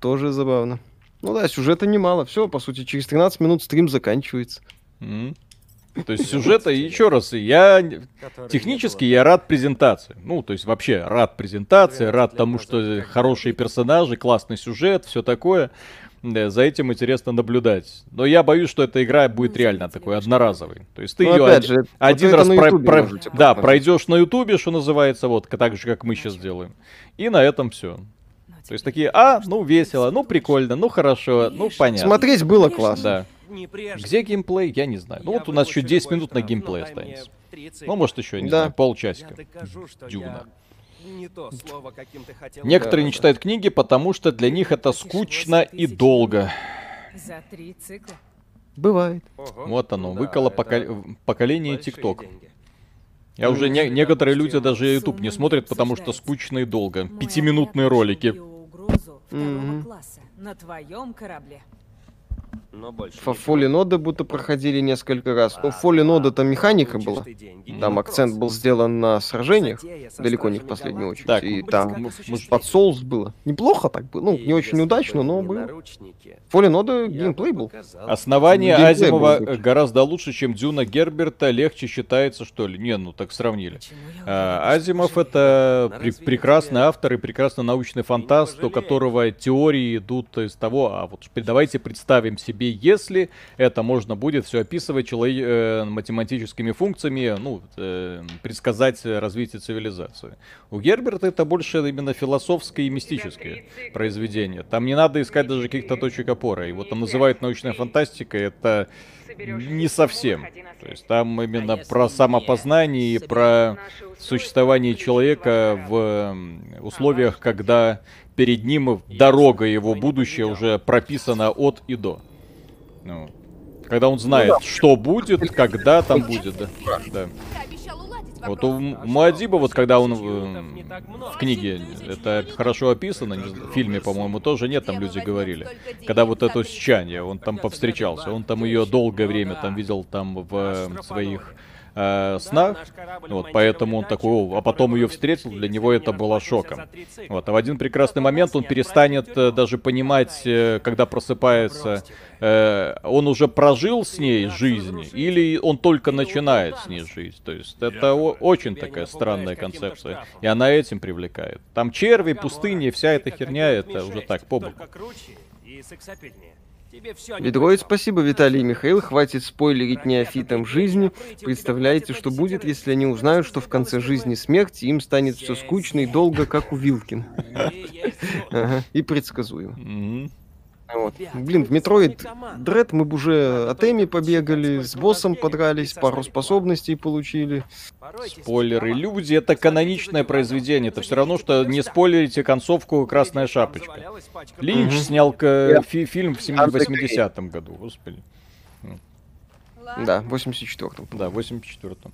Тоже забавно. Ну да, сюжета немало. Все, по сути, через 13 минут стрим заканчивается. М. То есть сюжета, еще раз, я технически я рад презентации. Ну, то есть вообще рад презентации, 12 рад тому, что хорошие персонажи, классный сюжет, все такое. Да, за этим интересно наблюдать. Но я боюсь, что эта игра будет реально такой одноразовой. То есть ты Ну, ее опять же, вот один раз на про- Ютубе про- можете да, пройдешь на ютубе, что называется, вот, так же, как мы сейчас делаем. И на этом все. Но То есть такие, а, ну весело, ну прикольно, ну хорошо, ну понятно. Смотреть было классно. Да. Не прежде. Где геймплей, я не знаю. Ну Я вот у нас еще выплачу 10 любой минут на геймплей мне останется. Ну, может, еще, не Да. знаю, полчасика. Я докажу, что Дюна. я не то слово, каким ты хотел. Некоторые не читают книги, потому что для них это скучно и долго. За три цикла. Бывает. Ого. Вот оно, Да, выколо это пока- поколение ТикТок. Я уже не- некоторые люди даже YouTube не смотрят, потому что скучно и долго. Мой Пятиминутные ролики. угрозу класса на твоем корабле. Но больше Fallen Order будто проходили несколько раз. Ну, Fallen Order там механика была. Там акцент был сделан на сражениях, далеко не в последнюю очередь. Так, и мы- там под соус было. Неплохо так было. Ну, не очень удачно, но было. Fallen Order геймплей был. Основание Азимова гораздо лучше, чем Дюна Герберта. Легче считается, что ли? Не, ну так сравнили. А, Азимов это пре- прекрасный автор и прекрасный научный фантаст, у которого теории идут из того, а вот давайте представим себе, если это можно будет все описывать чело- э, математическими функциями, ну, э, предсказать развитие цивилизации. У Герберта это больше именно философское и мистическое произведение. Там не надо искать даже каких-то точек опоры. Его там называют научная фантастика, это не совсем. То есть там именно про самопознание и про существование человека в условиях, когда перед ним дорога его будущее уже прописана от и до. Ну, когда он знает, что будет, когда там будет, да. да. Вот у Муадиба, вот когда он в, в книге, это хорошо описано, в фильме, по-моему, тоже нет, там люди говорили. Когда вот это сечание, он там повстречался, он там ее долгое время там видел там в э, своих э, снах, вот, поэтому он такой, «О», а потом ее встретил, для него это было шоком. Вот, а в один прекрасный момент он перестанет э, даже понимать, э, когда просыпается, э, он уже прожил с ней жизнь, или он только начинает с ней жизнь. То есть это о- очень такая странная концепция, и она этим привлекает. Там черви, пустыни, вся эта херня, это уже так, по боку. Ведроид, спасибо, Виталий и Михаил. Хватит спойлерить неофитам жизни. Представляете, что будет, если они узнают, что в конце жизни смерти им станет все скучно и долго, как у Вилкин. И предсказуемо. Вот. Блин, в Metroid Dread мы бы уже от E.M.M.I. побегали, с боссом подрались, пару способностей получили. Спойлеры. Люди это каноничное произведение. Это все равно, что не спойлерите концовку Красная шапочка. Линч Мгм. снял к- фи- фильм в Артек 80-м году, господи. Да, в 84-м. Да, в 84-м.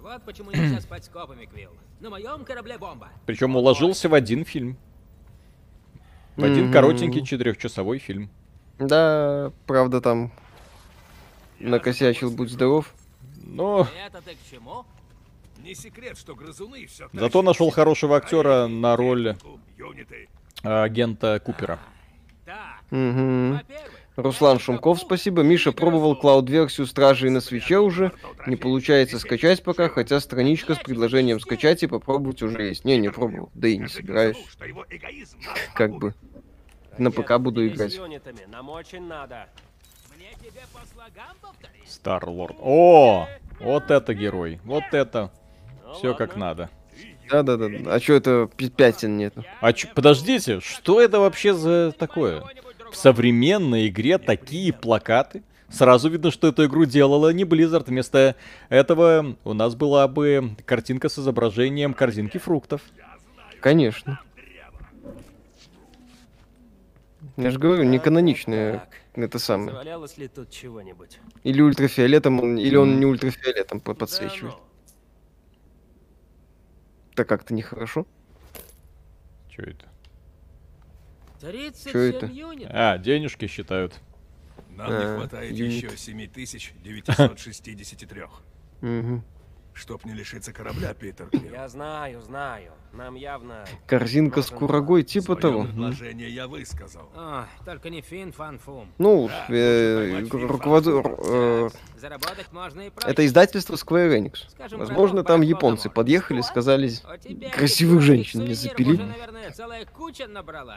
Вот почему нельзя спать с копами, Квилл. На моем корабле бомба. Причем уложился в один фильм. В один Мгм. коротенький четырехчасовой фильм. Да, правда там накосячил, будь здоров. Но Это ты к чему? Не секрет, что грызуны все зато нашел хорошего актера на роль Юниты. агента Купера. Во-первых, Руслан Шумков, спасибо. Миша пробовал клауд-версию Стражей на свече уже. Не получается скачать пока, хотя страничка с предложением скачать и попробовать уже есть. Не, не пробовал. Да и не собираюсь. Что Как бы. На ПК буду играть. Старлорд. О, вот это герой. Вот это. Ну Все как надо. Да-да-да. А чё это пятен нету? А чё- подождите, что это вообще за такое? В современной игре такие плакаты? Сразу видно, что эту игру делала не Blizzard. Вместо этого у нас была бы картинка с изображением корзинки фруктов. Конечно. Я же говорю, не каноничное Так, это самое. завалялось ли тут чего-нибудь? Или ультрафиолетом, он- или он не ультрафиолетом по- подсвечивает. Да ну. Это как-то нехорошо. Что это? 37 Чё это? юнитов. А, денежки считают. Нам А, не хватает юнит. еще 7963. Мгм. Чтоб не лишиться корабля, Питер. Я знаю, знаю. Нам явно... Корзинка с курагой, типа Своё того. предложение я высказал. О, только не фин, фан, фум. Ну, Да, э, руковод- э, это издательство Square Enix. Скажем, Возможно, там японцы подъехали, сказали, красивых женщин не запилили.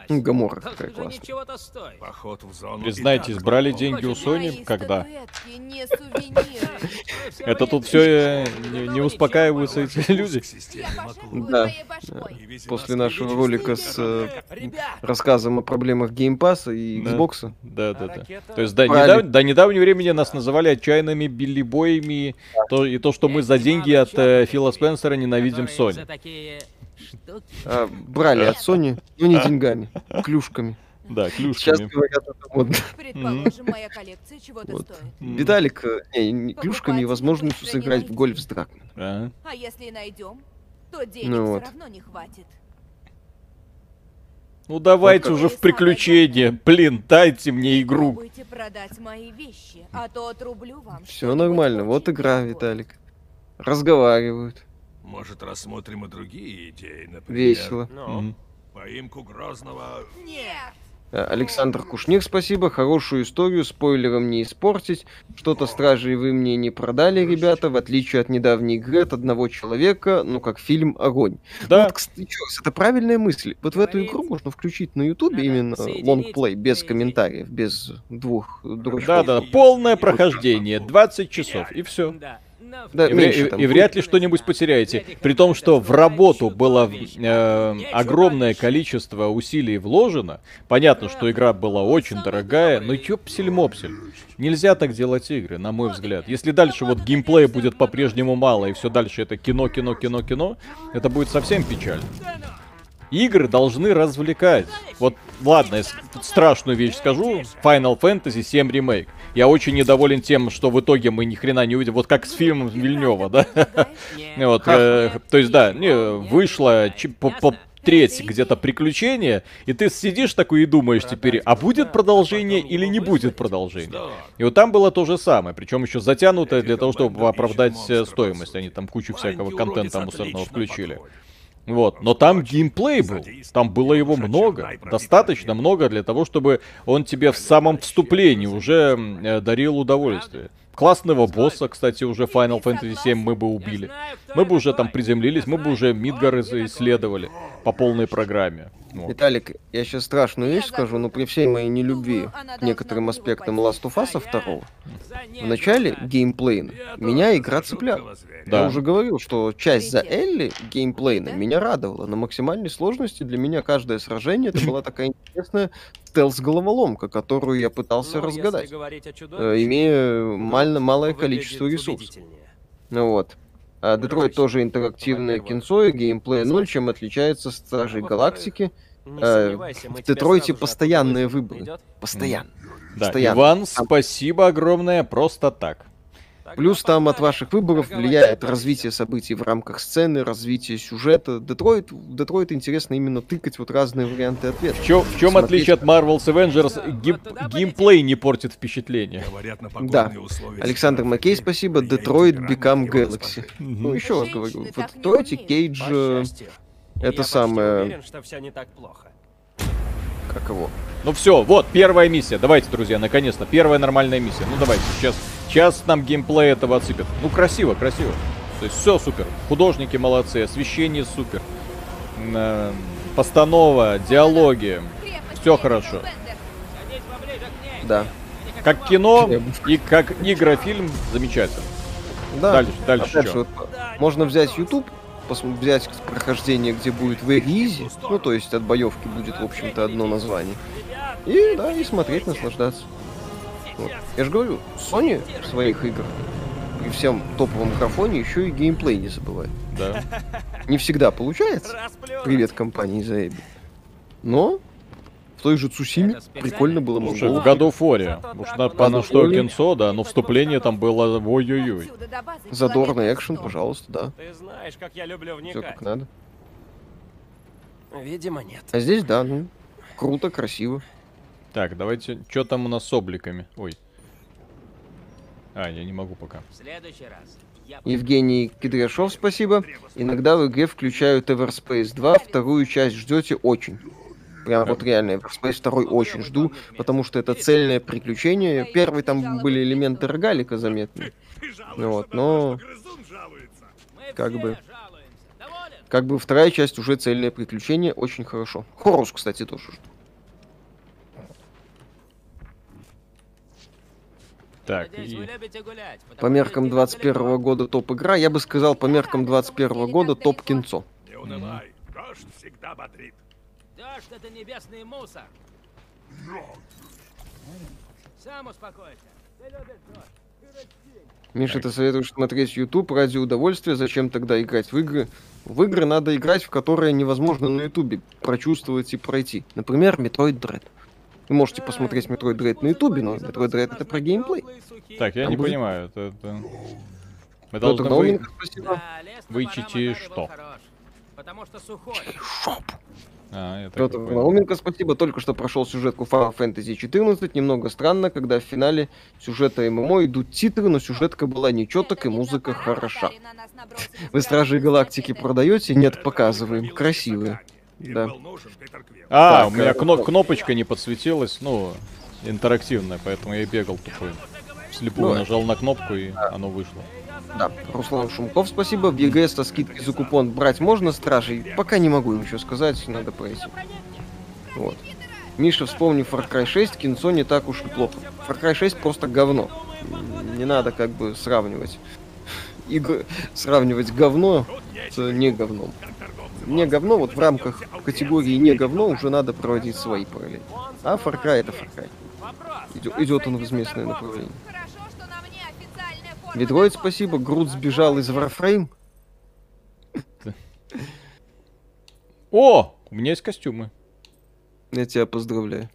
Только какая классная. Поход в зону. Признайтесь, так брали деньги у Sony когда? Это тут все думаете, не успокаиваются эти люди. Да. Вези После нашего ролика с э, рассказом о проблемах Game Pass а и Да. Xbox. Да, да, А да. То есть до, недав- до недавнего времени нас называли отчаянными билибоями, то, и то, что мы за деньги от э, Фила Спенсера ненавидим Sony. А, брали от Sony, но не деньгами, клюшками. Да, Сейчас клюшками. говорят, это модно. Предположим, моя коллекция чего-то Вот. стоит. Виталик, э, не, не, клюшками и возможностью сыграть в гольф с Дракманом. Ага. А если найдем, то денег Ну все вот. равно не хватит. Ну давайте как- уже в приключения. Блин, дайте мне игру. Продать мои вещи, а то отрублю вам. Все нормально, вот игра. Виталик. Разговаривают. Может, рассмотрим и другие идеи, например... Весело. Ну, Мгм. Поимку Грозного... Нет! А, Александр Кушнир, спасибо. Хорошую историю, спойлером не испортить. Что-то стражей вы мне не продали, ребята, в отличие от недавней игры от одного человека, ну как фильм «Огонь». Ну, Да, вот, кстати, это правильная мысль. Вот в эту игру можно включить на ютубе именно лонгплей, без комментариев, без двух дурачков. да, да, полное прохождение, 20 часов, и все. Да. И, меньше там и вряд ли что-нибудь потеряете. При том, что в работу было э, огромное количество усилий вложено. Понятно, что игра была очень дорогая, но ёпсель-мопсель. Нельзя так делать игры, на мой взгляд. Если дальше вот геймплея будет по-прежнему мало, и все дальше это кино, кино, кино, кино, это будет совсем печально. Игры должны развлекать. Вот, ладно, я страшную вещь скажу. Final Fantasy 7 ремейк. Я очень недоволен тем, что в итоге мы ни хрена не увидим. Вот как с фильмом Вильнева, да? Вот, э, то есть, да, не, вышло по треть где-то приключения, и ты сидишь такой и думаешь теперь, а будет продолжение или не будет продолжения? И вот там было то же самое, причем еще затянутое для того, чтобы оправдать э, стоимость. Они там кучу всякого контента мусорного включили. Вот, но там геймплей был, там было его много, достаточно много для того, чтобы он тебе в самом вступлении уже э, дарил удовольствие. Классного босса, кстати, уже Final Fantasy 7 мы бы убили. Мы бы уже там приземлились, мы бы уже Мидгар исследовали по полной программе. Вот. Виталик, я сейчас страшную вещь скажу, но при всей моей нелюбви Она к некоторым аспектам. Last of Us 2, в начале геймплейна меня игра цепляла. Да. Я уже говорил, что часть за. Элли геймплейна меня радовала. На максимальной сложности для меня каждое сражение это была такая интересная стелс-головоломка, которую я пытался Ну, если разгадать, э, чудовище, имея мально- малое количество ресурсов. Ну вот. А Детройт тоже интерактивное кинцо, и геймплей ноль, чем отличается Стражей Во-вторых, Галактики. Не Э, в Детройте постоянные выборы. Постоянно. Да, постоянно. Иван, спасибо огромное, просто так. Плюс там от ваших выборов влияет развитие событий в рамках сцены, развитие сюжета. Детройт, Детройт интересно именно тыкать вот разные варианты ответов. В чем, в чем Смотреть. отличие от Marvel's Avengers? Гейм- геймплей не портит впечатление. Говорят, на Да. Александр Маккей, спасибо. Детройт Become Galaxy. Ну, еще раз говорю, в Детройте. Кейдж, э, это самое- уверен, что все не так плохо. Как его? Ну все, вот, первая миссия. Давайте, друзья, наконец-то. Первая нормальная миссия. Ну давайте, сейчас, сейчас нам геймплей этого отсыпят. Ну красиво, красиво. То есть все супер. Художники молодцы, освещение супер. Э, Постанова, диалоги. Леди хорошо. Да. Как кино и как игрофильм замечательно. Да. Дальше, дальше Опять чё? же, вот, можно взять YouTube, взять прохождение, где будет very easy, ну, то есть от боевки будет, в общем-то, одно название. И, да, и смотреть, наслаждаться. Вот. Я же говорю, Sony в своих играх при всем топовом графоне еще и геймплей не забывает. Да. Не всегда получается. Привет компании Заэби. Но в той же Цусиме прикольно было Слушай, в году Форе. Уж на, по на что кинцо, да, но вступление там было ой-ой-ой. Задорный экшен, пожалуйста, да. Ты знаешь, как я люблю Все вникать. как надо. Видимо, нет. А здесь, да, ну, круто, красиво. Так, давайте, что там у нас с обликами? Ой. А, я не могу пока. В следующий раз. Евгений Кедряшов, спасибо. Иногда в игре включают Everspace 2, вторую часть ждете очень. Прям вот реально, Everspace 2 очень жду, потому что это цельное приключение. Первый там были элементы рогалика заметны. Ну вот, но как бы. как бы вторая часть уже цельное приключение, очень хорошо. Хорус, кстати, тоже жду. Так, Надеюсь, и... вы любите гулять. потому По меркам идти 21 недалеко. года топ-игра, я бы сказал, по меркам 21 года топ-кинцо. Не унывай. Дождь всегда бодрит. Дождь это небесный мусор. Сам успокойся. Ты любишь дождь. Миша, ты советуешь смотреть YouTube ради удовольствия, зачем тогда играть в игры? В игры надо играть, в которые невозможно на YouTube прочувствовать и пройти. Например, Metroid Dread. Вы можете посмотреть Metroid Dread на YouTube, но Metroid Dread это про геймплей. Так, я Там не будет- понимаю, это... это- Мы должны вы... Был что? хорош, Потому что сухой. Шоп. А, Петр. Науменко, спасибо. Только что прошел сюжетку Final Fantasy 14. Немного странно, когда в финале сюжета ММО идут титры, но сюжетка была нечеток и музыка хороша. Вы Стражи Галактики продаете? Нет, показываем. Красивые. Да. А, Так, у меня э, кно- кнопочка не подсветилась, ну, интерактивная, поэтому я и бегал тупой. Слепую Ну, нажал на кнопку и оно вышло. Да, Руслан Шумков, спасибо. В ЕГС со скидкой за купон брать можно стражей? Пока не могу ничего сказать, надо пройти. Вот. Миша, вспомни Far Cry 6, кинцо не так уж и плохо. Far Cry 6 просто говно. Не надо как бы сравнивать. Игр... Сравнивать говно с не говном. Не говно, вот в рамках категории не говно уже надо проводить свои параллели. А Far Cry это Far Cry. Идет, он в известное направление. Хорошо, что на мне Ведроид, спасибо. Груд сбежал из Warframe. О, у меня есть костюмы. Я тебя поздравляю.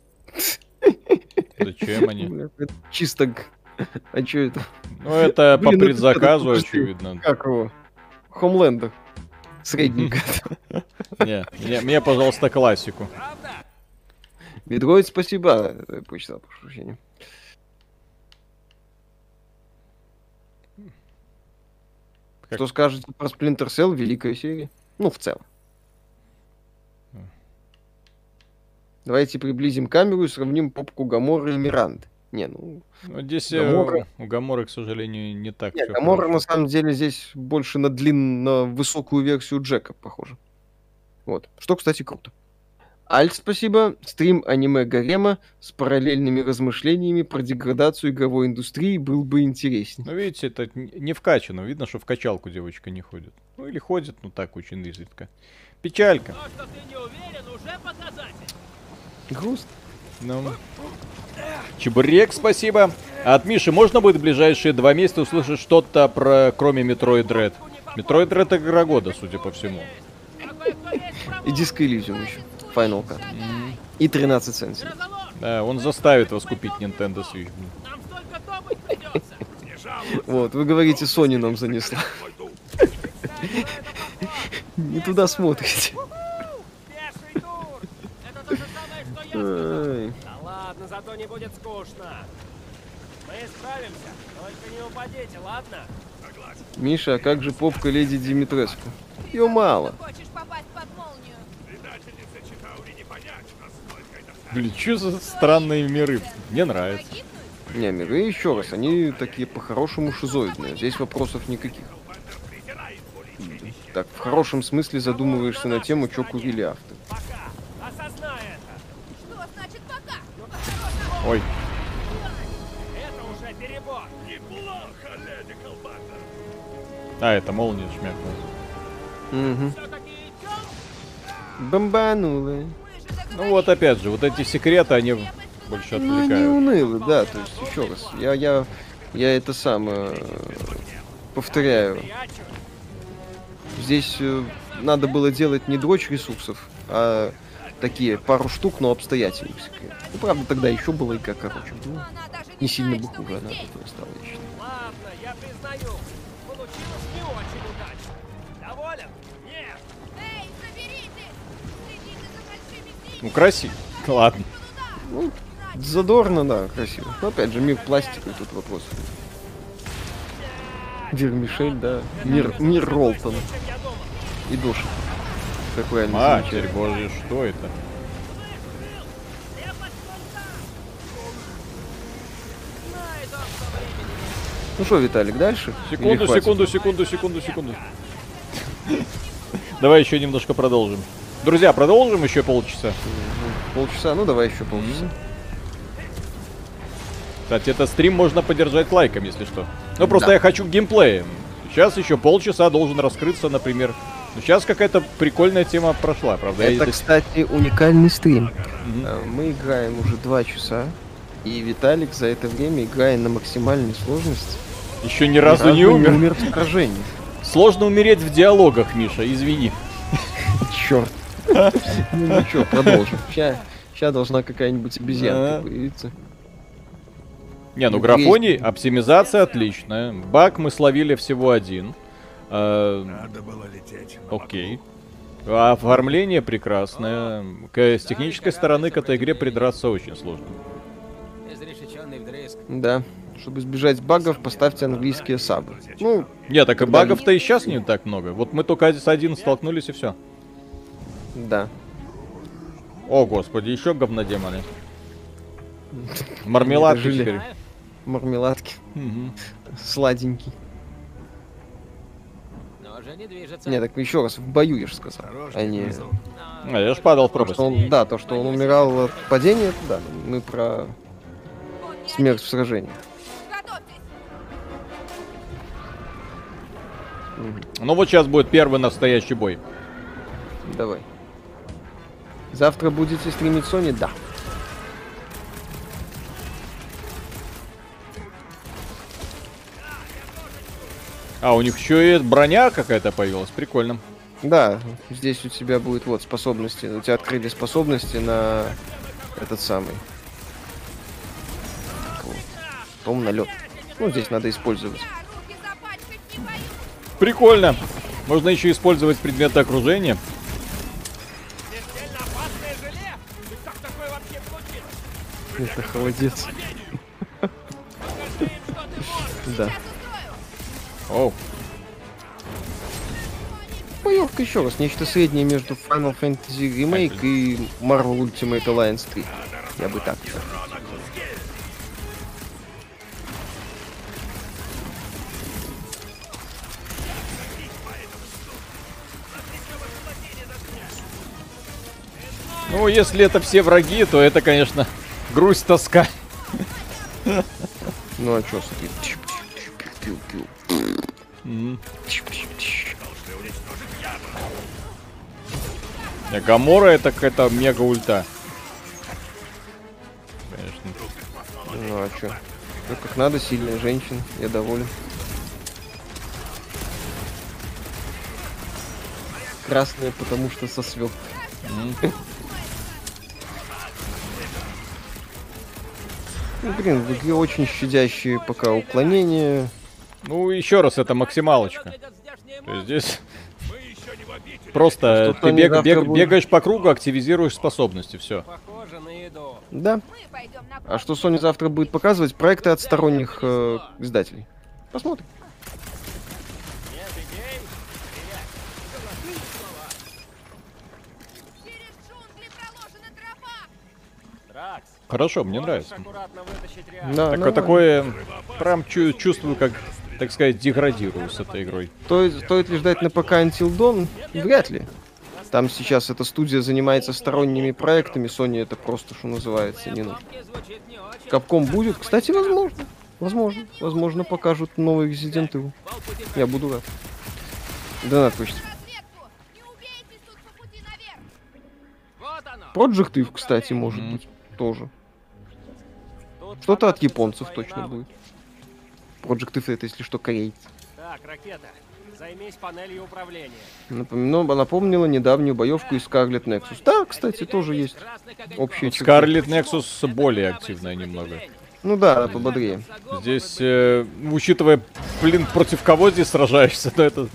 Зачем они? Это Чисто... А чё это? Ну, это по Блин, это предзаказу, купить. очевидно. Как его? Хомлендер. Средненько. Не, мне, пожалуйста, классику. Ведроид, спасибо. Это я прочитал, прошу прощения. Как- Что скажете про Splinter Cell? Великая серия. Ну, в целом. Давайте приблизим камеру и сравним попку Гамора и Миранды. Не, ну... Ну, здесь э, Гамора. у Гаморы, к сожалению, не так Не, всё Гамора хорошо. на самом деле здесь больше на длинно высокую версию Джека похоже. Вот. Что, кстати, круто. Альт, спасибо. Стрим аниме Гарема с параллельными размышлениями про деградацию игровой индустрии был бы интереснее. Ну, видите, это не вкачано. Видно, что в качалку девочка не ходит. Ну, или ходит, ну так, очень изредка. Печалька. То, что ты не уверен, уже показатель. Грустно. Ну. Чебурек, спасибо. А от Миши можно будет в ближайшие два месяца услышать что-то про, кроме Metroid Dread? Metroid Dread игра года, судя по всему. И Disco Elysium еще. Final Cut. И 13 центов. Да, он заставит вас купить Nintendo Switch. Вот, вы говорите, Sony нам занесла. Не туда смотрите. Пеший тур. Это то же самое, что я Ай. Да ладно, зато не будет скучно. Мы справимся, только не упадите, ладно? Согласен. Миша, а как же попка леди Димитреску? Ее мало. Хочешь попасть под молнию? Предательница Читаури не понять, насколько это Блин, что за странные миры? Мне нравится. Не, миры еще раз, они такие по-хорошему шизоидные. Здесь вопросов никаких. Так, в хорошем смысле задумываешься на тему, что курили пока? Ой, Это уже перебор. Неплохо, леди Колбатер. а, это молния шмякнула. Угу. все-таки Ну вот опять же, вот эти секреты, они больше Ну, они отвлекают. унылы, да, то есть, еще раз. Я, я, я это самое повторяю. Прячу. Здесь э, надо было делать не дрочь ресурсов, а такие пару штук, но обстоятельных секретов. Ну, правда, тогда еще была игра короче. Ну, Она даже не сильно бы хуже она здесь. такое стала, я считаю. Ну красиво. Ладно. Ну, задорно, да, красиво. Но опять же, мир пластика, тут вопрос. Вермишель, да. Мир, мир думал. и Доши. Как правильно Матерь божья, что это? Ну что, Виталик, дальше? Секунду, секунду, секунду, секунду, секунду. Давай еще немножко продолжим. Друзья, продолжим еще полчаса. Полчаса, ну давай еще полчаса. Кстати, этот стрим можно поддержать лайком, если что. Ну просто Да. я хочу геймплея. Сейчас еще полчаса должен раскрыться, например. Ну, сейчас какая-то прикольная тема прошла, правда? Это, здесь- кстати, уникальный стрим. Э, Мы играем уже два часа, и Виталик за это время играет на максимальной сложности. Еще ни разу не умер. умер в сражении. Сложно умереть в диалогах, Миша, извини. Черт. Ну ничего, продолжим. Сейчас должна какая-нибудь обезьянка появиться. Не, ну Ну, графоний, оптимизация отличная. Баг мы словили всего один. Э, Надо было лететь. Окей. А Оформление прекрасное. К- С технической стороны к этой игре придраться очень сложно. Да. Чтобы избежать багов, поставьте английские сабы. Ну, Нет, так и багов-то и сейчас не так много. Вот мы только с один столкнулись и все. Да. О, господи, еще говнодемоны. Мармеладки теперь. Мармеладки. Сладенький. Но уже не движется. Не, так еще раз, в бою, я же сказал. А не... А, я ж падал в пропасть. он, да, то, что он умирал от падения, это да. Мы про смерть в сражении. Ну вот сейчас будет первый настоящий бой. Давай. Завтра будете стримить Sony? Да. А, у них еще и броня какая-то появилась. Прикольно. Да, здесь у тебя будет вот способности. У тебя открыли способности на этот самый. По-моему, на лед. Ну, здесь надо использовать. Прикольно. Можно еще использовать предметы окружения. Это холодец. Да. Оу. Боевка еще раз, нечто среднее между Final Fantasy Remake и Marvel Ultimate Alliance 3. Я бы так. Ну, если это все враги, то это, конечно, грусть, тоска. Ну а чё, Гамора это какая-то мега ульта. Конечно. Ну а чё? Всё как надо, сильная женщина, я доволен. Красная, потому что со свёк. Ну, блин, в игре очень щадящие пока уклонения. Ну, еще раз, это максималочка. То есть здесь просто ты бег- бег- бегаешь по кругу, активизируешь способности, все. Похоже на еду. Да. А что Sony завтра будет показывать? Проекты от сторонних э, издателей. Посмотрим. Нет идей? Через джунгли проложена тропа! Дракс. Хорошо, мне нравится. Да, реактор? Такое, прям чу- чувствую, как, так сказать, деградирую с этой игрой. Стоит, стоит ли ждать на ПК Until Dawn? Вряд ли. Там сейчас эта студия занимается сторонними проектами, Sony это просто, что называется, не нужно. Капком будет? Кстати, возможно. Возможно. Возможно, покажут новый Resident Evil. Я буду рад. Вот оно. Project Eve, кстати, может быть. Тоже. Что-то от японцев точно будет. Project Eve это, если что, корейцы. Так, ракета. Займись панелью управления. Напомню, напомнила недавнюю боевку из Scarlet Nexus. Да, кстати, тоже есть общие черты. Scarlet Nexus более активная немного. Ну да, пободрее. Здесь, э, учитывая, блин, против кого здесь сражаешься, то это...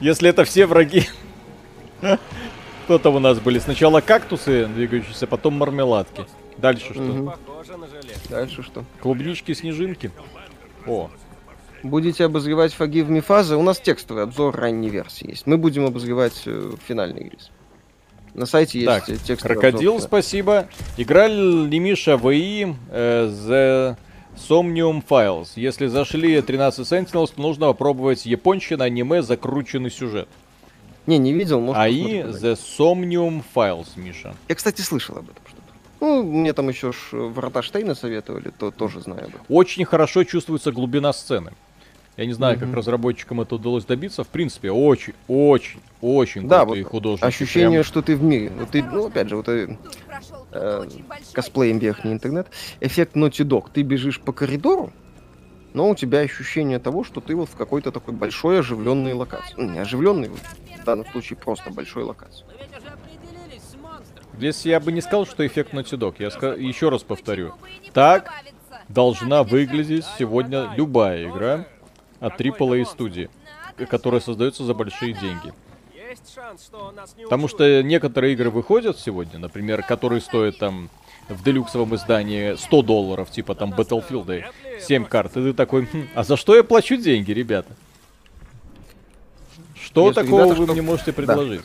Если это все враги... Кто там у нас были? Сначала кактусы двигающиеся, потом мармеладки. Дальше что? Похоже на. Дальше что? Клубнички, снежинки. О, Будете обозревать Forgive Me фазы. У нас текстовый обзор ранней версии есть. Мы будем обозревать э, финальный релиз. На сайте есть так, э, текстовый Крокодил, обзор. спасибо. Играли ли Миша ВИ э, The Somnium Files? Если зашли 13 Sentinels, то нужно попробовать японщина, аниме, закрученный сюжет. Не, не видел, может АИ. The Somnium Files, Миша. Я, кстати, слышал об этом. Ну, мне там еще ж э, Врата Штейна советовали, то тоже знаю об этом. Очень хорошо чувствуется глубина сцены. Я не знаю, как Мгм. разработчикам это удалось добиться. В принципе, очень, очень, очень Да, крутые вот художники. Ощущение, Прям что ты в мире. Вот ты, ну, опять же, вот э, прошел э, большой. косплеем верхний интернет. Эффект Naughty Dog. Ты бежишь по коридору, но у тебя ощущение того, что ты вот в какой-то такой большой оживленной локации. Ну, не оживленной, вот, в данном случае просто большой локации. Мы ведь уже определились с монстром. Здесь я бы не сказал, что эффект Naughty Dog. Я ска- еще раз повторю. Так? Должна выглядеть сегодня любая игра от AAA студии, которая создается за большие деньги. Потому что некоторые игры выходят сегодня, например, которые стоят там в делюксовом издании 100 долларов, типа там Battlefield 7 карт, и ты такой, «Хм, а за что я плачу деньги, ребята? Что Если такого ребята, вы что- мне можете предложить?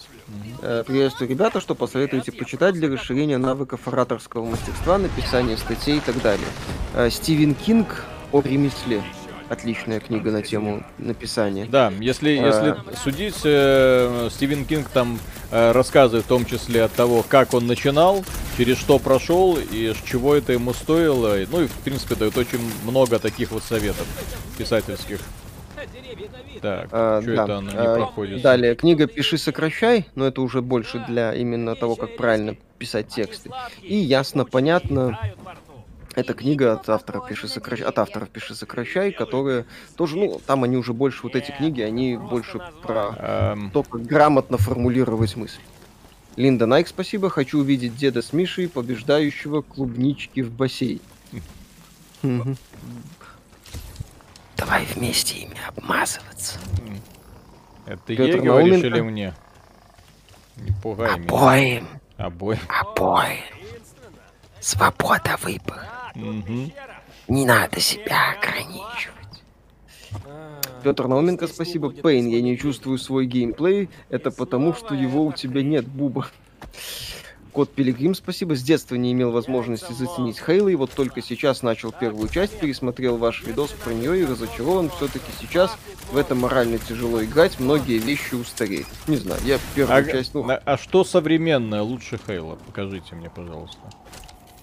Приветствую, ребята, что посоветуете почитать для расширения навыков ораторского мастерства, написания статей и так далее. Э, Стивен Кинг о ремесле. Отличная книга на тему написания. Да, если, А. если судить, э, Стивен Кинг там э, рассказывает в том числе от того, как он начинал, через что прошел и с чего это ему стоило. Ну и, в принципе, дает очень много таких вот советов писательских. Так, А, что да. это оно не А, проходит? Далее, книга «Пиши, сокращай», но это уже больше для именно того, как правильно писать тексты. И ясно, понятно, это книга от автора «Пиши, сокращай», от авторов «Пиши, сокращай», которые тоже, ну, там они уже больше, вот эти книги, они больше про Эм, то, как грамотно формулировать мысль. Линда Найк, спасибо. Хочу увидеть деда с Мишей, побеждающего клубнички в бассейн. Давай вместе ими обмазываться. это Пётр ей говоришь Науменко? или мне? Не пугай меня. Обоим, Обоим. обоим. Свобода выбора. Мгм. Не надо себя ограничивать. Петр Науменко, спасибо. Пейн, я не чувствую свой геймплей. Это потому, что его у тебя нет, Буба. Кот Пилигрим, спасибо. С детства не имел возможности заценить Хейла, и вот только сейчас начал первую часть, пересмотрел ваш видос про нее и разочарован. Все-таки сейчас в это морально тяжело играть, многие вещи устареют. Не знаю, я первую А, часть, ну, на- а что современное лучше Хейла? Покажите мне, пожалуйста.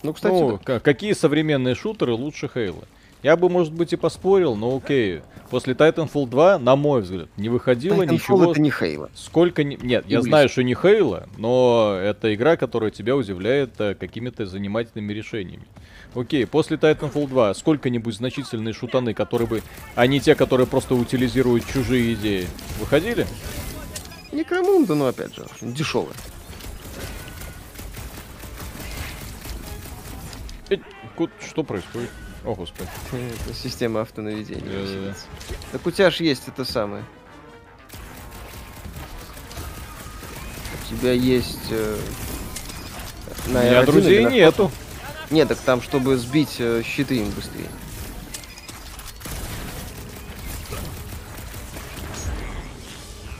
ну, кстати, ну, да. ка- какие современные шутеры лучше Хейла? Я бы, может быть, и поспорил, но окей. После Titanfall 2, на мой взгляд, не выходило Titanfall ничего... это не Хейла. Сколько ни... Нет, я близко. знаю, что не Хейла, но это игра, которая тебя удивляет э, какими-то занимательными решениями. Окей, после Titanfall 2 сколько-нибудь значительные шутаны, которые бы... А не те, которые просто утилизируют чужие идеи. Выходили? Некромунда, но опять же, дешевая. Э, Что происходит? О, господи. Это система автонаведения. Да-да-да. называется. Так у тебя же есть это самое. У тебя есть... э, У на меня R1 друзей нету. Нет, так там, чтобы сбить э, щиты им быстрее.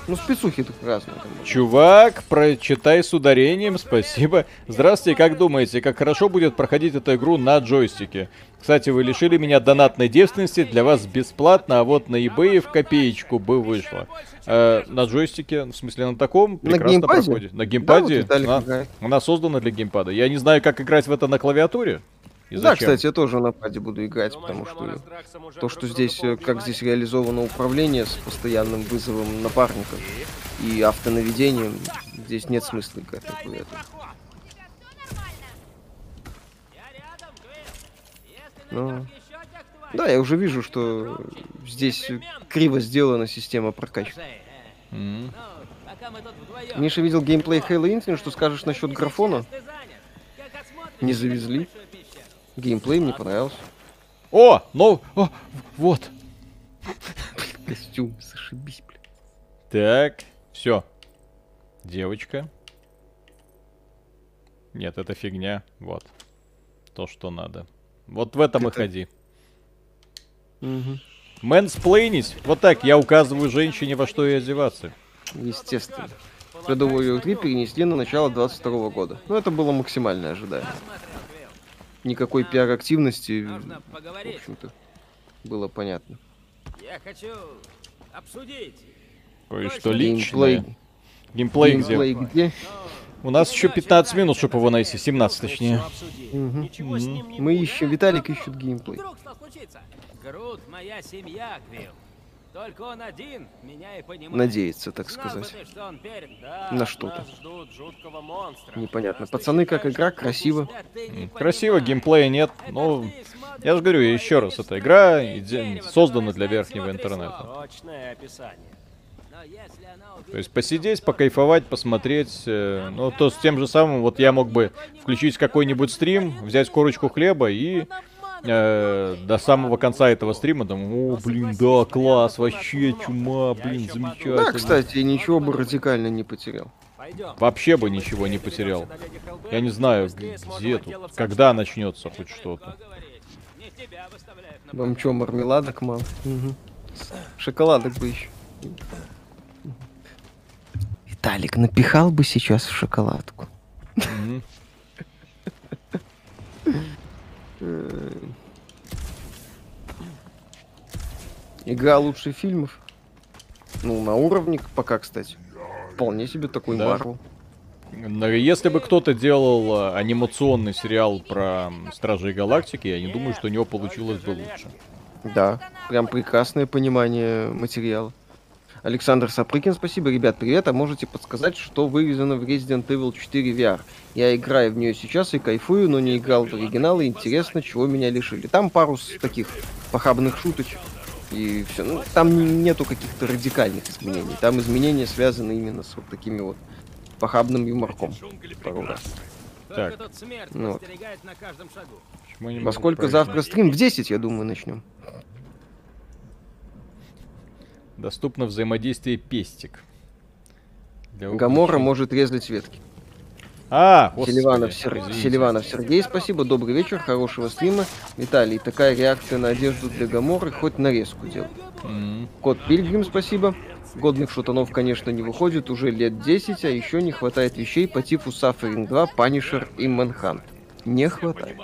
Ну, спецухи тут разные. бы. Чувак, прочитай с ударением, спасибо. Здравствуйте, как думаете, как хорошо будет проходить эту игру на джойстике? Кстати, вы лишили меня донатной девственности, для вас бесплатно, а вот на eBay в копеечку бы вышло. Э, на джойстике, в смысле на таком, На прекрасно геймпаде? проходит. На Да, геймпаде? вот Виталик она, она создана для геймпада. Я не знаю, как играть в это на клавиатуре. И Да, зачем. кстати, я тоже на паде буду играть, потому что то, что здесь, э, как здесь реализовано управление с постоянным вызовом напарников и автонаведением, здесь нет смысла играть на клавиатуре. Ну, да, я уже вижу, что здесь криво сделана система прокачки. Вдвоем. Миша видел геймплей Halo Infinite, что скажешь насчет графона? Не завезли. Геймплей мне понравился. О, ну, о, вот. Костюм, зашибись, блин. Так, все. Девочка. Нет, это фигня. Вот. То, что надо. Вот в этом и ходи. Мэнсплейнить. Вот так, я указываю женщине, во что ей одеваться. Естественно. Warrior 3 перенесли на начало 22 года. Ну, это было максимально ожидаемо. Никакой пиар-активности, Нужно в общем-то, было понятно. Я хочу обсудить. Кое-что личное. Геймплей где? геймплей где? У нас еще 15 минут, чтобы его найти. 17 точнее. Мгм. Ничего с ним не Мы ищем, Виталик ищет геймплей. Грут моя семья, Квилл. Только он один меня и понимает. Надеется, так Знал бы сказать. ты, что он перед... Да, На от что-то. нас ждут жуткого монстра. Непонятно. Пацаны, как игра, красиво. Красиво, геймплея нет. Это Ну, я же говорю еще раз, это игра создана для верхнего интернета. Но То есть посидеть, покайфовать, посмотреть. э, ну, то с тем же самым, вот я мог бы включить какой-нибудь стрим, взять корочку хлеба и э, до самого конца этого стрима, там, о, блин, да, класс, вообще чума, блин, замечательно. Да, кстати, ничего бы радикально не потерял. Вообще бы ничего не потерял. Я не знаю, где тут, когда начнется хоть что-то. Вам чё, мармеладок мало? Шоколадок бы еще. Виталик напихал бы сейчас в шоколадку. Мгм. Игра лучших фильмов. Ну, на уровне пока, кстати. Вполне себе такой Да. Марвел. Но Если бы кто-то делал э, анимационный сериал про Стражей Галактики, я не думаю, что у него получилось бы лучше. Да, прям прекрасное понимание материала. Александр Сапрыкин, спасибо. Ребят, привет. А можете подсказать, что вывезено в Resident Evil 4 VR? Я играю в нее сейчас и кайфую, но не играл в оригинал, и интересно, чего меня лишили. Там пару таких похабных шуточек. И все. Ну, там не- нету каких-то радикальных изменений. Там изменения связаны именно с вот такими вот похабным юморком. Пару раз. Так. Ну вот. Во сколько завтра стрим? В 10, я думаю, начнем. Доступно взаимодействие пестик. Для Гамора может резать ветки. А, господи, Селиванов, Сер- извините. Селиванов Сергей, спасибо, добрый вечер, хорошего стрима. Виталий, такая реакция на одежду для Гаморы, хоть нарезку делай. М, Кот Пильгрим, спасибо. Годных шутанов, конечно, не выходит уже лет 10, а еще не хватает вещей по типу Suffering 2, Punisher и Manhunt. Не хватает.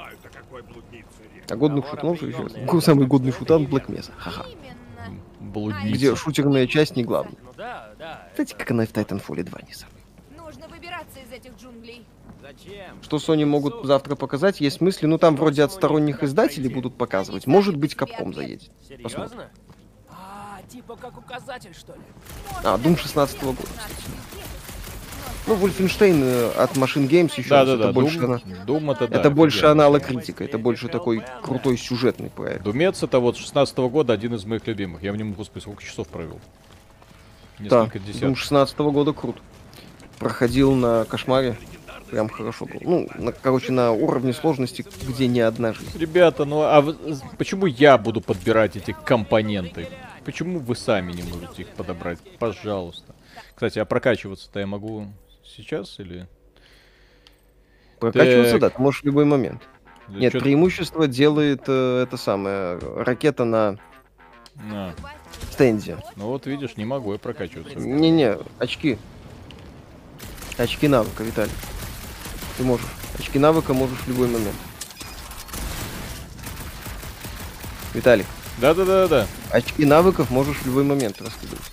А годных шутанов еще Самый годный шутан Black Mesa. Ха-ха. Блудница. Где шутерная часть не главная. Ну да, да. Кстати, как она и в Titanfall 2 не самая. Нужно выбираться из этих джунглей. Зачем? Что Sony могут завтра показать, есть мысли, ну там вроде от сторонних издателей будут показывать. Может быть, Капком заедет. Посмотрим. Серьезно? А, типа как указатель, что ли? А, Doom 16 года, кстати. Ну, Wolfenstein э, от Machine Games еще Да, раз, да, это да. больше Дум, она- Дум это, да, это больше аналог критика, это больше такой крутой сюжетный проект. Думец это вот 16 года один из моих любимых. Я в нем, господи, сколько часов провел. Да, Несколько Doom десятков. 16 года крут. Проходил на кошмаре, прям хорошо был. Ну, на- короче, на уровне сложности, где не одна жизнь. Ребята, ну а вы- почему я буду подбирать эти компоненты? Почему вы сами не можете их подобрать? Пожалуйста. Кстати, а прокачиваться-то я могу сейчас или... Прокачиваться, Так. да, ты можешь в любой момент. или Нет, преимущество делает э, это самое, ракета на А, стенде. ну вот видишь, не могу я прокачиваться. Не-не, очки. Очки навыка, Виталий. Ты можешь. Очки навыка можешь в любой момент. Виталик, Да-да-да-да. очки навыков можешь в любой момент раскидывать.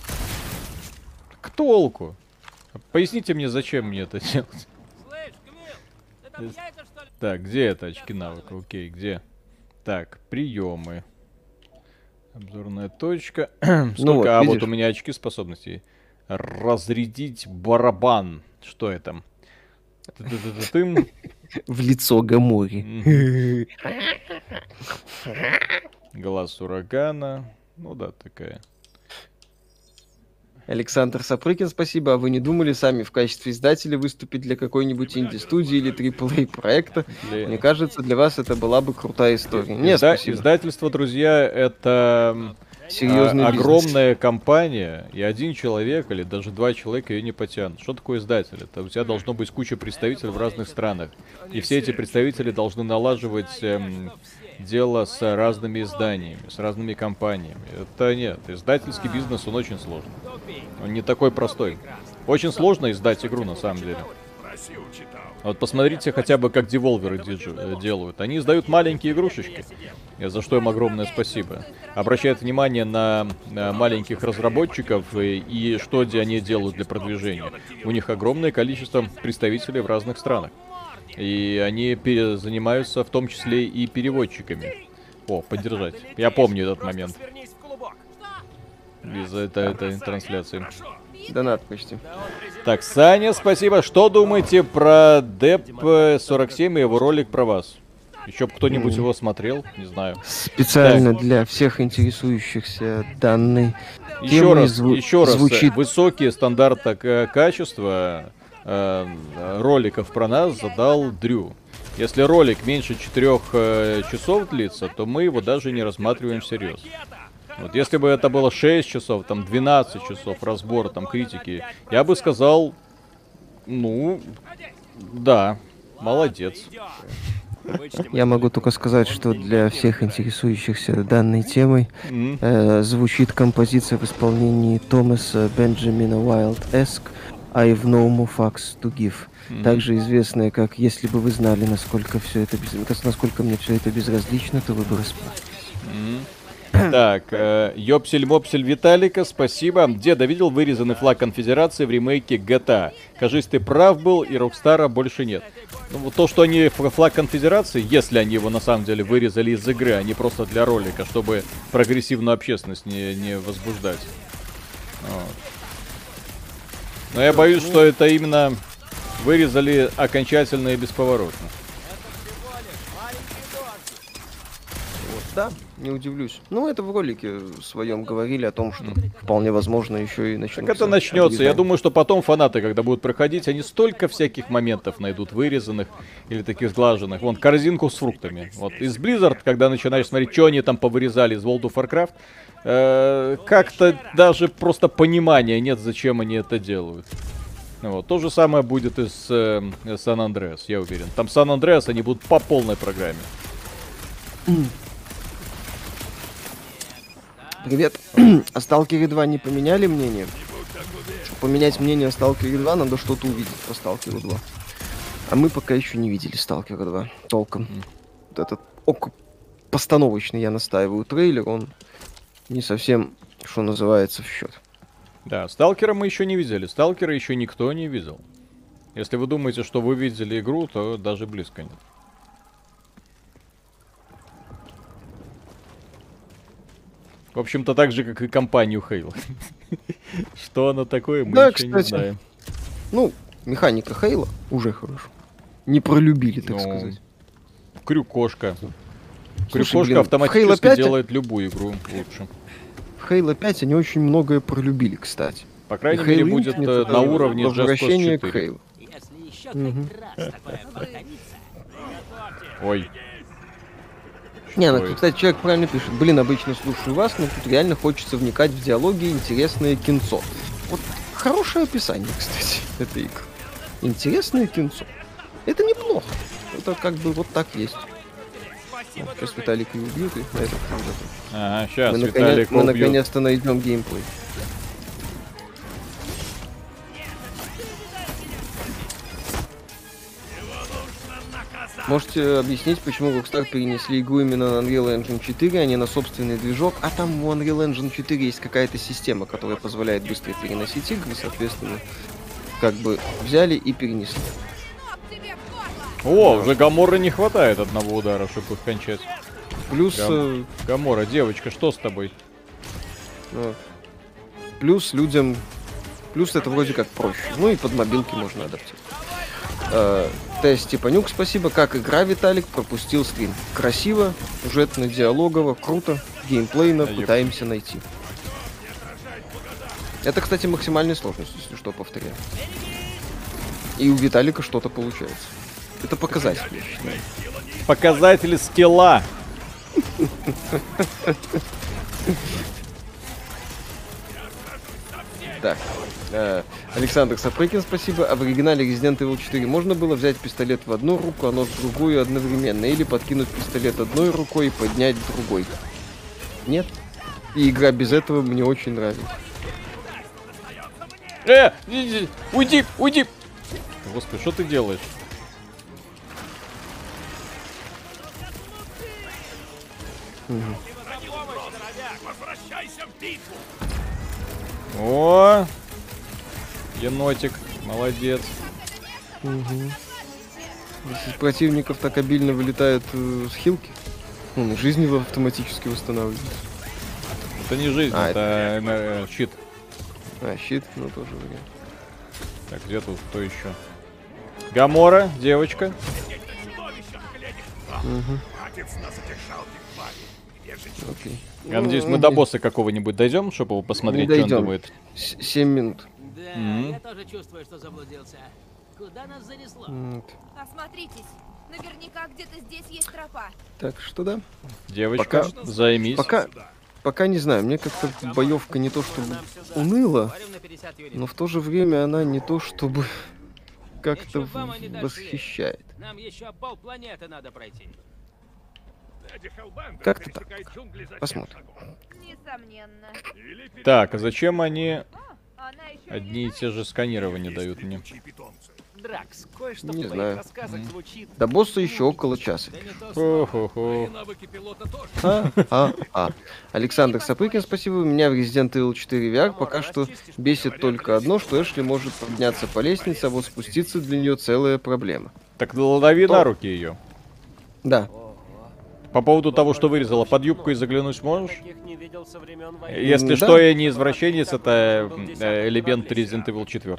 К толку. Поясните мне, зачем мне это делать. Слышь, там яйца, что ли? Так, где это очки навыка? Окей, где? Так, приемы. Обзорная точка. Сколько? Ну вот, а, вот у меня очки способностей. Разрядить барабан. Что это? В лицо Гамори. Глаз урагана. Ну да, такая. Александр Сапрыкин, спасибо. А вы не думали сами в качестве издателя выступить для какой-нибудь инди-студии или AAA проекта? Для- Мне кажется, для вас это была бы крутая история. Не, Изда- спасибо. Издательство, друзья, это м, Серьезный а- бизнес. огромная компания, и один человек или даже два человека ее не потянут. Что такое издатель? Это у тебя должно быть куча представителей в разных странах. И все эти представители должны налаживать эм, дело с разными изданиями, с разными компаниями. Это нет. Издательский бизнес, он очень сложный. Он не такой простой. Очень сложно издать игру, на самом деле. Вот посмотрите хотя бы, как деволверы э, делают. Они издают маленькие игрушечки, за что им огромное спасибо. Обращают внимание на, маленьких разработчиков и, и что они делают для продвижения. У них огромное количество представителей в разных странах. И они занимаются в том числе и переводчиками. О, поддержать. Я помню этот момент Свернись в клубок. из этой, этой трансляции. Донат почти. Так, Саня, спасибо. Что думаете про Деп-47 и его ролик про вас? Еще б кто-нибудь его смотрел? Не знаю. Специально для всех интересующихся данной Еще раз, зву- еще раз. звучит- Высокие стандарты к- качества э, роликов про нас задал Дрю. Если ролик меньше 4 э, часов длится, то мы его даже не рассматриваем всерьез. Вот если бы это было 6 часов, там 12 часов разбора, там критики, я бы сказал, ну, да, молодец. Я могу только сказать, что для всех интересующихся данной темой э, звучит композиция в исполнении Томаса Бенджамина Уайлд Эск «I've no more fucks to give», также известная как «Если бы вы знали, насколько все это без... насколько мне все это безразлично, то вы бы расплакались». Так, э, Ёпсель-мопсель Виталика, спасибо. Деда видел вырезанный флаг конфедерации в ремейке GTA. Кажись, ты прав был, и Rockstar а больше нет. Ну, то, что они флаг конфедерации, если они его на самом деле вырезали из игры, а не просто для ролика, чтобы прогрессивную общественность не, не возбуждать. Вот. Но я боюсь, что это именно вырезали окончательно и бесповоротно. Да, не удивлюсь. Ну, это в ролике своем говорили о том, что вполне возможно еще и начнется. Так это начнется. Я думаю, что потом фанаты, когда будут проходить, они столько всяких моментов найдут вырезанных или таких сглаженных. Вон, корзинку с фруктами. Вот из Blizzard, когда начинаешь смотреть, что они там повырезали из World of Warcraft, э, как-то даже просто понимания нет, зачем они это делают. Вот. То же самое будет и с э, Сан-Андреас, я уверен. Там Сан-Андреас они будут по полной программе. Привет. о Сталкере 2 не поменяли мнение? Чтобы поменять мнение о Сталкере 2, надо что-то увидеть по Сталкеру 2. А мы пока еще не видели Сталкера 2 толком. Mm. Вот этот ок постановочный, я настаиваю, трейлер, он не совсем, что называется, в счет. Да, Сталкера мы еще не видели. Сталкера еще никто не видел. Если вы думаете, что вы видели игру, то даже близко нет. В общем-то, так же, как и компанию Halo. Что она такое, мы да, еще кстати. не знаем. Ну, механика Хейла уже хорошо. Не пролюбили, так Ну, сказать. Крюкошка. Слушай, Крюкошка блин, автоматически Halo 5 делает любую игру лучше. В Halo 5 они очень многое пролюбили, кстати. По крайней мере, будет э, на уровне возвращение к 4. Halo. Если еще Мгм. хоть раз такое повторится, Ой. Не, ну, кстати, человек правильно пишет. Блин, обычно слушаю вас, но тут реально хочется вникать в диалоги интересное кинцо. Вот хорошее описание, кстати, этой игры. Интересное кинцо. Это неплохо. Это как бы вот так есть. Сейчас Виталик и убьют, и на этом. Ага, сейчас мы, Виталик наконец, мы наконец-то найдем геймплей. Можете объяснить, почему Rockstar перенесли игру именно на Unreal Engine 4, а не на собственный движок, а там у Unreal Engine 4 есть какая-то система, которая позволяет быстро переносить игры, соответственно, как бы взяли и перенесли. О, уже Гаморы не хватает одного удара, чтобы их кончать. Плюс, Гам- э, Гамора, девочка, что с тобой? ну, плюс людям, плюс это вроде как проще. Ну и под мобилки можно адаптировать. Э, Т. Степанюк, спасибо. Как игра, Виталик, пропустил стрим. Красиво, сюжетно, диалогово, круто, геймплейно, ёп. пытаемся найти. Это, кстати, максимальная сложность, если что, повторяю. И у Виталика что-то получается. Это показатель, я считаю. Показатели скилла. Так, Александр Сапрыкин, спасибо. А в оригинале Resident Evil 4 можно было взять пистолет в одну руку, а нож в другую одновременно? Или подкинуть пистолет одной рукой и поднять другой? Нет. И игра без этого мне очень нравится. Э, уйди, уйди. Господи, что ты делаешь? Битву! О, енотик, молодец. Если из противников так обильно вылетают э, с хилки, ну, жизнь его автоматически восстанавливается. Это не жизнь, А, это э, щит. А, щит, ну тоже вариант. Так, где тут кто еще? Гамора, девочка. Же Окей. Я надеюсь, мы Ну, до босса какого-нибудь дойдем, чтобы посмотреть, что он думает. Семь минут. Да, Мгм. я тоже чувствую, что заблудился. Куда нас занесло? Вот. Осмотритесь. Наверняка где-то здесь есть тропа. Так что да. Девочка, Пока- займись. Пока, пока не знаю, мне как-то боевка не то чтобы уныла, Говорим на 50 юнитов. но в то же время она не то чтобы как-то восхищает. Нам еще полпланеты надо пройти. Как-то так. Посмотрим. Несомненно. Так, а зачем они одни и те же сканирования дают мне? Дракс, кое-что Не в твоих знаю. рассказах звучит. До босса еще около часа. Да не то слово. А, а, а. Александр Сапыкин, спасибо. Меня в Resident Evil 4 VR пока что бесит только одно, что Эшли может подняться по лестнице, а вот спуститься для нее целая проблема. Так лови на руки ее. Да, По поводу того, что вырезала под юбку и заглянуть можешь? Если Да. что, я не извращенец, это э, элемент Resident Evil 4.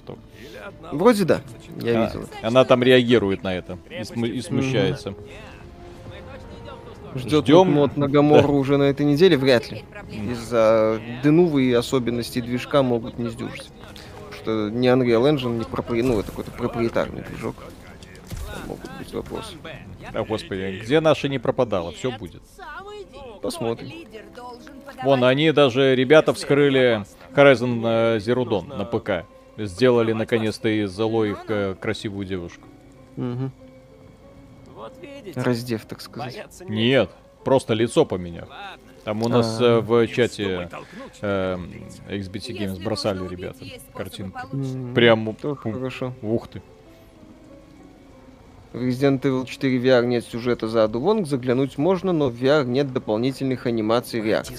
вроде да, я А, видел. Она там реагирует на это и, сму- и смущается. Ждет Ждем. мод на Гамору уже на этой неделе, вряд ли. Из-за дынувы и особенностей движка могут не сдюжить. Потому что не Unreal Engine, не пропри... ну, это какой-то проприетарный движок. Могут быть вопросы. Я А, господи, где наша не пропадала? Все будет. Посмотрим. Вон, они даже, ребята, вскрыли Horizon э, Zero Dawn на ПК. Сделали, наконец-то, из Зло их э, красивую девушку. Видите, Раздев, так сказать. Нет, просто лицо поменял. Там у нас А. э, в чате э, XBT Games бросали ребята картинку. М, Прям, ух ты. В Resident Evil 4 VR нет сюжета за Аду Вонг, заглянуть можно, но в VR нет дополнительных анимаций и реакций.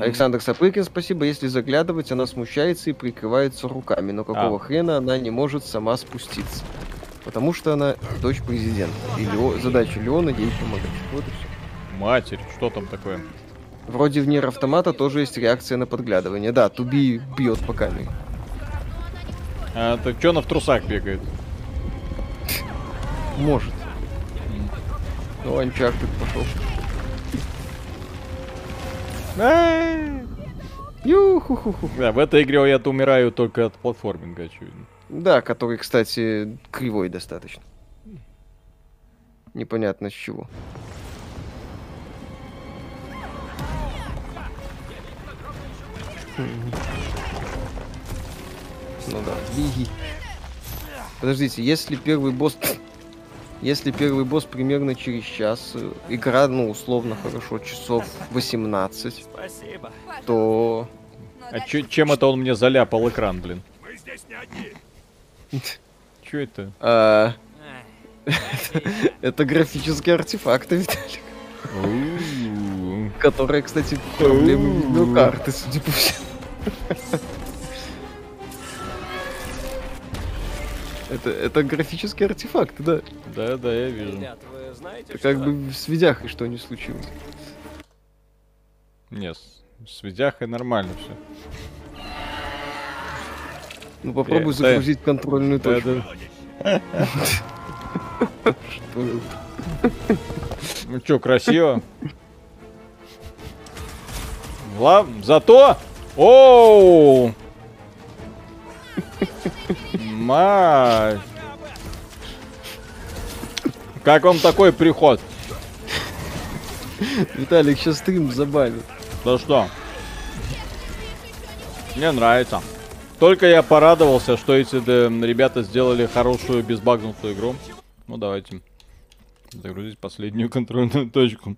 Александр Сапрыкин, спасибо. Если заглядывать, она смущается и прикрывается руками, но какого А. хрена она не может сама спуститься? Потому что она дочь президента. И Лео- задача Леона ей помогать. Вот и все. Матерь, что там такое? Вроде в Нир Автомата тоже есть реакция на подглядывание. Да, Туби бьет по камере. А, так что она в трусах бегает? Может. Ну, Uncharted пошел. Ю-ху-ху-ху. Да, в этой игре я умираю только от платформинга, очевидно. Да, который, кстати, кривой достаточно. Непонятно с чего. Ну да, беги. Подождите, если первый босс... Если первый босс примерно через час, э, игра, ну, условно хорошо, часов 18, Спасибо. то... А чё- чем это он мне заляпал экран, блин? Мы здесь не одни. Чё это? а, это графические артефакты, Виталик. Которые, кстати, проблемы видеокарты, судя по всему. Это, это графические артефакты, да. Да, да, я вижу. Ребят, вы знаете, Это как что? бы с видяхой что не случилось. Нет, с, с видяхой нормально все. Ну попробуй Э, да. загрузить контрольную Да, точку. да. Что это? Ну чё, красиво? Ла... Зато... Оу! Мать! Как вам такой приход? Виталик сейчас стрим забанит. Да что? Мне нравится. Только я порадовался, что эти да, ребята сделали хорошую безбагнутую игру. Ну давайте. Загрузить последнюю контрольную точку.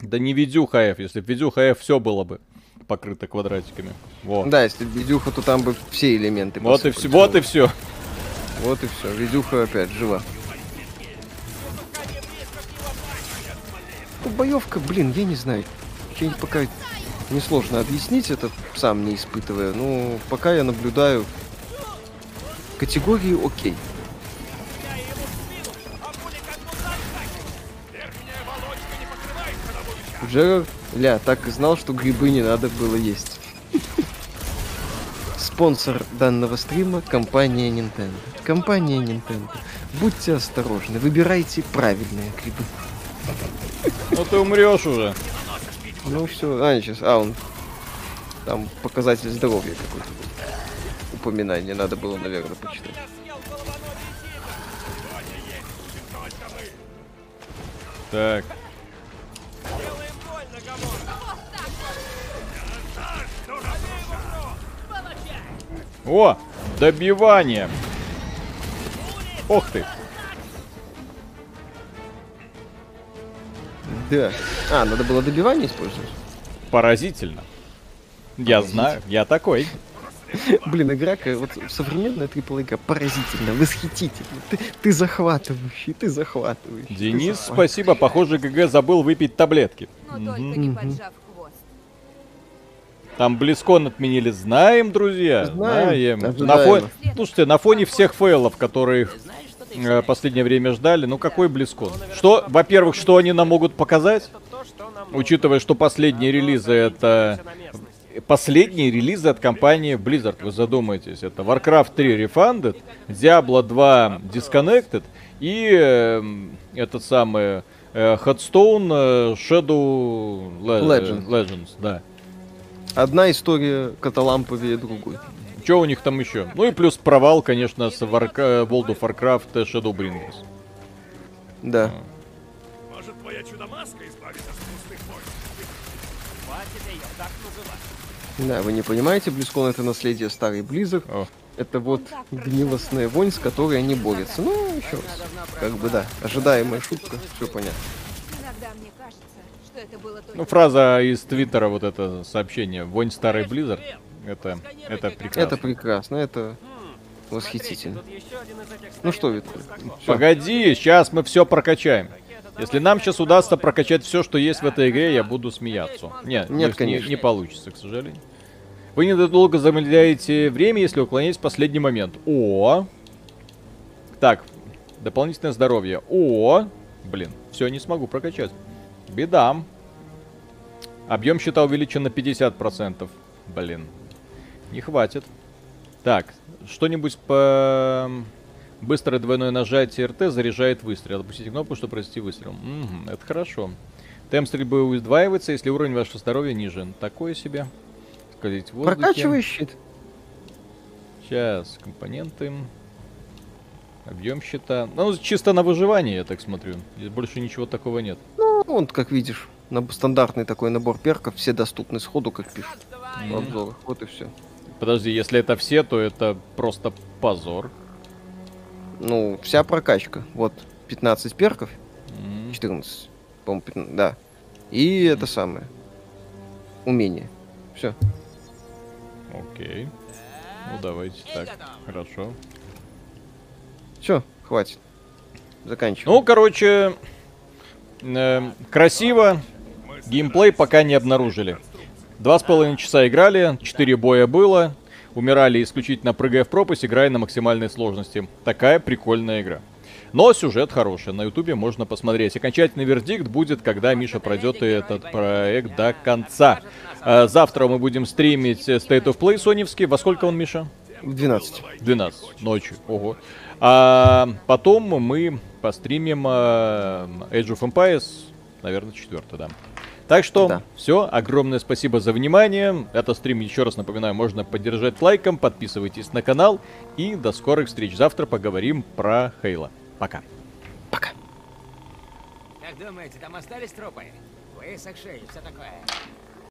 Да не видюха F. Если б видюха F, все было бы покрыто квадратиками. Вот. Да, если видюха, то там бы все элементы Вот и все. Вот и все. Вот и все. Видюха опять жива. Ну, боевка, блин, я не знаю. Не- пока несложно объяснить это, сам не испытывая. Ну, пока я наблюдаю категории окей. Джерард, ля, так и знал, что грибы не надо было есть. Спонсор данного стрима – компания Nintendo. Компания Nintendo. Будьте осторожны, выбирайте правильные грибы. Ну ты умрешь уже. Ну все, а, сейчас, а, он... Там показатель здоровья какой-то был. упоминание надо было, наверное, почитать. Так. О, добивание. Ох ты. Да. А, надо было добивание использовать? Поразительно. Я знаю, я такой. Блин, игра, вот современная AAA поразительно, восхитительно. Ты, ты захватывающий, ты захватывающий. ты Денис, захватывающий. спасибо. Похоже, ГГ забыл выпить таблетки. Но только не поджав. Там Близкон отменили. Знаем, друзья. Знаем. На Ожидаемо. фоне... Слушайте, на фоне всех фейлов, которых э, последнее время ждали, ну какой Близкон? Что, во-первых, что они нам могут показать? Учитывая, что последние релизы это... на. Последние релизы от компании Blizzard, вы задумаетесь. Это Warcraft 3 Refunded, Diablo 2 Disconnected и эм, этот самый э, Hearthstone э, Shadow Le- Legends. Legends, да. Одна история каталамповее другой. Что у них там еще? Ну и плюс провал, конечно, с Warca- World of Warcraft э, Shadowbringers. Да. Может, твоя чудо-маска избавит от пустых войн? Хватит ее так называть. Да, вы не понимаете, Близкон это наследие старой. О. Это вот гнилостная вонь, с которой они борются. Ну, еще раз. Как бы да, ожидаемая шутка, все понятно. Ну, фраза из Твиттера, вот это сообщение. Вонь старый Blizzard. Это, это прекрасно. Это прекрасно, это восхитительно. Ну что, Виталий. Погоди, сейчас мы все прокачаем. Если нам сейчас удастся прокачать все, что есть в этой игре, я буду смеяться. Нет, Нет, не- не, конечно. не получится, к сожалению. Вы недолго замедляете время, если уклоняетесь в последний момент. О! Так, дополнительное здоровье. О! Блин, все, не смогу прокачать. Беда. Объем щита увеличен на 50%. Блин, не хватит. Так, что-нибудь по... Быстрое двойное нажатие РТ заряжает выстрел. Опустите кнопку, чтобы произвести выстрел. Мгм, это хорошо. Темп стрельбы удваивается, если уровень вашего здоровья ниже. Такое себе. Скользить в воздухе. Прокачивай щит. Сейчас, компоненты. Объем щита. Ну, чисто на выживание, я так смотрю. Здесь больше ничего такого нет. Ну, вот, как видишь, стандартный такой набор перков, все доступны сходу, как пишут в обзорах. Вот и все. Подожди, если это все, то это просто позор. Ну, вся прокачка. Вот, 15 перков, М, 14, по-моему, 15, да. И это самое. Умение. Все. Окей. Ну, давайте так. Хорошо. Все, хватит. Заканчиваем. Ну, короче, э, красиво. Геймплей пока не обнаружили. Два с половиной часа играли, четыре боя было. Умирали исключительно прыгая в пропасть, играя на максимальной сложности. Такая прикольная игра. Но сюжет хороший, на ютубе можно посмотреть. Окончательный вердикт будет, когда Миша пройдет этот проект до конца. Э, Завтра мы будем стримить State of Play соневский. Во сколько он, Миша? В 12. 12 ночи. Ого. А потом мы постримим э, Age of Empires, наверное, четвертый, да. Так что Да. все, огромное спасибо за внимание. Это стрим, еще раз напоминаю, можно поддержать лайком, подписывайтесь на канал и до скорых встреч. Завтра поговорим про Хейла. Пока. Как думаете, там остались трупы? Высохшие и все такое.